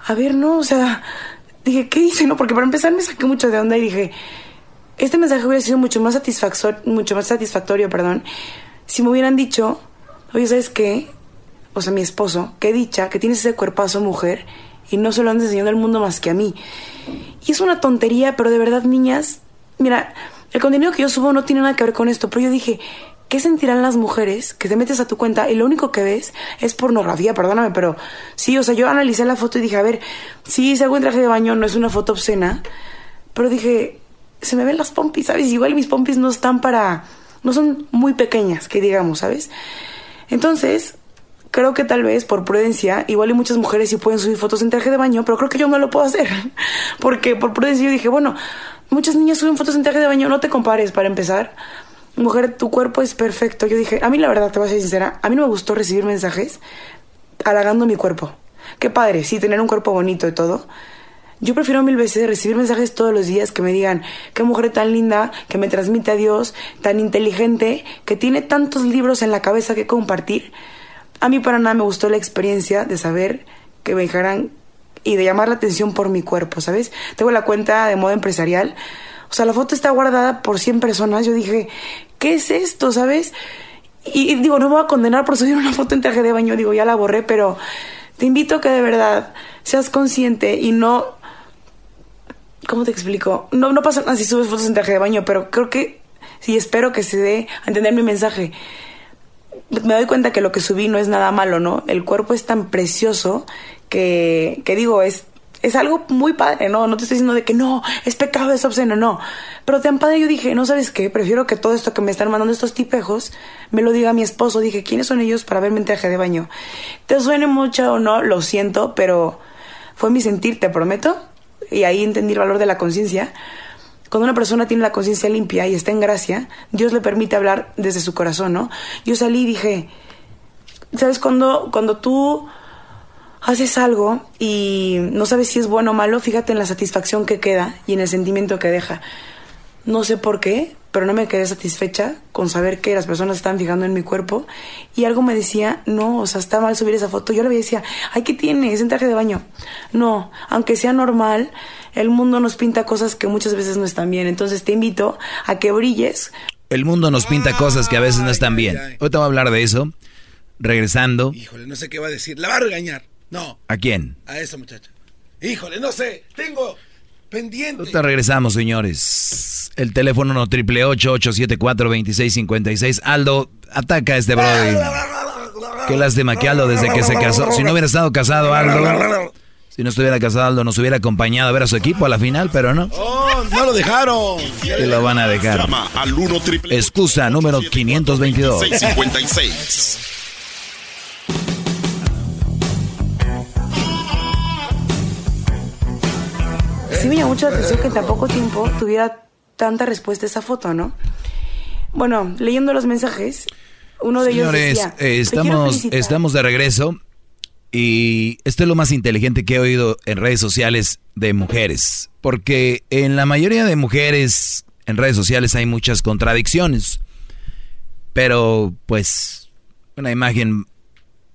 a ver, no, o sea, dije, ¿qué dice? No, porque para empezar me saqué mucho de onda y dije, este mensaje hubiera sido mucho más satisfactorio, mucho más satisfactorio, perdón, si me hubieran dicho, oye, ¿sabes qué? O sea, mi esposo, qué dicha, que tienes ese cuerpazo mujer y no se lo han enseñado al mundo más que a mí. Y es una tontería, pero de verdad, niñas, mira, el contenido que yo subo no tiene nada que ver con esto, pero yo dije, ¿Qué sentirán las mujeres que te metes a tu cuenta y lo único que ves es pornografía? Perdóname, pero sí, o sea, yo analicé la foto y dije, a ver, sí, hago en traje de baño no es una foto obscena, pero dije, se me ven las pompis, ¿sabes? Igual mis pompis no están para, no son muy pequeñas, que digamos, ¿sabes? Entonces, creo que tal vez por prudencia, igual y muchas mujeres sí pueden subir fotos en traje de baño, pero creo que yo no lo puedo hacer, porque por prudencia yo dije, bueno, muchas niñas suben fotos en traje de baño, no te compares para empezar mujer, tu cuerpo es perfecto. Yo dije, a mí la verdad, te voy a ser sincera, a mí no me gustó recibir mensajes halagando mi cuerpo. Qué padre, sí, tener un cuerpo bonito y todo. Yo prefiero mil veces recibir mensajes todos los días que me digan, qué mujer tan linda, que me transmite a Dios, tan inteligente, que tiene tantos libros en la cabeza que compartir. A mí para nada me gustó la experiencia de saber que me dijeran y de llamar la atención por mi cuerpo, ¿sabes? Tengo la cuenta de moda empresarial. O sea, la foto está guardada por 100 personas. Yo dije, ¿qué es esto, sabes? Y, digo, no me voy a condenar por subir una foto en traje de baño, digo, ya la borré, pero te invito a que de verdad seas consciente y no... ¿Cómo te explico? No, no pasa nada si subes fotos en traje de baño, pero creo que sí espero que se dé a entender mi mensaje. Me doy cuenta que lo que subí no es nada malo, ¿no? El cuerpo es tan precioso que, que digo, es es algo muy padre, ¿no? No te estoy diciendo de que no, es pecado, es obsceno, no. Pero tan padre yo dije, no sabes qué, prefiero que todo esto que me están mandando estos tipejos me lo diga mi esposo. Dije, ¿quiénes son ellos para verme en traje de baño? Te suene mucho o no, lo siento, pero fue mi sentir, te prometo. Y ahí entendí el valor de la conciencia. Cuando una persona tiene la conciencia limpia y está en gracia, Dios le permite hablar desde su corazón, ¿no? Yo salí y dije, ¿sabes? Cuando, cuando tú haces algo y no sabes si es bueno o malo, fíjate en la satisfacción que queda y en el sentimiento que deja. No sé por qué, pero no me quedé satisfecha con saber que las personas estaban fijando en mi cuerpo y algo me decía, no, o sea, está mal subir esa foto. Yo le decía, ay, ¿qué tiene? Es en traje de baño. No, aunque sea normal, el mundo nos pinta cosas que muchas veces no están bien. Entonces te invito a que brilles. El mundo nos pinta cosas que a veces no están bien. Hoy te voy a hablar de eso. Regresando. Híjole, no sé qué va a decir. La va a regañar. No. ¿A quién? A esa muchacha. Híjole, no sé. Tengo pendiente. Te regresamos, señores. El teléfono no triple 874 2656 Aldo, ataca a este brody. Qué lástima que Aldo desde que se casó. Si no hubiera estado casado, Aldo. Si no estuviera casado, Aldo nos hubiera acompañado a ver a su equipo a la final, pero no. Oh, no lo dejaron. Que lo van a dejar. Llama al 1 triple Excusa número 522. 656. Sí me llamó mucho la atención que en tan poco tiempo tuviera tanta respuesta esa foto, ¿no? Bueno, leyendo los mensajes, uno de ellos decía, eh, estamos, estamos de regreso y esto es lo más inteligente que he oído en redes sociales de mujeres, porque en la mayoría de mujeres en redes sociales hay muchas contradicciones, pero pues una imagen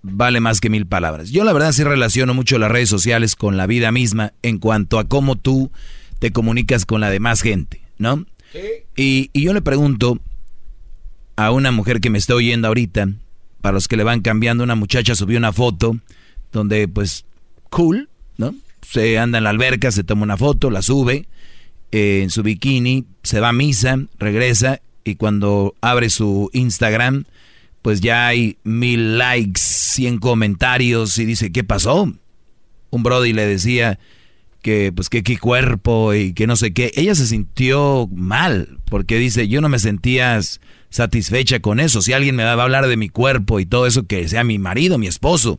vale más que mil palabras. Yo la verdad sí relaciono mucho las redes sociales con la vida misma en cuanto a cómo tú te comunicas con la demás gente, ¿no? Y, y yo le pregunto a una mujer que me está oyendo ahorita, para los que le van cambiando, una muchacha subió una foto donde pues cool, ¿no? Se anda en la alberca, se toma una foto, la sube eh, en su bikini, se va a misa, regresa y cuando abre su Instagram, pues ya hay mil likes, cien comentarios y dice, ¿qué pasó? Un Brody le decía que pues que qué cuerpo y que no sé qué. Ella se sintió mal porque dice, yo no me sentía satisfecha con eso. Si alguien me va a hablar de mi cuerpo y todo eso, que sea mi marido, mi esposo.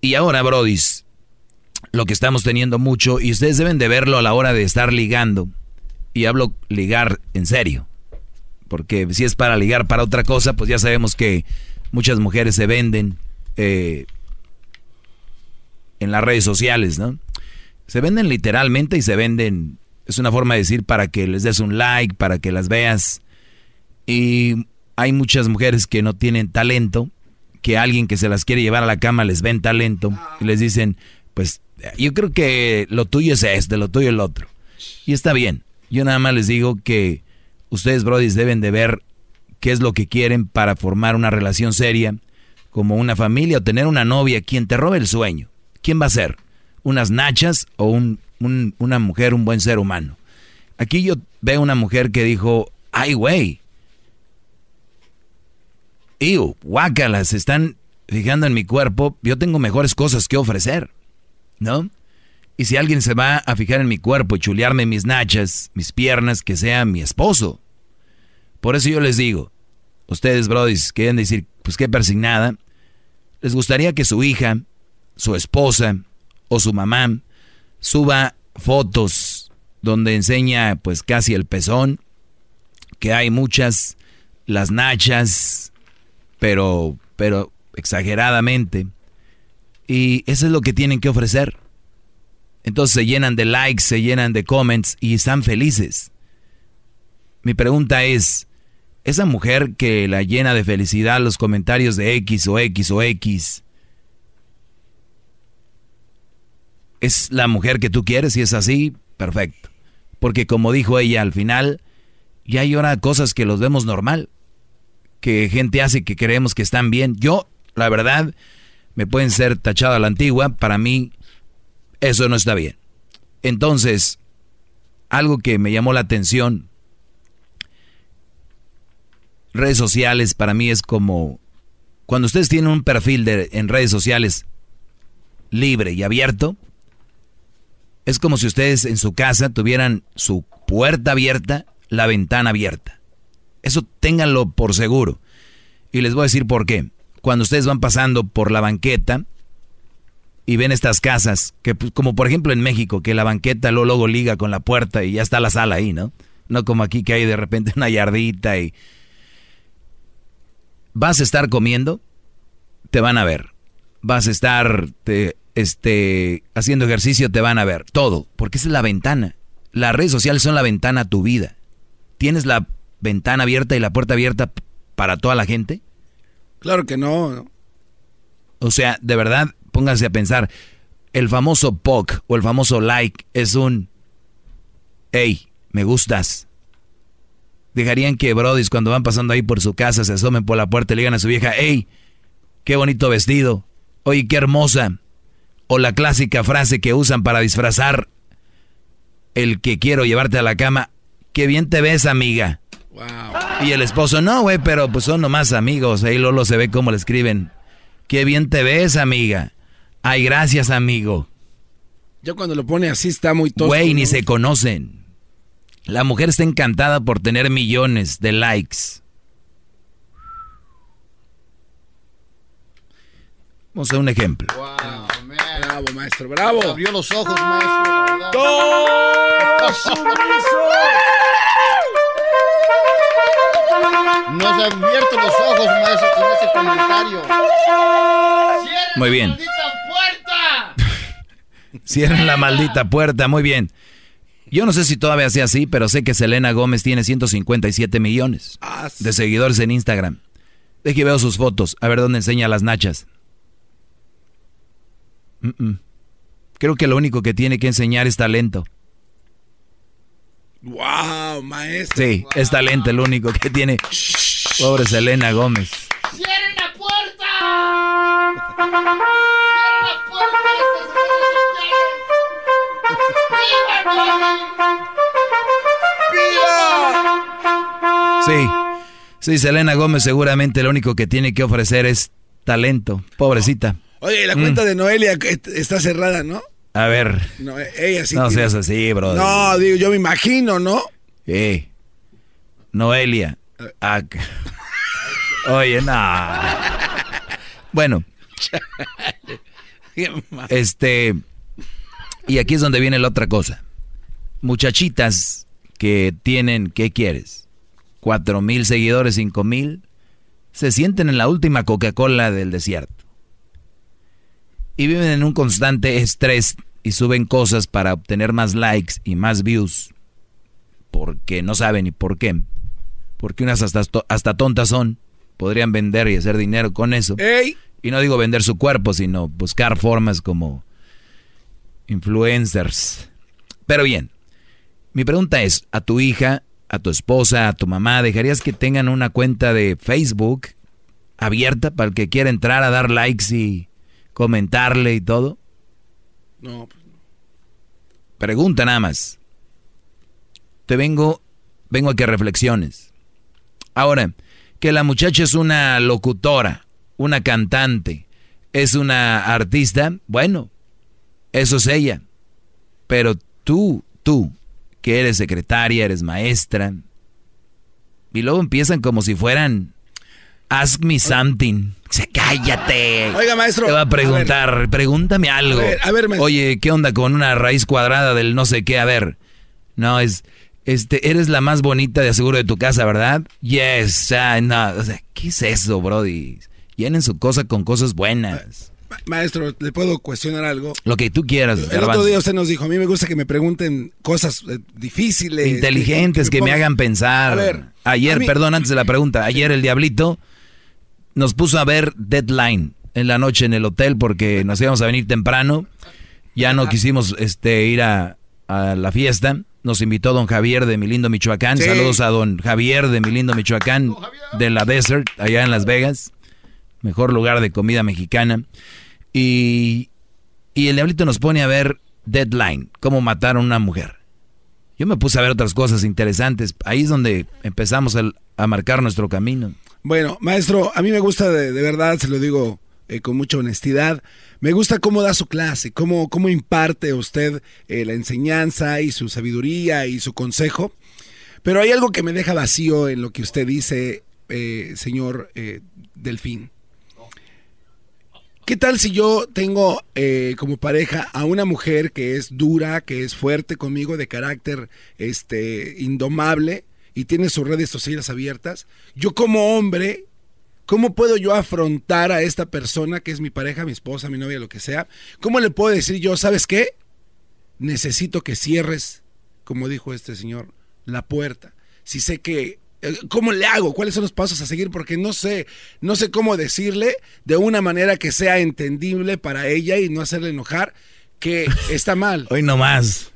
Y ahora, Brodis, lo que estamos teniendo mucho, y ustedes deben de verlo a la hora de estar ligando, y hablo ligar en serio, porque si es para ligar para otra cosa, pues ya sabemos que muchas mujeres se venden eh, en las redes sociales, ¿no? Se venden literalmente y se venden, es una forma de decir para que les des un like, para que las veas. Y hay muchas mujeres que no tienen talento que alguien que se las quiere llevar a la cama les ven talento y les dicen, pues yo creo que lo tuyo es este, lo tuyo es el otro. Y está bien. Yo nada más les digo que ustedes, brodis, deben de ver qué es lo que quieren para formar una relación seria, como una familia o tener una novia, quien te robe el sueño. ¿Quién va a ser? ¿Unas nachas o un, una mujer, un buen ser humano? Aquí yo veo una mujer que dijo, ay, güey, Iu, guácalas, están fijando en mi cuerpo, yo tengo mejores cosas que ofrecer, ¿no? Y si alguien se va a fijar en mi cuerpo y chulearme mis nachas, mis piernas, que sea mi esposo. Por eso yo les digo, ustedes, brodis, quieren decir, pues qué persignada, les gustaría que su hija, su esposa o su mamá suba fotos donde enseña pues casi el pezón, que hay muchas, las nachas, pero, pero exageradamente. Y eso es lo que tienen que ofrecer. Entonces se llenan de likes, se llenan de comments y están felices. Mi pregunta es, esa mujer que la llena de felicidad los comentarios de X o X o X, ¿es la mujer que tú quieres? Si es así, perfecto. Porque como dijo ella al final, ya hay ahora cosas que los vemos normal que gente hace que creemos que están bien. Yo, la verdad, me pueden ser tachado a la antigua, para mí eso no está bien. Entonces, algo que me llamó la atención, redes sociales para mí es como, cuando ustedes tienen un perfil de, en redes sociales libre y abierto, es como si ustedes en su casa tuvieran su puerta abierta, la ventana abierta. Eso ténganlo por seguro. Y les voy a decir por qué. Cuando ustedes van pasando por la banqueta y ven estas casas, que pues, como por ejemplo en México, que la banqueta luego, luego liga con la puerta y ya está la sala ahí, ¿no? No como aquí que hay de repente una yardita y... Vas a estar comiendo, te van a ver. Vas a estar este, haciendo ejercicio, te van a ver. Todo, porque esa es la ventana. Las redes sociales son la ventana a tu vida. Tienes la ventana abierta y la puerta abierta para toda la gente? Claro que no. O sea, de verdad, pónganse a pensar, el famoso POC o el famoso like es un, hey, me gustas. Dejarían que brodis cuando van pasando ahí por su casa se asomen por la puerta y le digan a su vieja, hey, qué bonito vestido, oye, qué hermosa. O la clásica frase que usan para disfrazar el que quiero llevarte a la cama, qué bien te ves, amiga. Y el esposo, no, güey, pero pues son nomás amigos. Ahí Lolo se ve cómo le escriben. Qué bien te ves, amiga. Ay, gracias, amigo. Ya cuando lo pone así está muy tosco. Güey, ni se conocen. La mujer está encantada por tener millones de likes. Vamos a un ejemplo. bravo, maestro, bravo. Abrió los ojos, maestro. ¡Todo Nos ha abierto los ojos, maestro, con ese comentario. Muy bien. Puerta! Cierren la maldita puerta, muy bien. Yo no sé si todavía sea así, pero sé que Selena Gómez tiene 157 millones de seguidores en Instagram. De que veo sus fotos, a ver dónde enseña las nachas. Mm, mm. Creo que lo único que tiene que enseñar es talento. Wow, maestro. Sí, es talento el único que tiene. Pobre Selena Gómez. ¡Cierren la puerta! Sí, sí, Selena Gómez seguramente lo único que tiene que ofrecer es talento. Pobrecita. Oye, la cuenta de Noelia está cerrada, ¿no? A ver. No, ella sí. No seas así, bro. No, digo, yo me imagino, ¿no? Sí. Noelia. Ah, Oye, no. Bueno. Este. Y aquí es donde viene la otra cosa. Muchachitas que tienen, ¿qué quieres? Cuatro mil seguidores, cinco mil, se sienten en la última Coca-Cola del desierto. Y viven en un constante estrés y suben cosas para obtener más likes y más views. Porque no saben ni por qué. Porque unas hasta, hasta tontas son. Podrían vender y hacer dinero con eso. Y no digo vender su cuerpo, sino buscar formas como influencers. Pero bien, mi pregunta es, a tu hija, a tu esposa, a tu mamá, ¿dejarías que tengan una cuenta de Facebook abierta para el que quiera entrar a dar likes y comentarle y todo? No, pues no. Pregunta nada más. Te vengo, vengo a que reflexiones. Ahora, que la muchacha es una locutora, una cantante, es una artista, bueno, eso es ella. Pero tú, tú, que eres secretaria, eres maestra, y luego empiezan como si fueran Ask me something. cállate. Oiga, maestro. Te va a preguntar, pregúntame algo. A ver, Oye, ¿qué onda con una raíz cuadrada del no sé qué? A ver. No, es. Este, eres la más bonita de aseguro de tu casa, ¿verdad? Yes. Ah, no. O sea, ¿qué es eso, Brody? Llenen su cosa con cosas buenas. Maestro, ¿le puedo cuestionar algo? Lo que tú quieras. El otro día usted nos dijo, a mí me gusta que me pregunten cosas eh, difíciles. Inteligentes, que, me, hagan pensar. A ver, ayer, perdón, antes de la pregunta, ayer el diablito nos puso a ver Deadline en la noche en el hotel porque nos íbamos a venir temprano. Ya no quisimos este, ir a, la fiesta. Nos invitó don Javier de mi lindo Michoacán. Saludos a don Javier de mi lindo Michoacán, de la Desert, allá en Las Vegas. Mejor lugar de comida mexicana. Y, y el diablito nos pone a ver Deadline, cómo matar a una mujer. Yo me puse a ver otras cosas interesantes. Ahí es donde empezamos a marcar nuestro camino. Bueno, maestro, a mí me gusta de, verdad, se lo digo eh, con mucha honestidad, me gusta cómo da su clase, cómo, cómo imparte usted eh, la enseñanza y su sabiduría y su consejo. Pero hay algo que me deja vacío en lo que usted dice, eh, señor Delfín. ¿Qué tal si yo tengo como pareja a una mujer que es dura, que es fuerte conmigo, de carácter este, indomable, y tiene sus redes sociales abiertas, yo como hombre, ¿cómo puedo yo afrontar a esta persona que es mi pareja, mi esposa, mi novia, lo que sea? ¿Cómo le puedo decir yo, sabes qué? Necesito que cierres, como dijo este señor, la puerta. Si sé que eh, ¿Cómo le hago? ¿Cuáles son los pasos a seguir? Porque no sé, no sé cómo decirle de una manera que sea entendible para ella y no hacerle enojar que está mal. Hoy no más.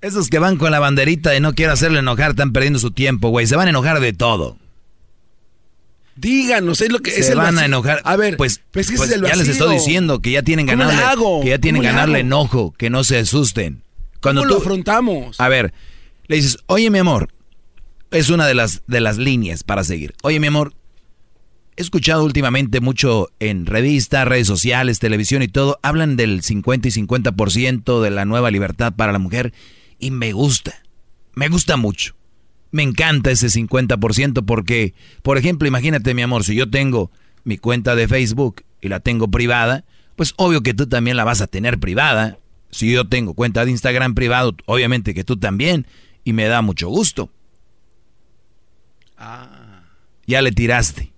Esos que van con la banderita de no quiero hacerle enojar están perdiendo su tiempo, güey. Se van a enojar de todo. Díganos, es lo que se es van a enojar. A ver, pues, pues, pues ya les estoy diciendo que ya tienen ganarle, que ya tienen ganarle enojo, que no se asusten. Cuando ¿Cómo lo afrontamos? A ver, le dices, oye mi amor, es una de las de las líneas para seguir. Oye mi amor, he escuchado últimamente mucho en revistas, redes sociales, televisión y todo, hablan del 50 y 50% de la nueva libertad para la mujer y me gusta, me gusta mucho. Me encanta ese 50% porque, por ejemplo, imagínate mi amor, si yo tengo mi cuenta de Facebook y la tengo privada, pues obvio que tú también la vas a tener privada. Si yo tengo cuenta de Instagram privado, obviamente que tú también, y me da mucho gusto. Ah. Ya le tiraste.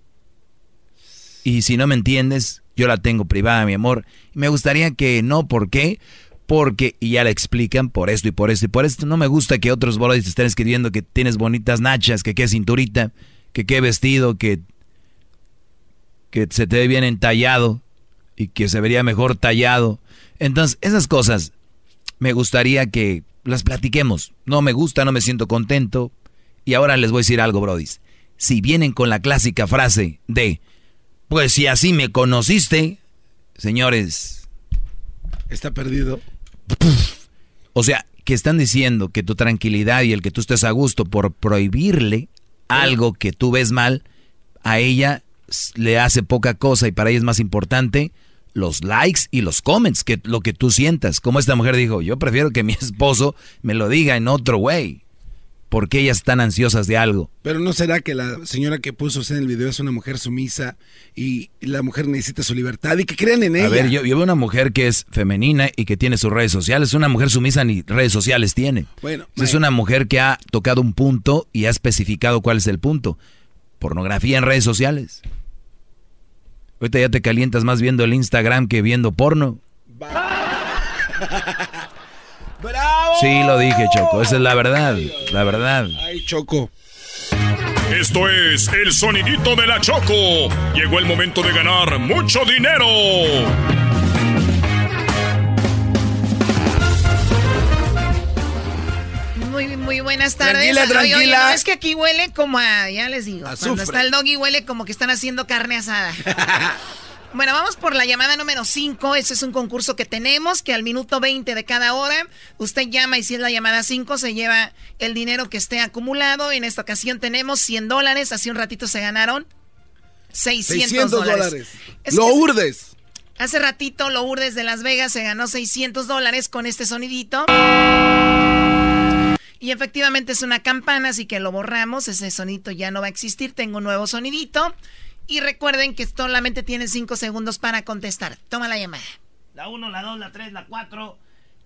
Y si no me entiendes, yo la tengo privada, mi amor. Me gustaría que no, ¿por qué? Porque, y ya le explican por esto y por esto y por esto. No me gusta que otros bolos te estén escribiendo que tienes bonitas nachas, que qué cinturita, que qué vestido, que, que se te ve bien entallado y que se vería mejor tallado. Entonces, esas cosas me gustaría que las platiquemos. No me gusta, no me siento contento. Y ahora les voy a decir algo, brodis. Si vienen con la clásica frase de, pues si así me conociste, señores. Está perdido. O sea, que están diciendo que tu tranquilidad y el que tú estés a gusto por prohibirle algo que tú ves mal, a ella le hace poca cosa y para ella es más importante los likes y los comments que lo que tú sientas. Como esta mujer dijo, yo prefiero que mi esposo me lo diga en otro way. Porque ellas están ansiosas de algo? Pero no será que la señora que puso usted en el video es una mujer sumisa y la mujer necesita su libertad y que crean en ella. A ver, yo, yo veo una mujer que es femenina y que tiene sus redes sociales. Una mujer sumisa ni redes sociales tiene. Bueno, Es una mujer que ha tocado un punto y ha especificado cuál es el punto. Pornografía en redes sociales. Ahorita ya te calientas más viendo el Instagram que viendo porno. Sí, lo dije, Choco. Esa es la verdad. La verdad. Ay, Choco. Esto es el sonidito de la Choco. Llegó el momento de ganar mucho dinero. Muy, muy buenas tardes. Tranquila, Oye, oye, tranquila. no, es que aquí huele como a, ya les digo, cuando está el doggy huele como que están haciendo carne asada. bueno, vamos por la llamada número 5. Ese es un concurso que tenemos, que al minuto 20 de cada hora usted llama y si es la llamada 5 se lleva el dinero que esté acumulado. En esta ocasión tenemos 100 dólares. Hace un ratito se ganaron 600, 600 dólares. Es Lo urdes. Hace ratito Lourdes de Las Vegas se ganó 600 dólares con este sonidito. Y efectivamente es una campana, así que lo borramos. Ese sonidito ya no va a existir. Tengo un nuevo sonidito. Y recuerden que solamente tienen 5 segundos para contestar. Toma la llamada. La 1, la 2, la 3, la 4.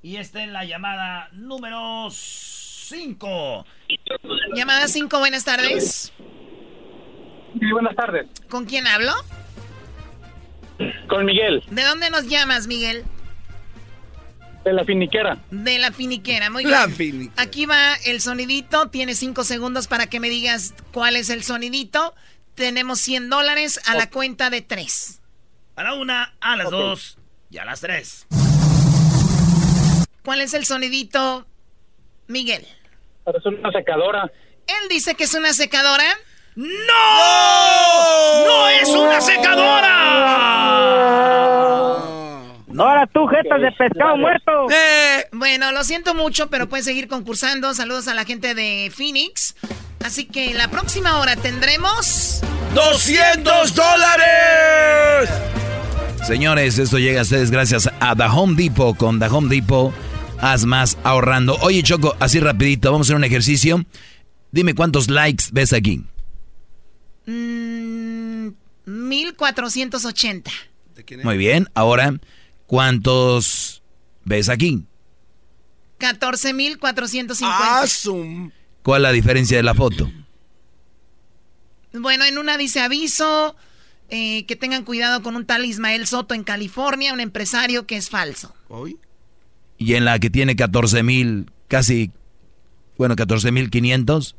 Y esta es la llamada número 5. Llamada 5, buenas tardes. Sí, buenas tardes. ¿Con quién hablo? Con Miguel, ¿De dónde nos llamas, Miguel? de la finiquera. De la finiquera, muy La bien. finiquera. Aquí va el sonidito. Tienes cinco segundos para que me digas cuál es el sonidito. Tenemos 100 dólares a la cuenta de tres. A la 1, a las 2 y a las 3. ¿Cuál es el sonidito, Miguel? Parece una secadora. Él dice que es una secadora. ¡No! ¡No es una secadora! Ahora tú, jetas de pescado muerto. Bueno, lo siento mucho, pero pueden seguir concursando. Saludos a la gente de Phoenix. Así que la próxima hora tendremos... ¡200 dólares! Señores, esto llega a ustedes gracias a The Home Depot. Con The Home Depot, haz más ahorrando. Oye, Choco, así rapidito, vamos a hacer un ejercicio. Dime cuántos likes ves aquí. mm, 1480. Muy bien, ahora, ¿cuántos ves aquí? 14450. ¿Cuál es la diferencia de la foto? Bueno, en una dice aviso eh, que tengan cuidado con un tal Ismael Soto en California, un empresario que es falso. Y en la que tiene 14 mil, casi, bueno, 14 mil 500.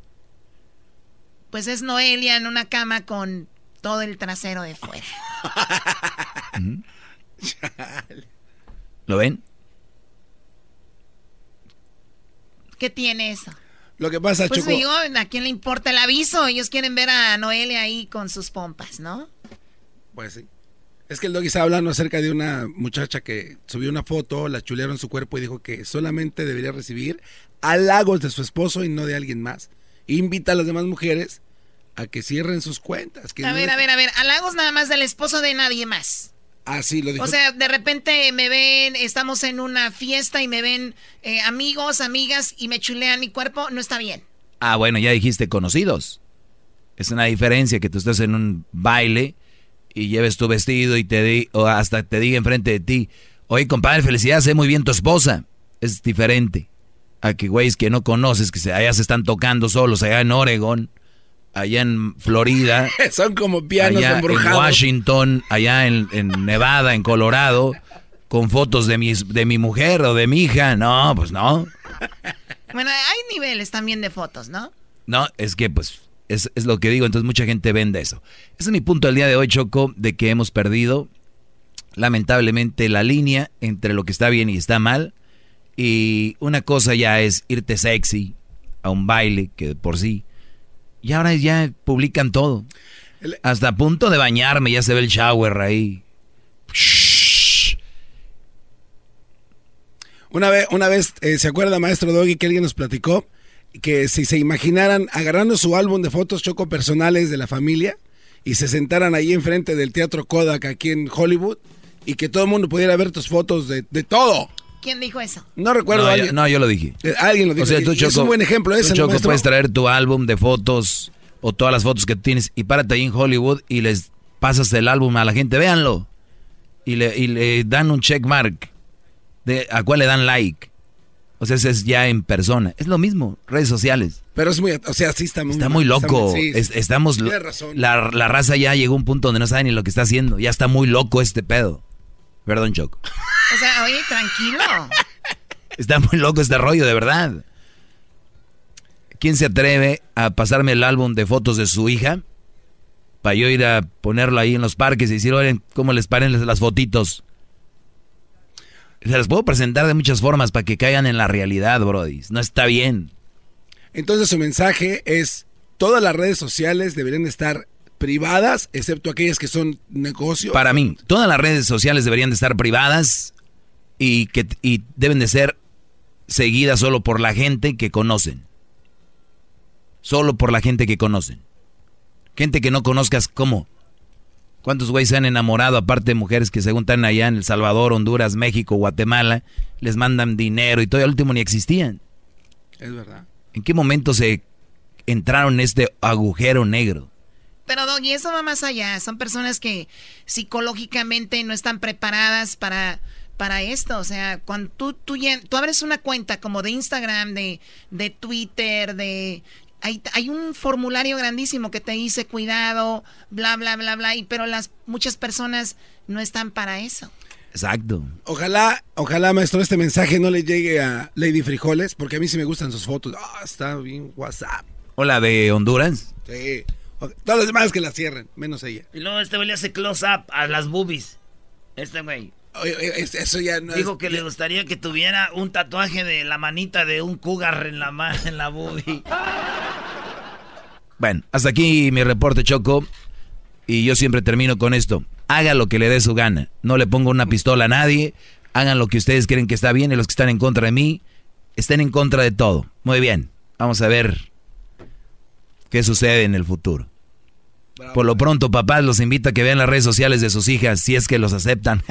Pues es Noelia en una cama con todo el trasero de fuera. ¿Lo ven? ¿Qué tiene eso? Lo que pasa, Pues Choco. digo, ¿a quién le importa el aviso? Ellos quieren ver a Noelia ahí con sus pompas, ¿no? Pues sí. Es que el doggy estaba hablando acerca de una muchacha que subió una foto, la chulearon su cuerpo y dijo que solamente debería recibir halagos de su esposo y no de alguien más. Invita a las demás mujeres a que cierren sus cuentas. Que A no ver, a ver, a ver, halagos nada más del esposo de nadie más. Así lo dijo. O sea, de repente me ven, estamos en una fiesta y me ven eh, amigos, amigas y me chulean mi cuerpo, no está bien. Ah, bueno, ya dijiste conocidos. Es una diferencia que tú estés en un baile y lleves tu vestido y te di, o hasta te diga enfrente de ti, oye compadre, felicidades, sé muy bien tu esposa. Es diferente a que güeyes que no conoces, que se, allá se están tocando solos, allá en Oregon, allá en Florida. Son como pianos allá embrujados. En Washington, allá en, en, Nevada, en Colorado, con fotos de, mis, de mi mujer o de mi hija. No, pues no. Bueno, hay niveles también de fotos, ¿no? No, es que pues es, es lo que digo, entonces mucha gente vende eso. Ese es mi punto del día de hoy, Choco, de que hemos perdido lamentablemente la línea entre lo que está bien y está mal. Y una cosa ya es irte sexy a un baile, que por sí. Y ahora ya publican todo. Hasta a punto de bañarme ya se ve el shower ahí. Una vez, una vez eh, ¿se acuerda, maestro Doggy, que alguien nos platicó? Que si se imaginaran agarrando su álbum de fotos choco personales de la familia y se sentaran ahí enfrente del Teatro Kodak aquí en Hollywood y que todo el mundo pudiera ver tus fotos de, de todo. ¿Quién dijo eso? No recuerdo. No, alguien, yo, no, yo lo dije. Eh, alguien lo dijo. O sea, tú, Y Choco, es un buen ejemplo ese, tú, ¿no, Choco, puedes traer tu álbum de fotos o todas las fotos que tienes y párate ahí en Hollywood y les pasas el álbum a la gente, véanlo. Y le, y le dan un check mark. De, ¿A cuál le dan like? O sea, ese es ya en persona. Es lo mismo, redes sociales. Pero es muy, o sea, sí está muy Está muy loco. sí, sí. Es- estamos, Tienes razón. la, la raza ya llegó a un punto donde no sabe ni lo que está haciendo. Ya está muy loco este pedo. Perdón, Choco. O sea, oye, tranquilo. Está muy loco este rollo, de verdad. ¿Quién se atreve a pasarme el álbum de fotos de su hija? Para yo ir a ponerlo ahí en los parques y decir, oigan, ¿cómo les paren las fotitos? Se las puedo presentar de muchas formas para que caigan en la realidad, Brody. No está bien. Entonces su mensaje es, todas las redes sociales deberían estar privadas, excepto aquellas que son negocios. Para mí, todas las redes sociales deberían de estar privadas y, que, y deben de ser seguidas solo por la gente que conocen. Solo por la gente que conocen. Gente que no conozcas, ¿cómo? ¿Cuántos güeyes se han enamorado, aparte de mujeres que según están allá en El Salvador, Honduras, México, Guatemala, les mandan dinero y todo, y al último ni existían? Es verdad. ¿En qué momento se entraron en este agujero negro? Pero Doggy, eso va más allá. Son personas que psicológicamente no están preparadas para, para esto. O sea, cuando tú, tú, tú abres una cuenta como de Instagram, de, de Twitter, de... Hay, hay un formulario grandísimo que te dice cuidado, bla, bla, bla, bla. Y, pero las muchas personas no están para eso. Exacto. Ojalá, ojalá, maestro, este mensaje no le llegue a Lady Frijoles, porque a mí sí me gustan sus fotos. Ah, está bien WhatsApp. Hola de Honduras. Sí. Todas las demás que la cierren, menos ella. Y luego este güey le hace close-up a las boobies. Este güey. Oye, oye, es- eso ya no Dijo es- que le gustaría que tuviera un tatuaje de la manita de un cougar en la, ma- en la boobie. Bueno, hasta aquí mi reporte, Choco. Y yo siempre termino con esto. Haga lo que le dé su gana. No le pongo una pistola a nadie. Hagan lo que ustedes creen que está bien y los que están en contra de mí estén en contra de todo. Muy bien. Vamos a ver qué sucede en el futuro. Por lo pronto, papás los invito a que vean las redes sociales de sus hijas si es que los aceptan.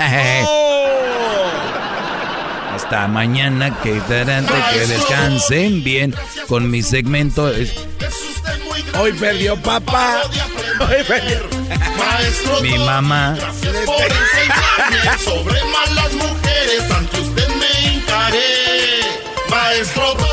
Hasta mañana, que, que descansen bien con mi segmento. Hoy perdió papá. Hoy perdió. Maestro Mi mamá. por enseñarme sobre malas mujeres. Ante usted me hincaré. Maestro.